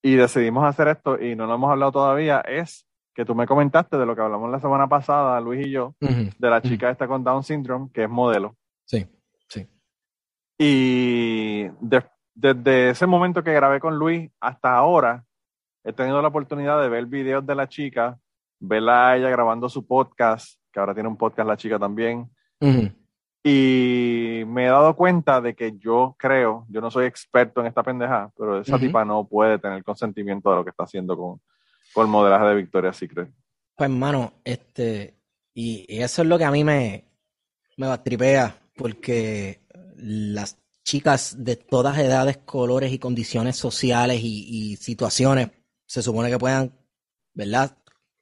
y decidimos hacer esto y no lo hemos hablado todavía, es que tú me comentaste de lo que hablamos la semana pasada, Luis y yo, de la chica esta con Down Syndrome, que es modelo. Sí, Y desde ese momento que grabé con Luis hasta ahora, he tenido la oportunidad de ver videos de la chica verla a ella grabando su podcast, que ahora tiene un podcast la chica también. Y me he dado cuenta de que yo creo, yo no soy experto en esta pendeja, pero esa tipa no puede tener consentimiento de lo que está haciendo con, con el modelaje de Victoria's Secret. Pues, hermano, este, y, eso es lo que a mí me, me tripea, porque las chicas de todas edades, colores y condiciones sociales y, y situaciones se supone que puedan, ¿verdad?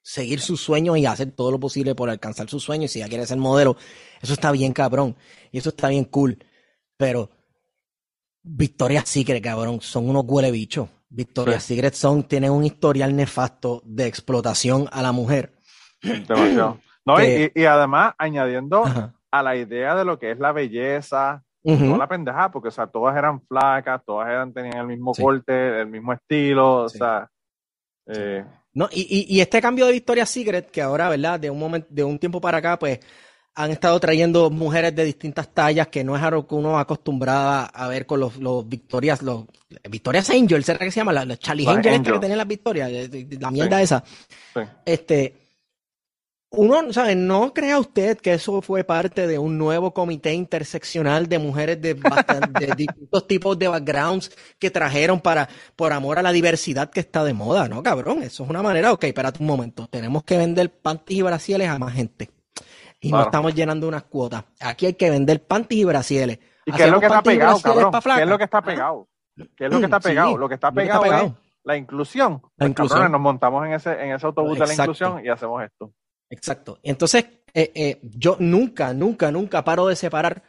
seguir sus sueños y hacer todo lo posible por alcanzar sus sueños. Si ya quiere ser modelo, eso está bien cabrón. Y eso está bien cool. Pero Victoria's Secret, cabrón, son unos huele bichos. Victoria's Secret son, tienen un historial nefasto de explotación a la mujer. Demasiado. No, y, además añadiendo a la idea de lo que es la belleza, No la pendejada, porque, o sea, todas eran flacas, todas eran, tenían el mismo corte, el mismo estilo, o sea. Eh, no, y, y, este cambio de Victoria's Secret, que ahora, ¿verdad? De un momento, de un tiempo para acá, pues han estado trayendo mujeres de distintas tallas, que no es algo que uno acostumbrada a ver con los, los Victorias, los Victoria's Angel, ¿será que se llama? Los Charlie Angels que tenían las Victorias, la mierda esa. Este, uno, ¿sabe? No crea usted que eso fue parte de un nuevo comité interseccional de mujeres de, de distintos tipos de backgrounds que trajeron para, por amor a la diversidad que está de moda, ¿no, cabrón? Eso es una manera, ok, espérate un momento, tenemos que vender panties y brasiles a más gente y no estamos llenando unas cuotas. Aquí hay que vender panties y brasieles. ¿Y qué es lo que está pegado, cabrón? ¿Qué es lo que está pegado? ¿Qué es lo que está pegado? lo que está pegado, es la inclusión. La pues, inclusión. nos montamos en ese, en ese autobús de la inclusión y hacemos esto. Exacto. Entonces, eh, eh, yo nunca, nunca, nunca paro de separar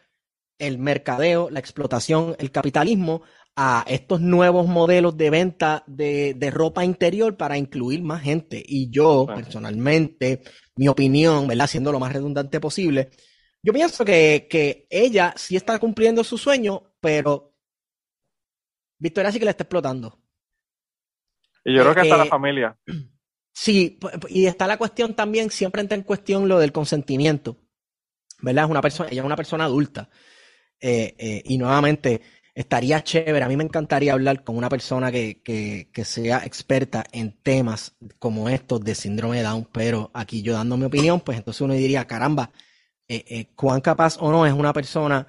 el mercadeo, la explotación, el capitalismo a estos nuevos modelos de venta de, de ropa interior para incluir más gente. Y yo, personalmente, mi opinión, ¿verdad? Siendo lo más redundante posible, yo pienso que, que ella sí está cumpliendo su sueño, pero Victoria sí que la está explotando. Y yo creo que está la eh, familia. Sí, y está la cuestión también, siempre entra en cuestión lo del consentimiento. ¿Verdad? Es una persona, ella es una persona adulta. Eh, eh, y nuevamente, estaría chévere. A mí me encantaría hablar con una persona que, que, sea experta en temas como estos de síndrome de Down, pero aquí yo dando mi opinión, pues entonces uno diría, caramba, eh, eh, cuán capaz o no es una persona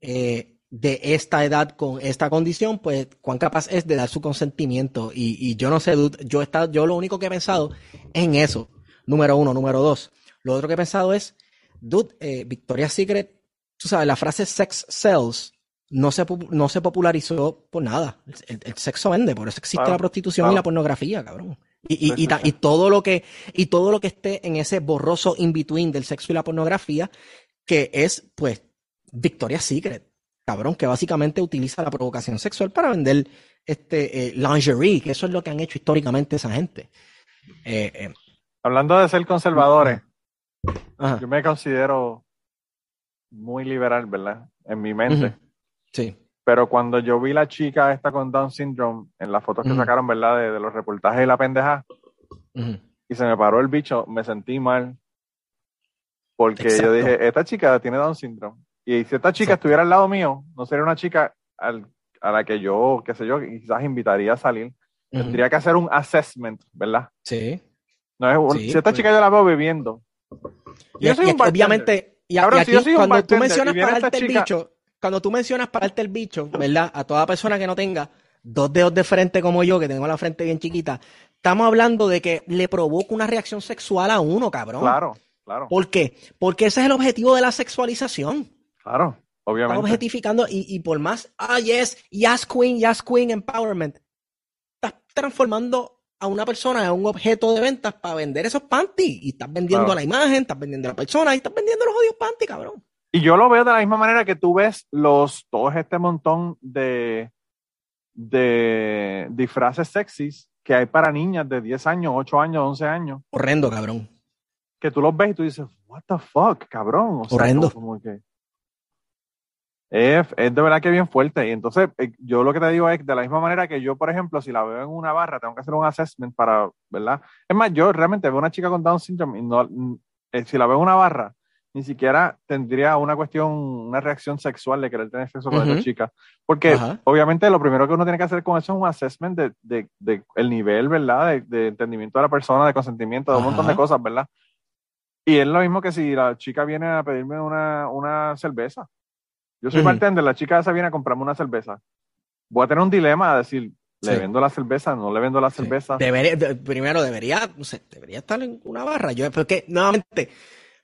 eh, de esta edad con esta condición, pues cuán capaz es de dar su consentimiento. Y, yo no sé, yo, está, yo lo único que he pensado es en eso, número uno. Número dos, lo otro que he pensado es, dude, Victoria's Secret, tú sabes, la frase sex sells no se, no se popularizó por nada. El, sexo vende, por eso existe la prostitución y la pornografía, cabrón. Y, y, y, todo lo que, y todo lo que esté en ese borroso in-between del sexo y la pornografía, que es, pues, Victoria's Secret, cabrón, que básicamente utiliza la provocación sexual para vender este eh, lingerie, que eso es lo que han hecho históricamente esa gente. Eh, eh, Hablando de ser conservadores, yo me considero muy liberal, ¿verdad? En mi mente. Sí. Pero cuando yo vi la chica esta con Down syndrome en las fotos que sacaron, ¿verdad? De, los reportajes de la pendeja, y se me paró el bicho, me sentí mal. Porque yo dije, esta chica tiene Down syndrome. Y si esta chica estuviera al lado mío, no sería una chica a la que yo, qué sé yo, quizás invitaría a salir. Tendría que hacer un assessment, ¿verdad? Sí. No es si esta pues. chica yo la veo bebiendo. Y, obviamente, y, aquí, cuando tú mencionas pararte el bicho, cuando tú mencionas pararte el bicho, ¿verdad? A toda persona que no tenga dos dedos de frente como yo, que tengo la frente bien chiquita, estamos hablando de que le provoca una reacción sexual a uno, cabrón. Claro, claro. ¿Por qué? Porque ese es el objetivo de la sexualización. Claro, obviamente. Estás objetificando y, y por más, ah, yes, yes queen, yes queen, empowerment. Estás transformando a una persona en un objeto de ventas para vender esos panties. Y estás vendiendo la imagen, estás vendiendo a la persona y estás vendiendo los odios panties, cabrón. Y yo lo veo de la misma manera que tú ves los, todos este montón de, de disfraces sexys que hay para niñas de 10 años, 8 años, 11 años. Horrendo, cabrón. Que tú los ves y tú dices, what the fuck, cabrón. O Horrendo. como que es, es, de verdad que bien fuerte. Y entonces, eh, yo lo que te digo es de la misma manera que yo, por ejemplo, si la veo en una barra, tengo que hacer un assessment para, ¿verdad? Es más, yo realmente veo una chica con Down syndrome y no, eh, si la veo en una barra, ni siquiera tendría una cuestión, una reacción sexual de querer tener sexo con esa chica. Porque obviamente lo primero que uno tiene que hacer con eso es un assessment de, de, de el nivel, ¿verdad? De, entendimiento de la persona, de consentimiento, de un montón de cosas, ¿verdad? Y es lo mismo que si la chica viene a pedirme una, una cerveza. Yo soy bartender, la chica esa viene a comprarme una cerveza. Voy a tener un dilema a decir, ¿le vendo la cerveza? ¿No le vendo la cerveza? Debería, primero debería, no sé, debería estar en una barra. Yo, porque nuevamente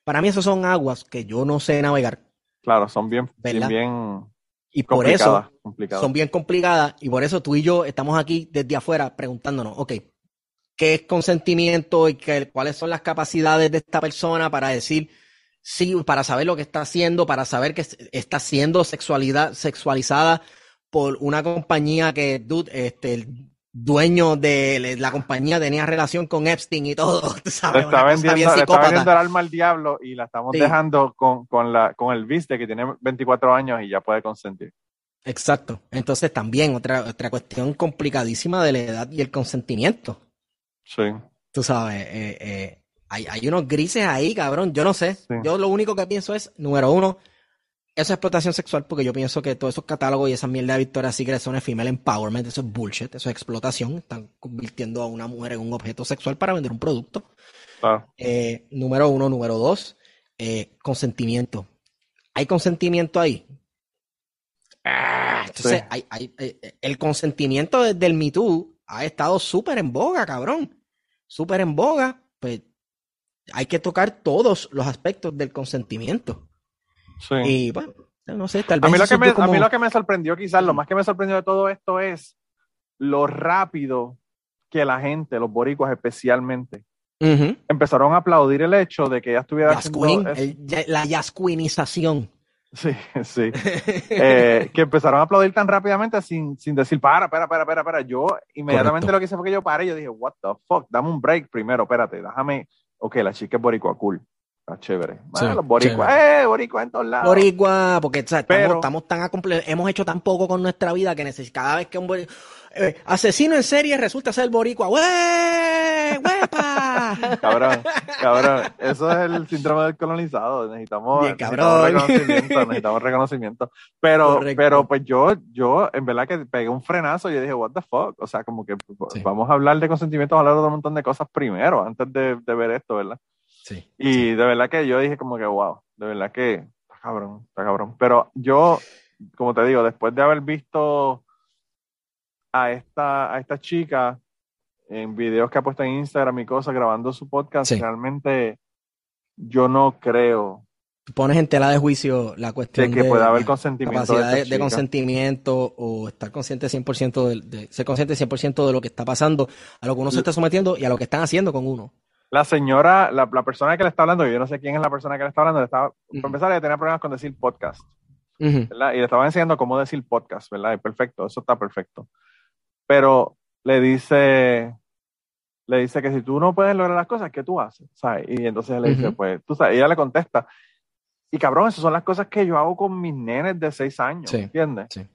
para mí, esos son aguas que yo no sé navegar. Claro, son bien, bien, y por eso son bien complicadas y por eso tú y yo estamos aquí desde afuera preguntándonos, ok, ¿qué es consentimiento y qué, cuáles son las capacidades de esta persona para decir sí, para saber lo que está haciendo, para saber que está siendo sexualidad, sexualizada por una compañía que, dude, este, dueño de la compañía tenía relación con Epstein y todo. ¿sabes? Está, vendiendo, está vendiendo, el alma al diablo y la estamos dejando con, con, la, con el viste que tiene 24 años y ya puede consentir. Exacto. Entonces también otra, otra cuestión complicadísima de la edad y el consentimiento. Sí. Tú sabes, eh, eh, hay, hay, unos grises ahí, cabrón. Yo no sé. Yo lo único que pienso es, número uno, esa explotación sexual, porque yo pienso que todos esos catálogos y esa mierda de Victoria's Secret son female empowerment, eso es bullshit, eso es explotación. Están convirtiendo a una mujer en un objeto sexual para vender un producto. Eh, número uno, número dos, eh, consentimiento. ¿Hay consentimiento ahí? Ah, entonces, hay, eh, el consentimiento desde el Me Too ha estado súper en boga, cabrón. Súper en boga. Pues hay que tocar todos los aspectos del consentimiento. Y bueno, no sé, tal vez. A mí, lo que me, a mí lo que me sorprendió, quizás, lo más que me sorprendió de todo esto es lo rápido que la gente, los boricuas especialmente, empezaron a aplaudir el hecho de que ella estuviera la yasquinización. Sí, sí. Eh, que empezaron a aplaudir tan rápidamente sin, sin decir, para, para, para, para, para. Yo inmediatamente lo que hice fue que yo paré y yo dije, what the fuck, dame un break primero, espérate, déjame. Ok, la chica es boricua, cool. Está chévere. Bueno, los boricuas, eh, boricua en todos lados. Boricua, porque estamos, tan hemos hecho tan poco con nuestra vida que cada vez que un boricua, eh, asesino en serie resulta ser boricua. ¡Wey! ¡Huepa! cabrón, cabrón. Eso es el síndrome del colonizado. Necesitamos, reconocimiento, necesitamos reconocimiento. Pero, pero pues yo, yo, en verdad que pegué un frenazo y yo dije, what the fuck? O sea, como que pues, vamos a hablar de consentimiento, vamos a hablar de un montón de cosas primero, antes de, de ver esto, ¿verdad? y de verdad que yo dije como que, wow, de verdad que está cabrón, está cabrón. Pero yo, como te digo, después de haber visto a esta, a esta chica en videos que ha puesto en Instagram y cosas, grabando su podcast, realmente yo no creo. Pones en tela de juicio la cuestión de que pueda haber consentimiento. Capacidad de, consentimiento o estar consciente 100% de, ser consciente 100% de lo que está pasando, a lo que uno se está sometiendo y a lo que están haciendo con uno la señora, la, persona que le está hablando, yo no sé quién es la persona que le está hablando, le estaba, empezar, ella tenía problemas con decir podcast. Y le estaba enseñando cómo decir podcast, ¿verdad? perfecto, eso está perfecto. Pero le dice, le dice que si tú no puedes lograr las cosas, ¿qué tú haces? ¿Sabes? Y entonces le dice, pues, tú sabes, ella le contesta, y cabrón, esas son las cosas que yo hago con mis nenes de seis años, ¿entiendes? Sí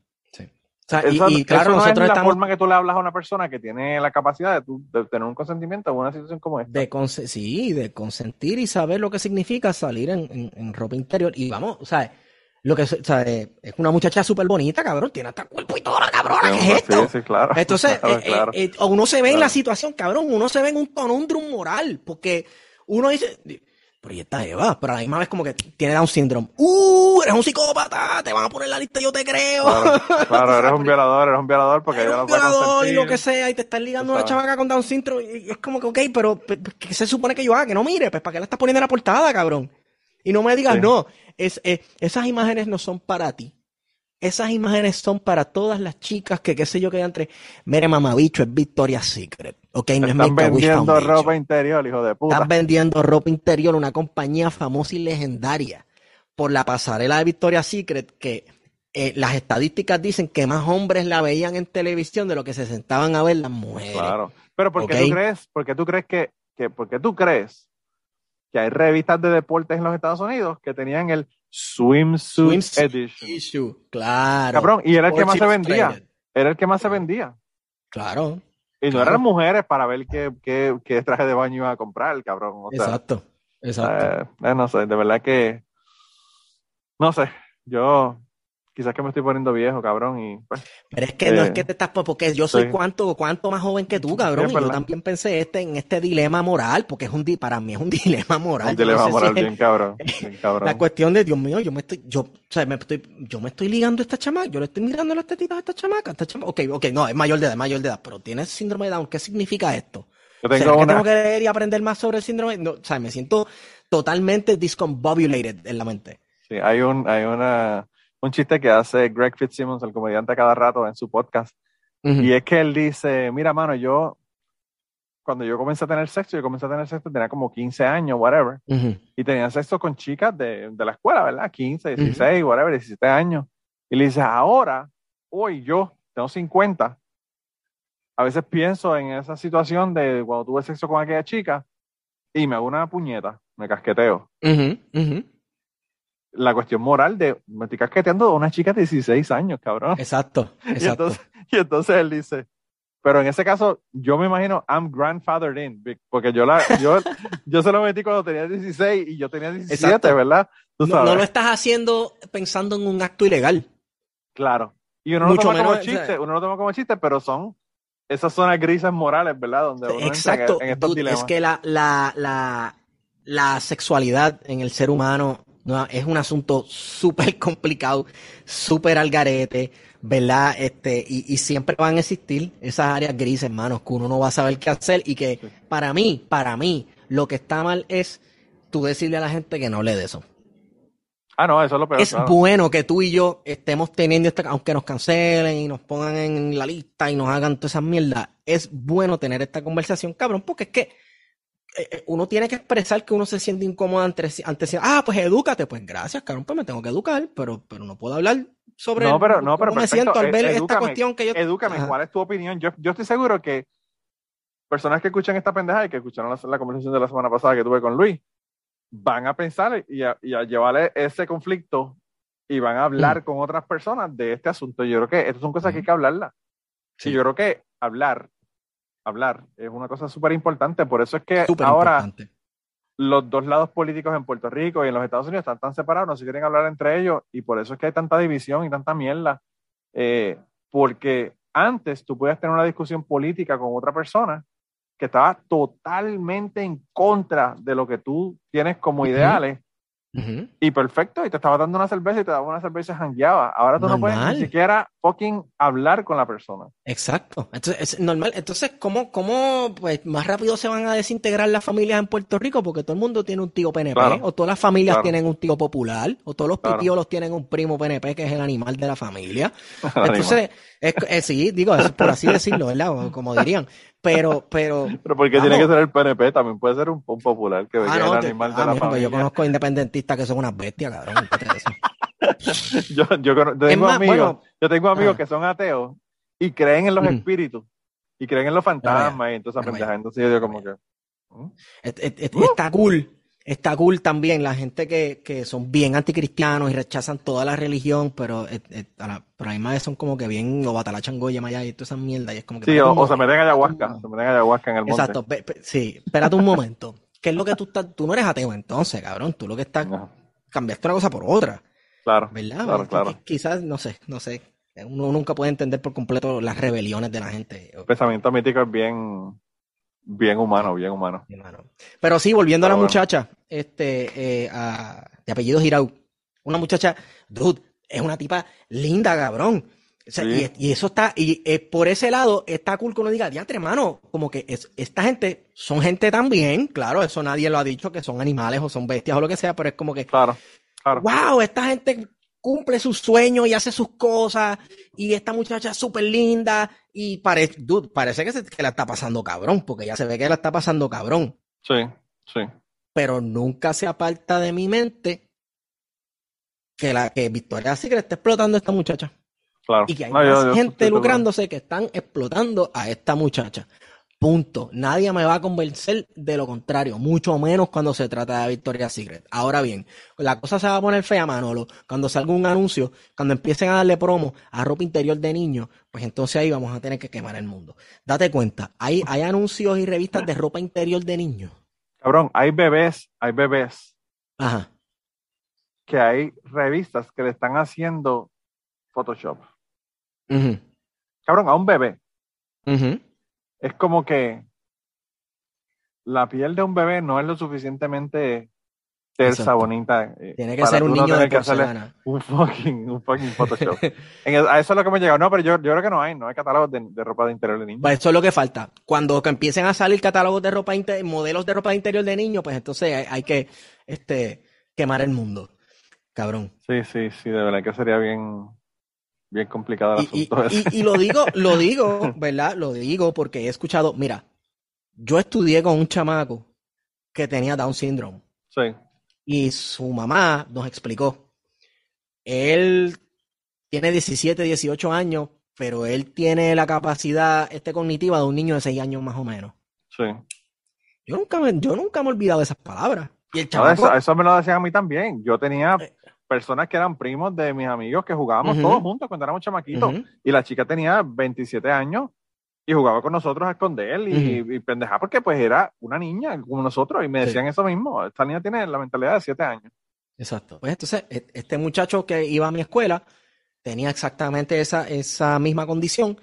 y, claro, no nosotros es la forma que tú le hablas a una persona que tiene la capacidad de, tener un consentimiento en una situación como esta. De sí, de consentir y saber lo que significa salir en, ropa interior. Y vamos, o sea, lo que o sea, es una muchacha súper bonita, cabrón, tiene hasta cuerpo y toda la cabrona, ¿qué es esto? Sí, sí, claro. Entonces, eh, eh, eh, uno se ve en la situación, cabrón, uno se ve en un conundrum moral, porque uno dice pero y esta Eva, pero a la misma vez como que tiene Down syndrome. ¡Uh! Eres un psicópata, te van a poner la lista, yo te creo. Claro, eres un violador, eres un violador porque eres un violador y lo que sea, y te están ligando a una chavaca con Down syndrome. Y es como que, ok, pero ¿qué se supone que yo haga? Que no mire, pues ¿para qué la estás poniendo en la portada, cabrón? Y no me digas, no, es, eh, esas imágenes no son para ti. Esas imágenes son para todas las chicas que, qué sé yo, que entre. Mire, mamabicho, es Victoria's Secret. Ok, no Están es vendiendo ropa interior, hijo de puta. Están vendiendo ropa interior, una compañía famosa y legendaria. Por la pasarela de Victoria's Secret, que eh, las estadísticas dicen que más hombres la veían en televisión de lo que se sentaban a ver las mujeres. Claro. Pero ¿por qué tú crees? ¿Por qué tú crees que, que, por qué tú crees que hay revistas de deportes en los Estados Unidos que tenían el Swimsuit, Edition. Claro. Cabrón, y era el que más se vendía. Era el que más se vendía. Claro. Y no eran mujeres para ver qué, qué, qué, traje de baño iba a comprar cabrón. exacto, exacto. Eh, eh, no sé, de verdad que. No sé, yo quizás que me estoy poniendo viejo, cabrón, y pues, Pero es que no es eh, que te estás, porque yo soy cuánto, cuánto más joven que tú, cabrón, y yo también pensé este, en este dilema moral, porque es un, para mí es un dilema moral. Un dilema moral bien, cabrón, cabrón. La cuestión de, Dios mío, yo me estoy, yo, o sea, me estoy, yo me estoy ligando a esta chamaca, yo le estoy mirando las tetitas a esta chamaca, esta chamaca, ok, ok, no, es mayor de edad, mayor de edad, pero tiene síndrome de Down, ¿qué significa esto? Yo tengo que tengo que leer y aprender más sobre el síndrome? No, o sea, me siento totalmente discombobulated en la mente. Sí, hay un, hay una, un chiste que hace Greg Fitzsimmons, el comediante, cada rato en su podcast. Y es que él dice, mira, mano, yo, cuando yo comencé a tener sexo, yo comencé a tener sexo, tenía como 15 años, whatever. Y tenía sexo con chicas de, de, la escuela, ¿verdad? 15, 16, whatever, 17 años. Y le dice, ahora, hoy yo tengo 50. a veces pienso en esa situación de cuando tuve sexo con aquella chica y me hago una puñeta, me casqueteo. La cuestión moral de me estoy casqueteando a una chica de 16 años, cabrón. Exacto, exacto. y entonces él dice, pero en ese caso, yo me imagino, I'm grandfathered in, porque yo, la, yo, yo se lo metí cuando tenía 16 y yo tenía 17, ¿verdad? No, lo estás haciendo pensando en un acto ilegal. Claro. Y uno lo toma como chiste, uno lo toma como chiste, pero son esas zonas grises morales, ¿verdad? Donde uno Exacto. En, estos dilemas. Es que la, la, la, la sexualidad en el ser humano no, es un asunto súper complicado, súper al garete ¿verdad? Este, y, y, siempre van a existir esas áreas grises, hermanos, que uno no va a saber qué hacer y que para mí, para mí, lo que está mal es tú decirle a la gente que no le de eso. Ah, no, eso es lo peor. Es bueno que tú y yo estemos teniendo esta, aunque nos cancelen y nos pongan en la lista y nos hagan todas esas mierdas, es bueno tener esta conversación, cabrón, porque es que uno tiene que expresar que uno se siente incómodo ante, ante ah, pues edúcate, pues gracias, cabrón, pues me tengo que educar, pero, pero no puedo hablar sobre no, pero, no, pero cómo me siento al ver esta cuestión que yo... Edúcame, ¿cuál es tu opinión? Yo, yo estoy seguro que personas que escuchan esta pendeja y que escucharon la, conversación de la semana pasada que tuve con Luis, van a pensar y a, y a llevarle ese conflicto y van a hablar mm. con otras personas de este asunto. Yo creo que estas son cosas que hay que hablarlas. Sí. yo creo que hablar, hablar es una cosa súper importante. Por eso es que ahora los dos lados políticos en Puerto Rico y en los Estados Unidos están tan separados, no se quieren hablar entre ellos y por eso es que hay tanta división y tanta mierda. Eh, porque antes tú puedes tener una discusión política con otra persona que estaba totalmente en contra de lo que tú tienes como ideales y perfecto, y te estaba dando una cerveza y te daba una cerveza jangueaba. Ahora tú no puedes ni siquiera fucking hablar con la persona. Exacto. Entonces, es normal. Entonces, ¿cómo, cómo pues, más rápido se van a desintegrar las familias en Puerto Rico? Porque todo el mundo tiene un tío PNP, o todas las familias tienen un tío popular, o todos los los tienen un primo PNP, que es el animal de la familia. Entonces, es, eh, sí, digo, por así decirlo, ¿verdad? Como dirían. Pero, pero. Pero porque tiene que ser el PNP, también puede ser un, popular que ah, el animal de la pues familia. Yo conozco independentistas que son unas bestias, cabrón. yo, yo, tengo amigos, yo tengo amigos que son ateos y creen en los espíritus y creen en los fantasmas y entonces Entonces yo digo como que. ¿Mm? Está cool está cool también la gente que, que son bien anticristianos y rechazan toda la religión, pero, a la, además son como que bien o batalachan Goya, Maya y toda esa mierda. Y es como que sí, o, se meten ayahuasca, se meten ayahuasca en el monte. Exacto, sí, espérate un momento. ¿Qué es lo que tú estás? Tú no eres ateo entonces, cabrón. Tú lo que estás, cambiaste una cosa por otra. Claro. ¿Verdad? Claro, claro. Quizás, no sé, no sé. Uno nunca puede entender por completo las rebeliones de la gente. El pensamiento mítico es bien, Bien humano, bien humano. Pero sí, volviendo a la muchacha, este, eh, de apellido Girau, una muchacha, dude, es una tipa linda, cabrón. y, eso está, y eh, por ese lado está cool que uno diga, diantre, hermano, como que es, esta gente son gente también, claro, eso nadie lo ha dicho, que son animales o son bestias o lo que sea, pero es como que, claro, claro. wow, esta gente cumple sus sueños y hace sus cosas, y esta muchacha es súper linda, y parece, parece que, se, que la está pasando cabrón, porque ya se ve que la está pasando cabrón. Sí, sí. Pero nunca se aparta de mi mente que la que Victoria Secret está explotando a esta muchacha. Claro. Y que hay más gente lucrándose que están explotando a esta muchacha. Punto. Nadie me va a convencer de lo contrario, mucho menos cuando se trata de Victoria's Secret. Ahora bien, la cosa se va a poner fea, Manolo, cuando salga un anuncio, cuando empiecen a darle promo a ropa interior de niños, pues entonces ahí vamos a tener que quemar el mundo. Date cuenta, hay, hay anuncios y revistas de ropa interior de niños. Cabrón, hay bebés, hay bebés. Ajá. Que hay revistas que le están haciendo Photoshop. Cabrón, a un bebé es como que la piel de un bebé no es lo suficientemente tersa, bonita. Eh, Tiene que ser un niño de porcelana. Un fucking, un fucking Photoshop. a eso es lo que me llegado. No, pero yo, yo creo que no hay, no hay catálogos de, ropa de interior de niños. Pues eso es lo que falta. Cuando empiecen a salir catálogos de ropa interior, modelos de ropa de interior de niños, pues entonces hay, que este, quemar el mundo. Cabrón. Sí, sí, sí, de verdad que sería bien, bien complicado el y, asunto. Y, lo digo, lo digo, ¿verdad? Lo digo porque he escuchado, mira, yo estudié con un chamaco que tenía Down syndrome. Sí. Y su mamá nos explicó. Él tiene 17, 18 años, pero él tiene la capacidad este, cognitiva de un niño de 6 años más o menos. Sí. Yo nunca me, yo nunca me he olvidado de esas palabras. Y el eso, me lo decían a mí también. Yo tenía eh. Personas que eran primos de mis amigos que jugábamos todos juntos cuando éramos chamaquitos. Y la chica tenía 27 años y jugaba con nosotros a esconder y, pendejar porque pues era una niña como nosotros y me decían eso mismo. Esta niña tiene la mentalidad de 7 años. Exacto. Pues entonces, e, este muchacho que iba a mi escuela tenía exactamente esa, esa misma condición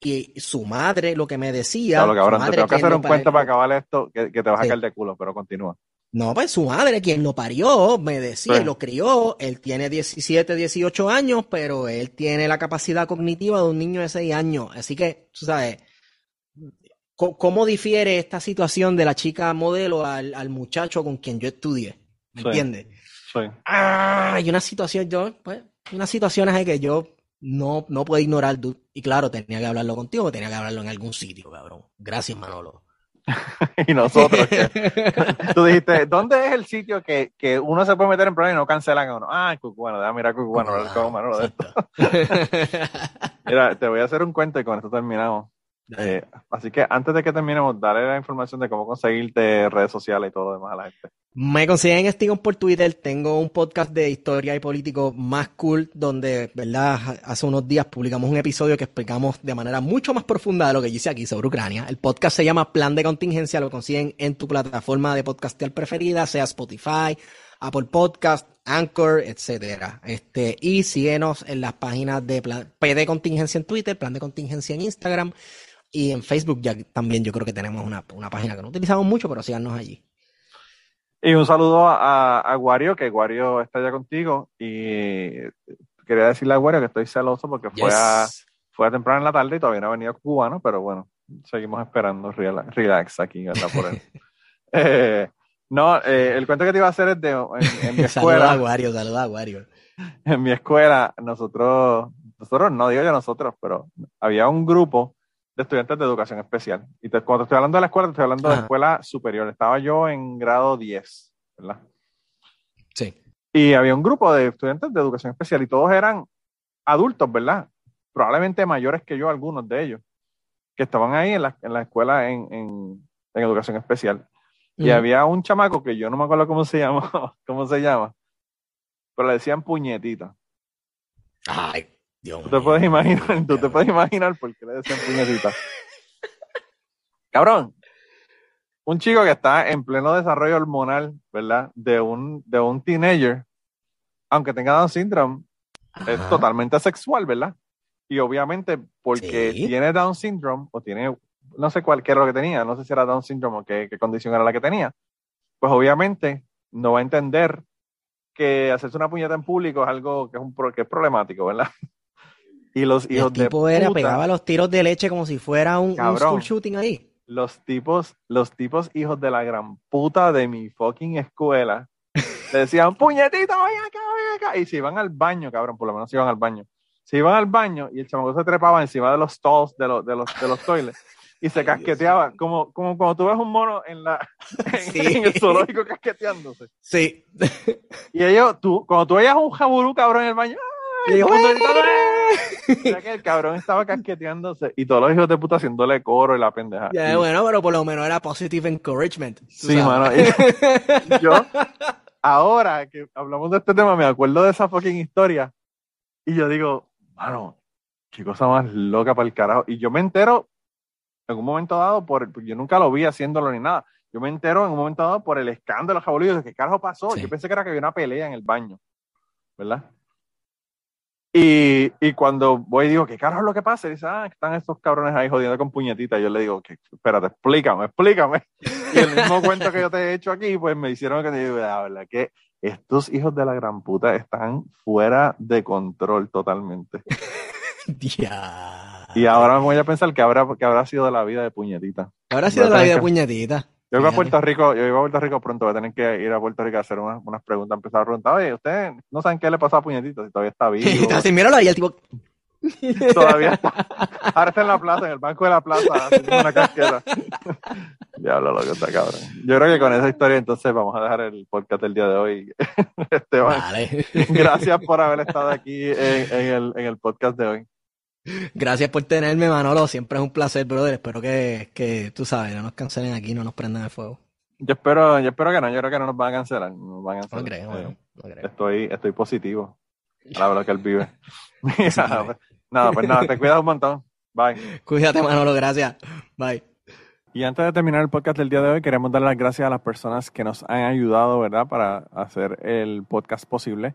y su madre lo que me decía. Claro, cabrón, te tengo que hacer un cuento para acabar esto que, te vas a caer de culo, pero continúa. No, pues su madre, quien lo parió, me decía, lo crió, él tiene 17, 18 años, pero él tiene la capacidad cognitiva de un niño de 6 años. Así que, tú sabes, ¿cómo difiere esta situación de la chica modelo al, muchacho con quien yo estudié? ¿Me entiendes? Sí. Ah, hay una situación, yo, pues, una situación es que yo no, no puedo ignorar, y claro, tenía que hablarlo contigo, tenía que hablarlo en algún sitio, cabrón. Gracias, Manolo. y nosotros. tú dijiste, ¿dónde es el sitio que, que, uno se puede meter en problemas y no cancelan a uno? Ah, bueno, déjame mirar Cucubano, bueno, de esto. Mira, te voy a hacer un cuento y con esto terminamos. Eh, así que antes de que terminemos, dale la información de cómo conseguirte redes sociales y todo lo demás a la gente. Me consiguen Stigón por Twitter. Tengo un podcast de historia y político más cool donde, ¿verdad? Hace unos días publicamos un episodio que explicamos de manera mucho más profunda de lo que hice aquí sobre Ucrania. El podcast se llama Plan de Contingencia. Lo consiguen en tu plataforma de podcast preferida, sea Spotify, Apple Podcast, Anchor, etcétera. Este, y síguenos en las páginas de plan, PD Contingencia en Twitter, Plan de Contingencia en Instagram y en Facebook ya también yo creo que tenemos una, página que no utilizamos mucho, pero síganos allí. Y un saludo a, a Guario, que Guario está ya contigo. Y quería decirle a Guario que estoy celoso porque fue, a, fue a temprano en la tarde y todavía no ha venido cubano, pero bueno, seguimos esperando relax, aquí, Por él. Eh, no, eh, el cuento que te iba a hacer es de en, mi escuela. saluda a Guario, saluda a Guario. En mi escuela, nosotros, nosotros no digo yo nosotros, pero había un grupo de estudiantes de educación especial. Y cuando estoy hablando de la escuela, estoy hablando de la escuela superior. Estaba yo en grado 10, ¿verdad? Sí. Y había un grupo de estudiantes de educación especial y todos eran adultos, ¿verdad? Probablemente mayores que yo, algunos de ellos, que estaban ahí en la, en la escuela en, en, educación especial. Y había un chamaco que yo no me acuerdo cómo se llama, cómo se llama, pero le decían puñetita. Ay, tú te puedes imaginar, tú te puedes imaginar por qué le decían puñetita. Cabrón, un chico que está en pleno desarrollo hormonal, ¿verdad? De un, de un teenager, aunque tenga Down syndrome, es totalmente sexual, ¿verdad? Y obviamente porque tiene Down syndrome o tiene, no sé cuál era lo que tenía, no sé si era Down syndrome o qué, qué condición era la que tenía, pues obviamente no va a entender que hacerse una puñeta en público es algo que es, un, que es problemático, ¿verdad? Y los hijos el tipo era, pegaba los tiros de leche como si fuera un, school shooting ahí. Los tipos, los tipos hijos de la gran puta de mi fucking escuela le decían, puñetito, ven acá, ven acá. Y se iban al baño, cabrón, por lo menos se iban al baño. Se iban al baño y el chamaco se trepaba encima de los stalls de los, de los, de los toilets y se casqueteaba, como, como cuando tú ves un mono en, la, en, el zoológico casqueteándose. Sí. Y ellos, tú, cuando tú veías un jaburú, cabrón, en el baño, y que el cabrón estaba casqueteándose y todos los hijos de puta haciéndole coro y la pendeja. Ya, bueno, pero por lo menos era positive encouragement. Sí, mano. yo, ahora que hablamos de este tema, me acuerdo de esa fucking historia y yo digo, mano, qué cosa más loca para el carajo. Y yo me entero en un momento dado, por, yo nunca lo vi haciéndolo ni nada. Yo me entero en un momento dado por el escándalo jabolido de qué carajo pasó. Yo pensé que era que había una pelea en el baño, ¿verdad? Y, y, cuando voy y digo, ¿qué carajo es lo que pasa? Y dice, ah, están estos cabrones ahí jodiendo con puñetitas. Y yo le digo, que, espérate, explícame, explícame. Y el mismo cuento que yo te he hecho aquí, pues me hicieron que te digo, la verdad que estos hijos de la gran puta están fuera de control totalmente. Y ahora me voy a pensar que habrá, que habrá sido de la vida de puñetita. Habrá sido de la vida de puñetita. Yo iba a Puerto Rico, yo iba a Puerto Rico pronto, voy a tener que ir a Puerto Rico a hacer unas, unas preguntas, empezar a preguntar, oye, ¿ustedes no saben qué le pasó a Puñetito? Si todavía está vivo. Así, míralo ahí, el tipo... todavía está. Ahora está en la plaza, en el banco de la plaza, haciendo una casquera. Diablo, lo que está cabrón. Yo creo que con esa historia entonces vamos a dejar el podcast del día de hoy. Esteban, vale. gracias por haber estado aquí en, el, en el podcast de hoy. Gracias por tenerme, Manolo. Siempre es un placer, brother. Espero que, que tú sabes, no nos cancelen aquí, no nos prendan el fuego. Yo espero, yo espero que no, yo creo que no nos van a cancelar. No, van a cancelar. no creo, no, creo. Estoy, estoy positivo la verdad que él vive. nada, pues nada, te cuidas un montón. Bye. Cuídate, Manolo, gracias. Bye. Y antes de terminar el podcast del día de hoy, queremos dar las gracias a las personas que nos han ayudado, ¿verdad?, para hacer el podcast posible.